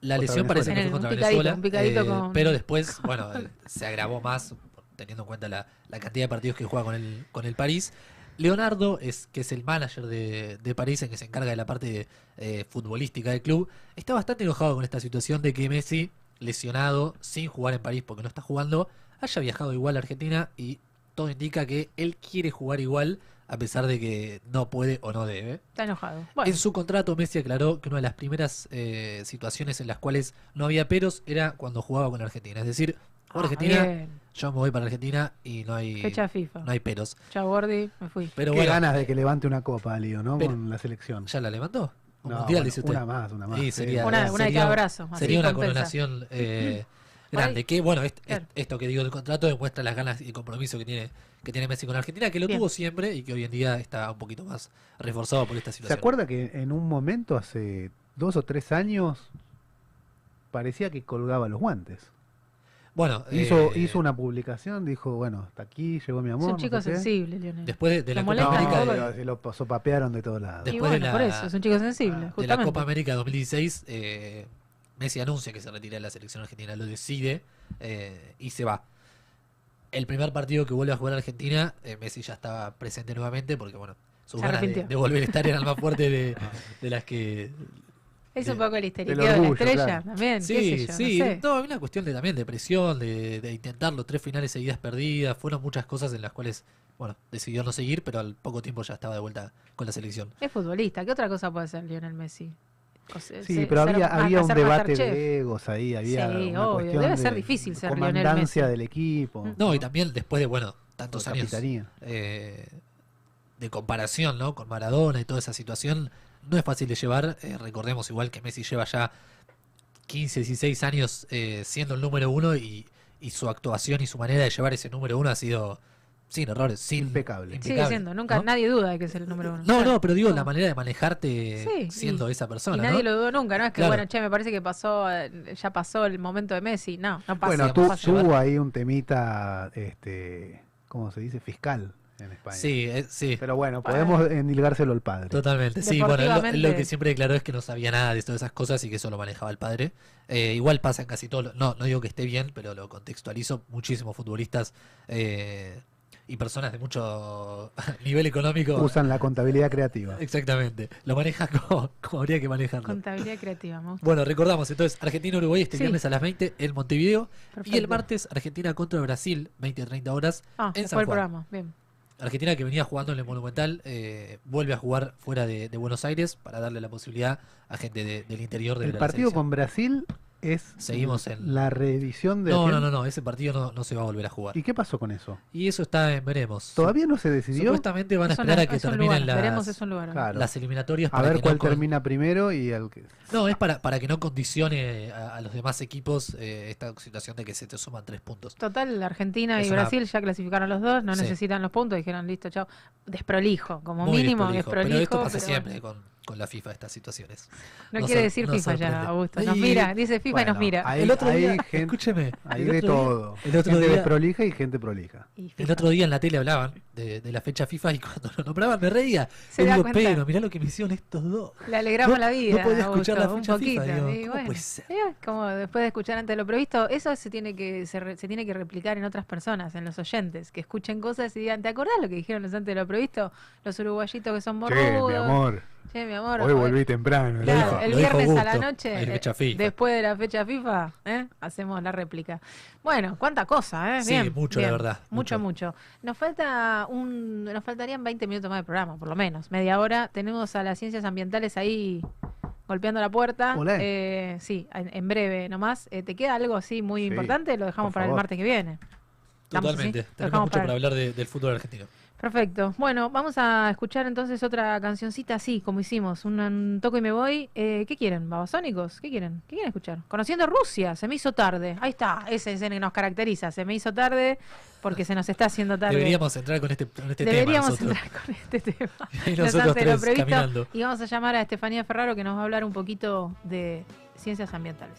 La lesión parece que fue contra un picadito, Venezuela. picadito eh, con- Pero después, bueno, eh, se agravó más teniendo en cuenta la, la cantidad de partidos que juega con el, con el París. Leonardo, es, que es el manager de, de París, en que se encarga de la parte eh, futbolística del club, está bastante enojado con esta situación de que Messi, lesionado, sin jugar en París porque no está jugando, haya viajado igual a Argentina y todo indica que él quiere jugar igual a pesar de que no puede o no debe. Está enojado. Bueno, En su contrato, Messi aclaró que una de las primeras eh, situaciones en las cuales no había peros era cuando jugaba con Argentina. Es decir, Ah, Argentina, bien. Yo me voy para Argentina y no hay, Fecha FIFA. no hay peros. chao Gordi, me fui. Pero Qué bueno, ganas de que levante una copa, Lío, ¿no? Pero- Con la selección. ¿ya la levantó? Un No, mundial, bueno, dice usted. una más, una más, Sí, sería, Una- una de sería- cada brazo, así Sería una compensa. coronación eh, grande. Que bueno, est- est- Claro. esto que digo del contrato demuestra las ganas y el compromiso que tiene que tiene Messi con Argentina, que lo Bien. tuvo siempre y que hoy en día está un poquito más reforzado por esta ¿Se situación. acuerda que en un momento, hace dos o tres años, parecía que colgaba los guantes? Bueno, Hizo, eh, hizo una publicación, dijo, bueno, hasta aquí llegó mi Es amor. un no chico sé qué. sensible, Lionel. Después de, de la Copa América, de- No, se lo sopapearon de todos lados. Después bueno, de la, por eso, es un chico sensible, de la justamente. Copa América 2016, eh, Messi anuncia que se retira de la selección argentina, lo decide eh, y se va. El primer partido que vuelve a jugar Argentina, eh, Messi ya estaba presente nuevamente porque, bueno, sus Se ganas de, de volver a estar eran más fuertes de, de las que... Es un de- poco el histeriqueo de la estrella claro. también, Sí, qué sé yo, sí, no sé. no, hay una cuestión de, también de presión, de, de intentarlo, tres finales seguidas perdidas, fueron muchas cosas en las cuales, bueno, decidió no seguir, pero al poco tiempo ya estaba de vuelta con la selección. Es futbolista, ¿qué otra cosa puede hacer Lionel Messi? O sea, Sí, ser- pero ser había, había un debate de egos ahí, había Sí, una obvio, cuestión debe ser de difícil ser Lionel comandancia Messi. del equipo. No, y también después de, bueno, tantos años eh, de comparación, ¿no? Con Maradona y toda esa situación, no es fácil de llevar. Eh, recordemos igual que Messi lleva ya 15, 16 años eh, siendo el número uno y, y su actuación y su manera de llevar ese número uno ha sido sin errores, sin Impecable. Sigue siendo, nunca ¿no? nadie duda de que es el número uno. No, Claro. no, pero digo No. la manera de manejarte Sí, siendo y- esa Y persona, nadie ¿no? lo dudó nunca, ¿no? Es que Claro. bueno, che, me parece que pasó, eh, ya pasó el momento de Messi. No, no pasa. Bueno, no tu- pasa. tuvo ahí un temita, este, ¿cómo se dice? Fiscal en España. Sí, eh, sí. Pero bueno, podemos endilgárselo al padre. Totalmente, sí, bueno, él lo- lo, que siempre declaró es que no sabía nada de todas esas cosas y que eso lo manejaba el padre. Eh, igual pasa en casi todo, lo- no, no digo que esté bien, pero lo contextualizo, muchísimos futbolistas eh, y personas de mucho nivel económico. Usan la contabilidad creativa. Exactamente, lo maneja como, como habría que manejarlo. Contabilidad creativa, me gusta. Bueno, recordamos entonces Argentina-Uruguay este Sí. viernes a las 20 en Montevideo y el martes Argentina contra Brasil, 20 a 30 horas Ah, en fue San el Juan. programa. Bien. Argentina que venía jugando en el Monumental eh, vuelve a jugar fuera de, de Buenos Aires para darle la posibilidad a gente de- del interior de El la partido selección. con Brasil es Seguimos en- la reedición de... No, aquel- no, no, no, ese partido no, no se va a volver a jugar. ¿Y qué pasó con eso? Y eso está en veremos. ¿Todavía no se decidió? Supuestamente van a Es un- esperar a que terminen lugar, las, es un lugar. Claro. las eliminatorias A para ver que cuál no con- termina primero y el que... No, es para, para que no condicione a, a los demás equipos eh, esta situación de que se te suman tres puntos. Total, Argentina Es y una- Brasil ya clasificaron los dos, no Sí. necesitan los puntos, dijeron listo, chao. Desprolijo, como Muy mínimo desprolijo, desprolijo. Pero esto pasa pero siempre con, con la FIFA, estas situaciones. No quiere decir FIFA ya. Augusto. Nos Y- mira, dice FIFA y nos mira. Hay, El otro hay día- gente, escúcheme, hay el de otro día- todo. el otro gente día- desprolija y gente prolija. Y El otro día en la tele hablaban de, de la fecha FIFA y cuando lo nombraban me reía. Se digo, cuenta. pero mirá lo que me hicieron estos dos. Le alegramos No- la vida. no podía escuchar la Augusto, fecha poquito. FIFA, digo, ¿cómo bueno, puede ser? como después de escuchar antes de lo previsto, eso se tiene que se, re- se tiene que replicar en otras personas, en los oyentes, que escuchen cosas y digan, ¿te acordás lo que dijeron los antes de lo previsto? Los uruguayitos que son Che, morrudos. mi amor, Che, mi amor. hoy volví temprano. Claro, el viernes a la noche, eh, FIFA. después de la fecha FIFA, ¿eh? hacemos la réplica. Bueno, cuánta cosa, ¿eh? Sí, Bien, mucho, la bien. verdad, Mucho, mucho. Nos falta un, nos faltarían 20 minutos más de programa, por lo menos, media hora. Tenemos a las ciencias ambientales ahí golpeando la puerta. Eh, sí, en, en breve nomás. Eh, ¿Te queda algo así muy Sí, importante? Lo dejamos para el martes que viene. Totalmente. Tenemos mucho para- para hablar de- del fútbol argentino. Perfecto. Bueno, vamos a escuchar entonces otra cancioncita así, como hicimos. Un, un toco y me voy. Eh, ¿Qué quieren? ¿Babasónicos? ¿Qué quieren? ¿Qué quieren escuchar? Conociendo Rusia, se me hizo tarde. Ahí está, ese es el que nos caracteriza. Se me hizo tarde porque se nos está haciendo tarde. Deberíamos entrar con este, con este Deberíamos tema nosotros. entrar con este tema. Y nosotros de lo tres previsto. caminando. Y vamos a llamar a Estefanía Ferraro que nos va a hablar un poquito de ciencias ambientales.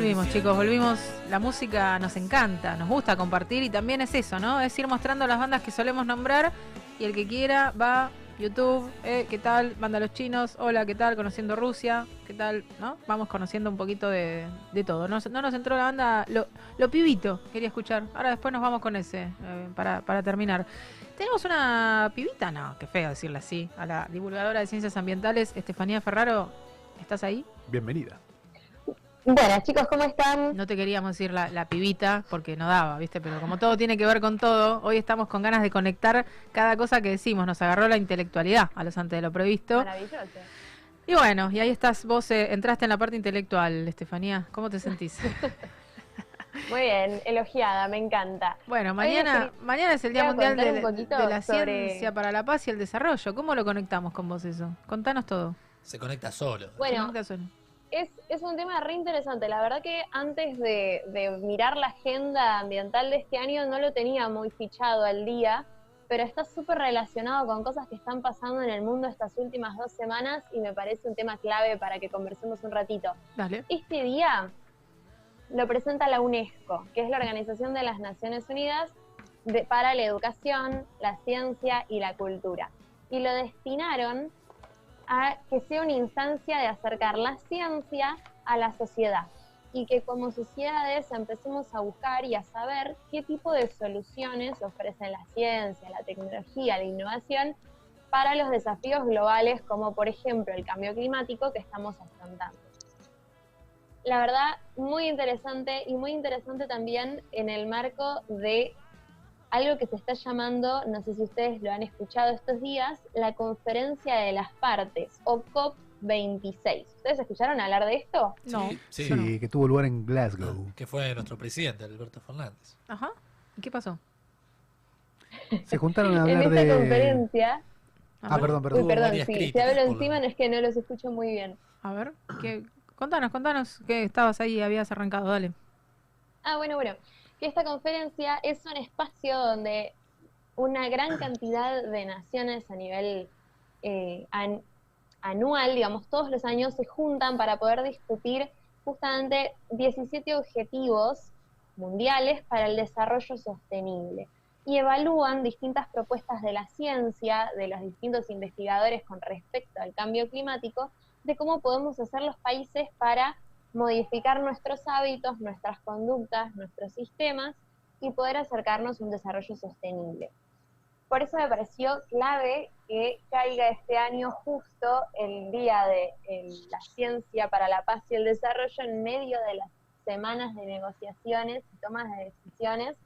Volvimos, chicos, volvimos. La música nos encanta, nos gusta compartir y también es eso, ¿no? Es ir mostrando las bandas que solemos nombrar y el que quiera va YouTube, eh, ¿qué tal? Banda Los Chinos, hola, ¿qué tal? Conociendo Rusia, ¿qué tal? ¿No? Vamos conociendo un poquito de, de todo. Nos- no nos entró la banda, lo, lo pibito, quería escuchar. Ahora después nos vamos con ese, eh, para, para terminar. Tenemos una pibita, no, qué feo decirle así, a la divulgadora de ciencias ambientales, Estefanía Ferraro. ¿Estás ahí? Bienvenida. Buenas chicos, ¿cómo están? No te queríamos decir la, la pibita porque no daba, ¿viste? Pero como todo tiene que ver con todo, hoy estamos con ganas de conectar cada cosa que decimos. Nos agarró la intelectualidad a los antes de lo previsto. Maravilloso. Y bueno, y ahí estás, vos eh, entraste en la parte intelectual, Estefanía. ¿Cómo te sentís? Muy bien, elogiada, me encanta. Bueno, mañana, mañana es el Día Mundial de, la sobre- Ciencia para la Paz y el Desarrollo. ¿Cómo lo conectamos con vos eso? Contanos todo. Se conecta solo. Bueno, Se conecta solo. Es, es un tema re interesante. La verdad que antes de, de mirar la agenda ambiental de este año no lo tenía muy fichado al día, pero está súper relacionado con cosas que están pasando en el mundo estas últimas dos semanas y me parece un tema clave para que conversemos un ratito. Dale. Este día lo presenta la UNESCO, que es la Organización de las Naciones Unidas de- para la Educación, la Ciencia y la Cultura. Y lo destinaron a que sea una instancia de acercar la ciencia a la sociedad y que como sociedades empecemos a buscar y a saber qué tipo de soluciones ofrecen la ciencia, la tecnología, la innovación para los desafíos globales como por ejemplo el cambio climático que estamos afrontando. La verdad, muy interesante y muy interesante también en el marco de algo que se está llamando, no sé si ustedes lo han escuchado estos días, la Conferencia de las Partes o COP26. ¿Ustedes escucharon hablar de esto? No. Sí, Sí, que tuvo lugar en Glasgow. que fue nuestro presidente, Alberto Fernández. Ajá. ¿Y qué pasó? Se juntaron a En hablar esta de... conferencia... Ah, perdón, perdón. Uy, perdón, sí, si hablo lo- encima no es que no los escucho muy bien. A ver, ¿qué? contanos, contanos que estabas ahí y habías arrancado, dale. Ah, bueno, bueno. Que esta conferencia es un espacio donde una gran cantidad de naciones a nivel eh, an- anual, digamos, todos los años se juntan para poder discutir justamente 17 objetivos mundiales para el desarrollo sostenible. Y evalúan distintas propuestas de la ciencia, de los distintos investigadores con respecto al cambio climático, de cómo podemos hacer los países para modificar nuestros hábitos, nuestras conductas, nuestros sistemas y poder acercarnos a un desarrollo sostenible. Por eso me pareció clave que caiga este año justo el Día de la Ciencia para la Paz y el Desarrollo en medio de las semanas de negociaciones y tomas de decisiones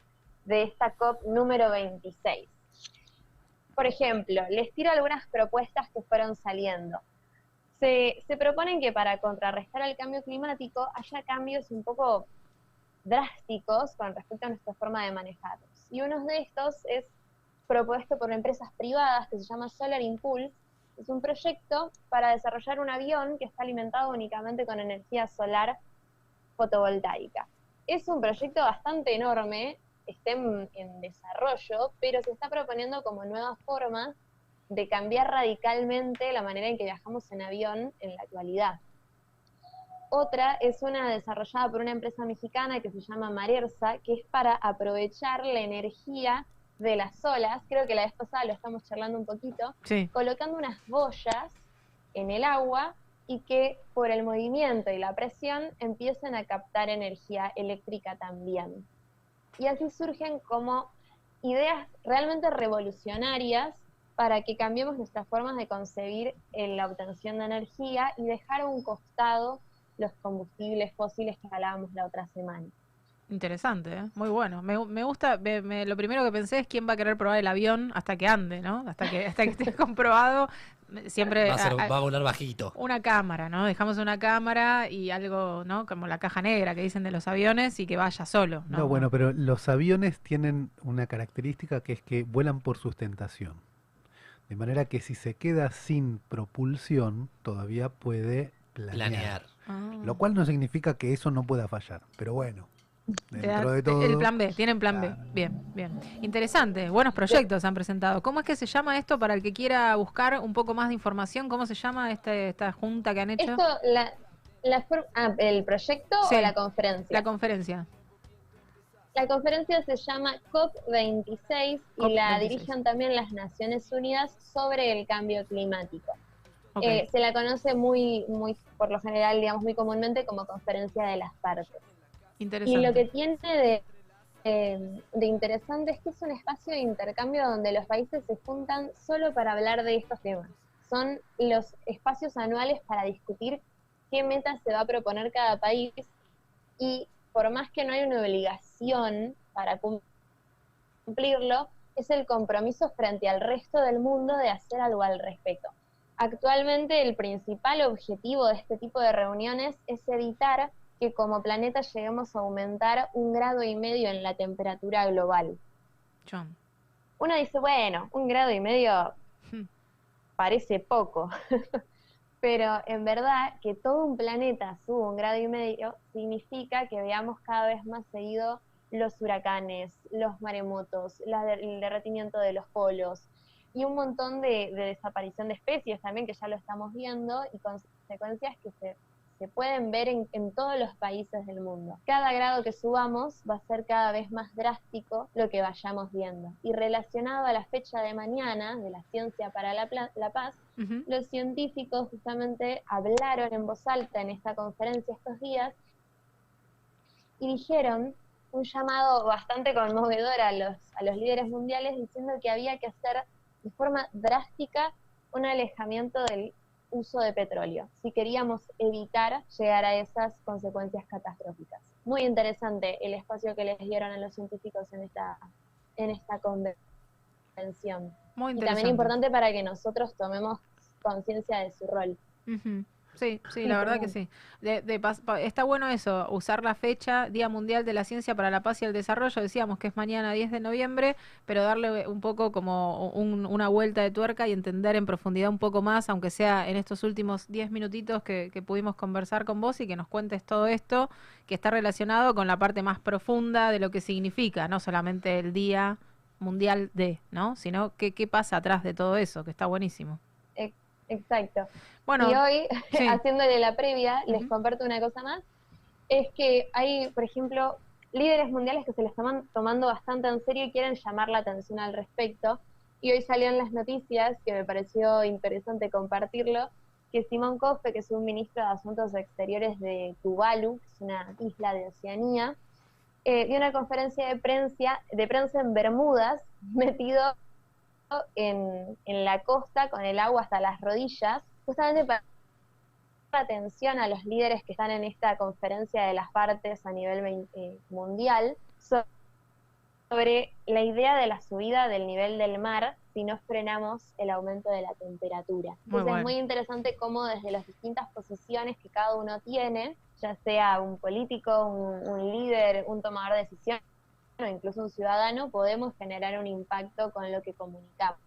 de esta COP número 26. Por ejemplo, les tiro algunas propuestas que fueron saliendo. Se, proponen que para contrarrestar el cambio climático haya cambios un poco drásticos con respecto a nuestra forma de manejarlos. Y uno de estos es propuesto por empresas privadas que se llama Solar Impulse. Es un proyecto para desarrollar un avión que está alimentado únicamente con energía solar fotovoltaica. Es un proyecto bastante enorme, está en, en desarrollo, pero se está proponiendo como nuevas formas de cambiar radicalmente la manera en que viajamos en avión en la actualidad. Otra es una desarrollada por una empresa mexicana que se llama Marersa, que es para aprovechar la energía de las olas, creo que la vez pasada lo estamos charlando un poquito, Sí. colocando unas boyas en el agua y que por el movimiento y la presión empiecen a captar energía eléctrica también. Y así surgen como ideas realmente revolucionarias para que cambiemos nuestras formas de concebir en la obtención de energía y dejar a un costado los combustibles fósiles que hablábamos la otra semana. Interesante, ¿eh? muy bueno. Me, me gusta, me- me- lo primero que pensé es quién va a querer probar el avión hasta que ande, ¿no? Hasta que, hasta que esté comprobado. Siempre Va a, ser- a- a- va a volar bajito. una cámara, ¿no? Dejamos una cámara y algo, ¿no? Como la caja negra que dicen de los aviones y que vaya solo, ¿no? No, bueno, pero los aviones tienen una característica que es que vuelan por sustentación. De manera que si se queda sin propulsión, todavía puede planear. Planear. Ah. Lo cual no significa que eso no pueda fallar. Pero bueno, dentro de todo... El plan B, tienen plan B. Bien, bien. Interesante, buenos proyectos han presentado. ¿Cómo es que se llama esto para el que quiera buscar un poco más de información? ¿Cómo se llama este, esta junta que han hecho? Esto, la, La for- ah, ¿El proyecto Sí. o la conferencia? La conferencia. La conferencia se llama COP26 y la COP26. dirigen también las Naciones Unidas sobre el cambio climático. Eh, se la conoce muy, muy, por lo general, digamos, muy comúnmente como conferencia de las partes. Interesante. Y lo que tiene de, eh, de interesante es que es un espacio de intercambio donde los países se juntan solo para hablar de estos temas. Son los espacios anuales para discutir qué metas se va a proponer cada país y por más que no hay una obligación para cum- cumplirlo, es el compromiso frente al resto del mundo de hacer algo al respecto. Actualmente el principal objetivo de este tipo de reuniones es evitar que como planeta lleguemos a aumentar un grado y medio en la temperatura global. John. Uno dice, bueno, un grado y medio Hmm. parece poco, pero en verdad que todo un planeta suba un grado y medio significa que veamos cada vez más seguido los huracanes, los maremotos, la el derretimiento de los polos y un montón de, de desaparición de especies también que ya lo estamos viendo y consecuencias que se, se pueden ver en, en todos los países del mundo. Cada grado que subamos va a ser cada vez más drástico lo que vayamos viendo. Y relacionado a la fecha de mañana de la ciencia para la, la paz, Los científicos justamente hablaron en voz alta en esta conferencia estos días y dijeron un llamado bastante conmovedor a los, a los líderes mundiales diciendo que había que hacer de forma drástica un alejamiento del uso de petróleo si queríamos evitar llegar a esas consecuencias catastróficas. Muy interesante el espacio que les dieron a los científicos en esta, en esta convención. Muy Y también importante para que nosotros tomemos conciencia de su rol. Sí, sí, Sí, la verdad que sí. De, de está bueno eso, usar la fecha, Día Mundial de la Ciencia para la Paz y el Desarrollo, decíamos que es mañana 10 de noviembre, pero darle un poco como un- una vuelta de tuerca y entender en profundidad un poco más, aunque sea en estos últimos 10 minutitos que, que pudimos conversar con vos y que nos cuentes todo esto, que está relacionado con la parte más profunda de lo que significa, no solamente el Día Mundial de, ¿no? Sino qué, qué pasa atrás de todo eso, que está buenísimo. Ex- Exacto. Bueno, y hoy, sí. haciéndole la previa, les comparto una cosa más. Es que hay, por ejemplo, líderes mundiales que se les están tomando bastante en serio y quieren llamar la atención al respecto. Y hoy salió en las noticias, que me pareció interesante compartirlo, que Simón Coffe, que es un ministro de Asuntos Exteriores de Tuvalu, que es una isla de Oceanía, eh, dio una conferencia de prensa, de prensa en Bermudas, metido en, en la costa con el agua hasta las rodillas, justamente para dar atención a los líderes que están en esta conferencia de las partes a nivel eh, mundial so- sobre la idea de la subida del nivel del mar si no frenamos el aumento de la temperatura. Muy Entonces bueno. es muy interesante cómo desde las distintas posiciones que cada uno tiene, ya sea un político, un, un líder, un tomador de decisiones, o incluso un ciudadano, podemos generar un impacto con lo que comunicamos.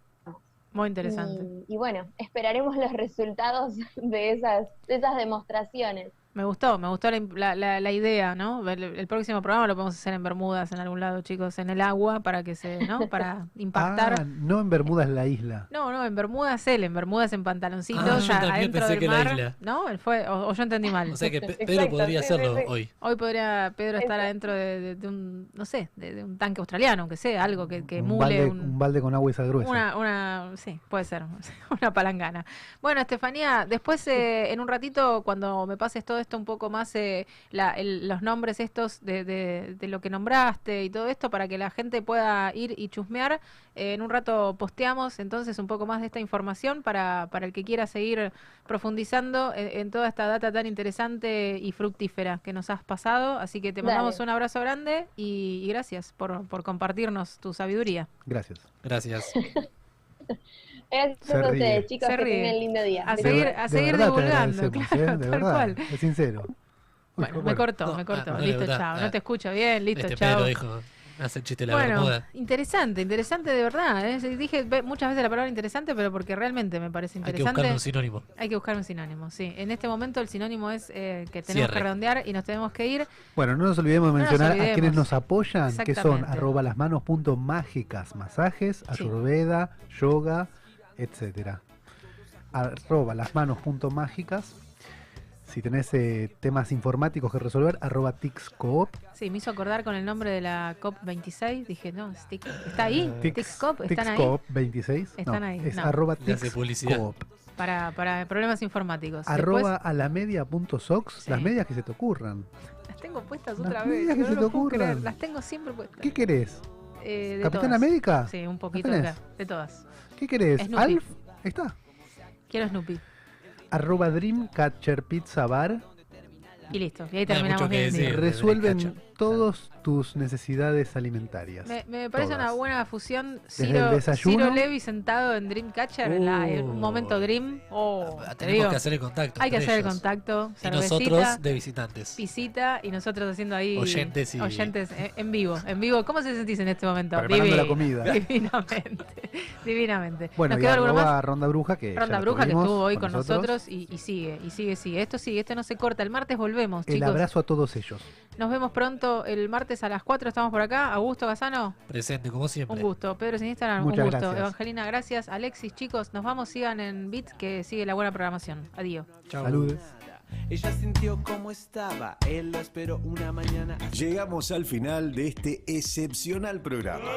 Muy interesante. Y, y bueno, esperaremos los resultados de esas, de esas demostraciones. Me gustó, me gustó la, la, idea, ¿no? El, el próximo programa lo podemos hacer en Bermudas, en algún lado, chicos, en el agua, para que se, ¿no? Para impactar. Ah, no en Bermudas la isla. No, no, en Bermudas él, en Bermudas en pantaloncitos, Ah, yo a- también adentro pensé del que la isla. ¿No? Él fue, o, o yo entendí mal. O sea que Pe- Pedro Exacto, podría sí, hacerlo sí. hoy. Hoy podría Pedro estar adentro de, de- de un, no sé, de, de un tanque australiano, aunque sea, algo que, que un, emule balde, un, un balde con agua esa gruesa. Una, una, sí, puede ser, una palangana. Bueno, Estefanía, después eh, en un ratito, cuando me pases todo esto un poco más, eh, la- el- los nombres estos de, de- de lo que nombraste y todo esto, para que la gente pueda ir y chusmear, eh, en un rato posteamos entonces un poco más de esta información para, para el que quiera seguir profundizando en, en toda esta data tan interesante y fructífera que nos has pasado. Así que te Dale. mandamos un abrazo grande y, y gracias por, por compartirnos tu sabiduría. Gracias. Gracias. Gracias Se a ríe. ustedes, chicos, Se que ríe. tengan lindo día. A De seguir, a seguir divulgando, claro, ¿eh? De tal verdad, cual. es sincero. Bueno, me cortó, No, me cortó. ah, no, listo, chao. No te escucho bien, listo, Este chao. Dijo, hace el chiste la Bueno, bermuda. interesante, interesante de verdad. ¿eh? Dije ve- muchas veces la palabra interesante, pero porque realmente me parece Hay que interesante. buscar un sinónimo. Hay que buscar un sinónimo, sí. En este momento el sinónimo es eh, que tenemos Cierre. que redondear y nos tenemos que ir. Bueno, no nos olvidemos de No mencionar a olvidemos. quienes nos apoyan, que son arroba las manos punto mágicas, masajes, ayurveda, yoga, etcétera. Arroba las manos punto mágicas. Si tenés eh, temas informáticos que resolver, arroba tixcoop. Sí, me hizo acordar con el nombre de la COP26. Dije, no, es Tic- está ahí. Tix- TixCop, están ahí. Tixcoop 26. Están no, ahí, Es no. arroba tixcoop. Para, para problemas informáticos. Arroba Después, a la media.sox, las medias que se te ocurran. las tengo puestas Las otra vez. medias que no se te creer, ocurran. Las tengo siempre puestas. ¿Qué querés? Eh, de ¿Capitán todas. América? Sí, un ¿La poquito acá, de todas. ¿Qué querés? Snoopy. ¿Alf? Ahí está. Quiero Snoopy. Arroba Dreamcatcher Pizza Bar. Y listo. Y ahí terminamos bien. Resuelven. Todas tus necesidades alimentarias. Me, me parece Todas. una buena fusión. Ciro, el desayuno. Ciro Levi sentado en Dreamcatcher, en, la- en un momento Dream. Oh, Uh. Tenemos digo, que hacer el contacto. Hay que hacer el contacto. Y nosotros de visitantes. Pisita y nosotros haciendo ahí. Oyentes y- Oyentes en, en vivo. En vivo. ¿Cómo se sentís en este momento? Preparando la Divi- comida. Divinamente. Divinamente. Bueno, ¿Nos y queda alguno más? Ronda Bruja que Ronda Bruja que estuvo hoy con nosotros, nosotros. y, y sigue, y sigue, sigue. Esto sigue, esto no se corta. El martes volvemos, El chicos. abrazo a todos ellos. Nos vemos pronto el martes a las 4. Estamos por acá. Augusto Gasano. Presente, como siempre. Un gusto. Pedro sin Instagram. Muchas un gusto. gracias. Evangelina, gracias. Alexis, chicos, nos vamos. Sigan en Beats que sigue la buena programación. Adiós. Saludes. Ella sintió cómo estaba, él lo esperó una mañana. Llegamos al final de este excepcional programa.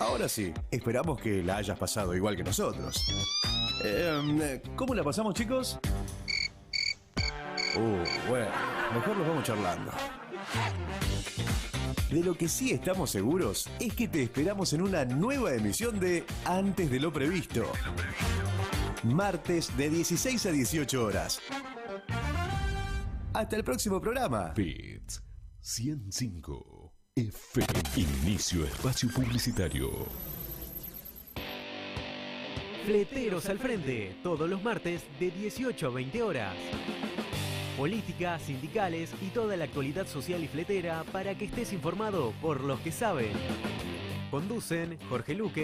Ahora sí, esperamos que la hayas pasado igual que nosotros. Eh, ¿Cómo la pasamos, chicos? Uh, bueno, mejor nos vamos charlando. De lo que sí estamos seguros es que te esperamos en una nueva emisión de Antes de lo Previsto. Martes de 16 a 18 horas. Hasta el próximo programa. Beats 105 FM. Inicio espacio publicitario. Fleteros al frente, todos los martes de 18 a 20 horas. Política, sindicales y toda la actualidad social y fletera para que estés informado por los que saben. Conducen Jorge Luque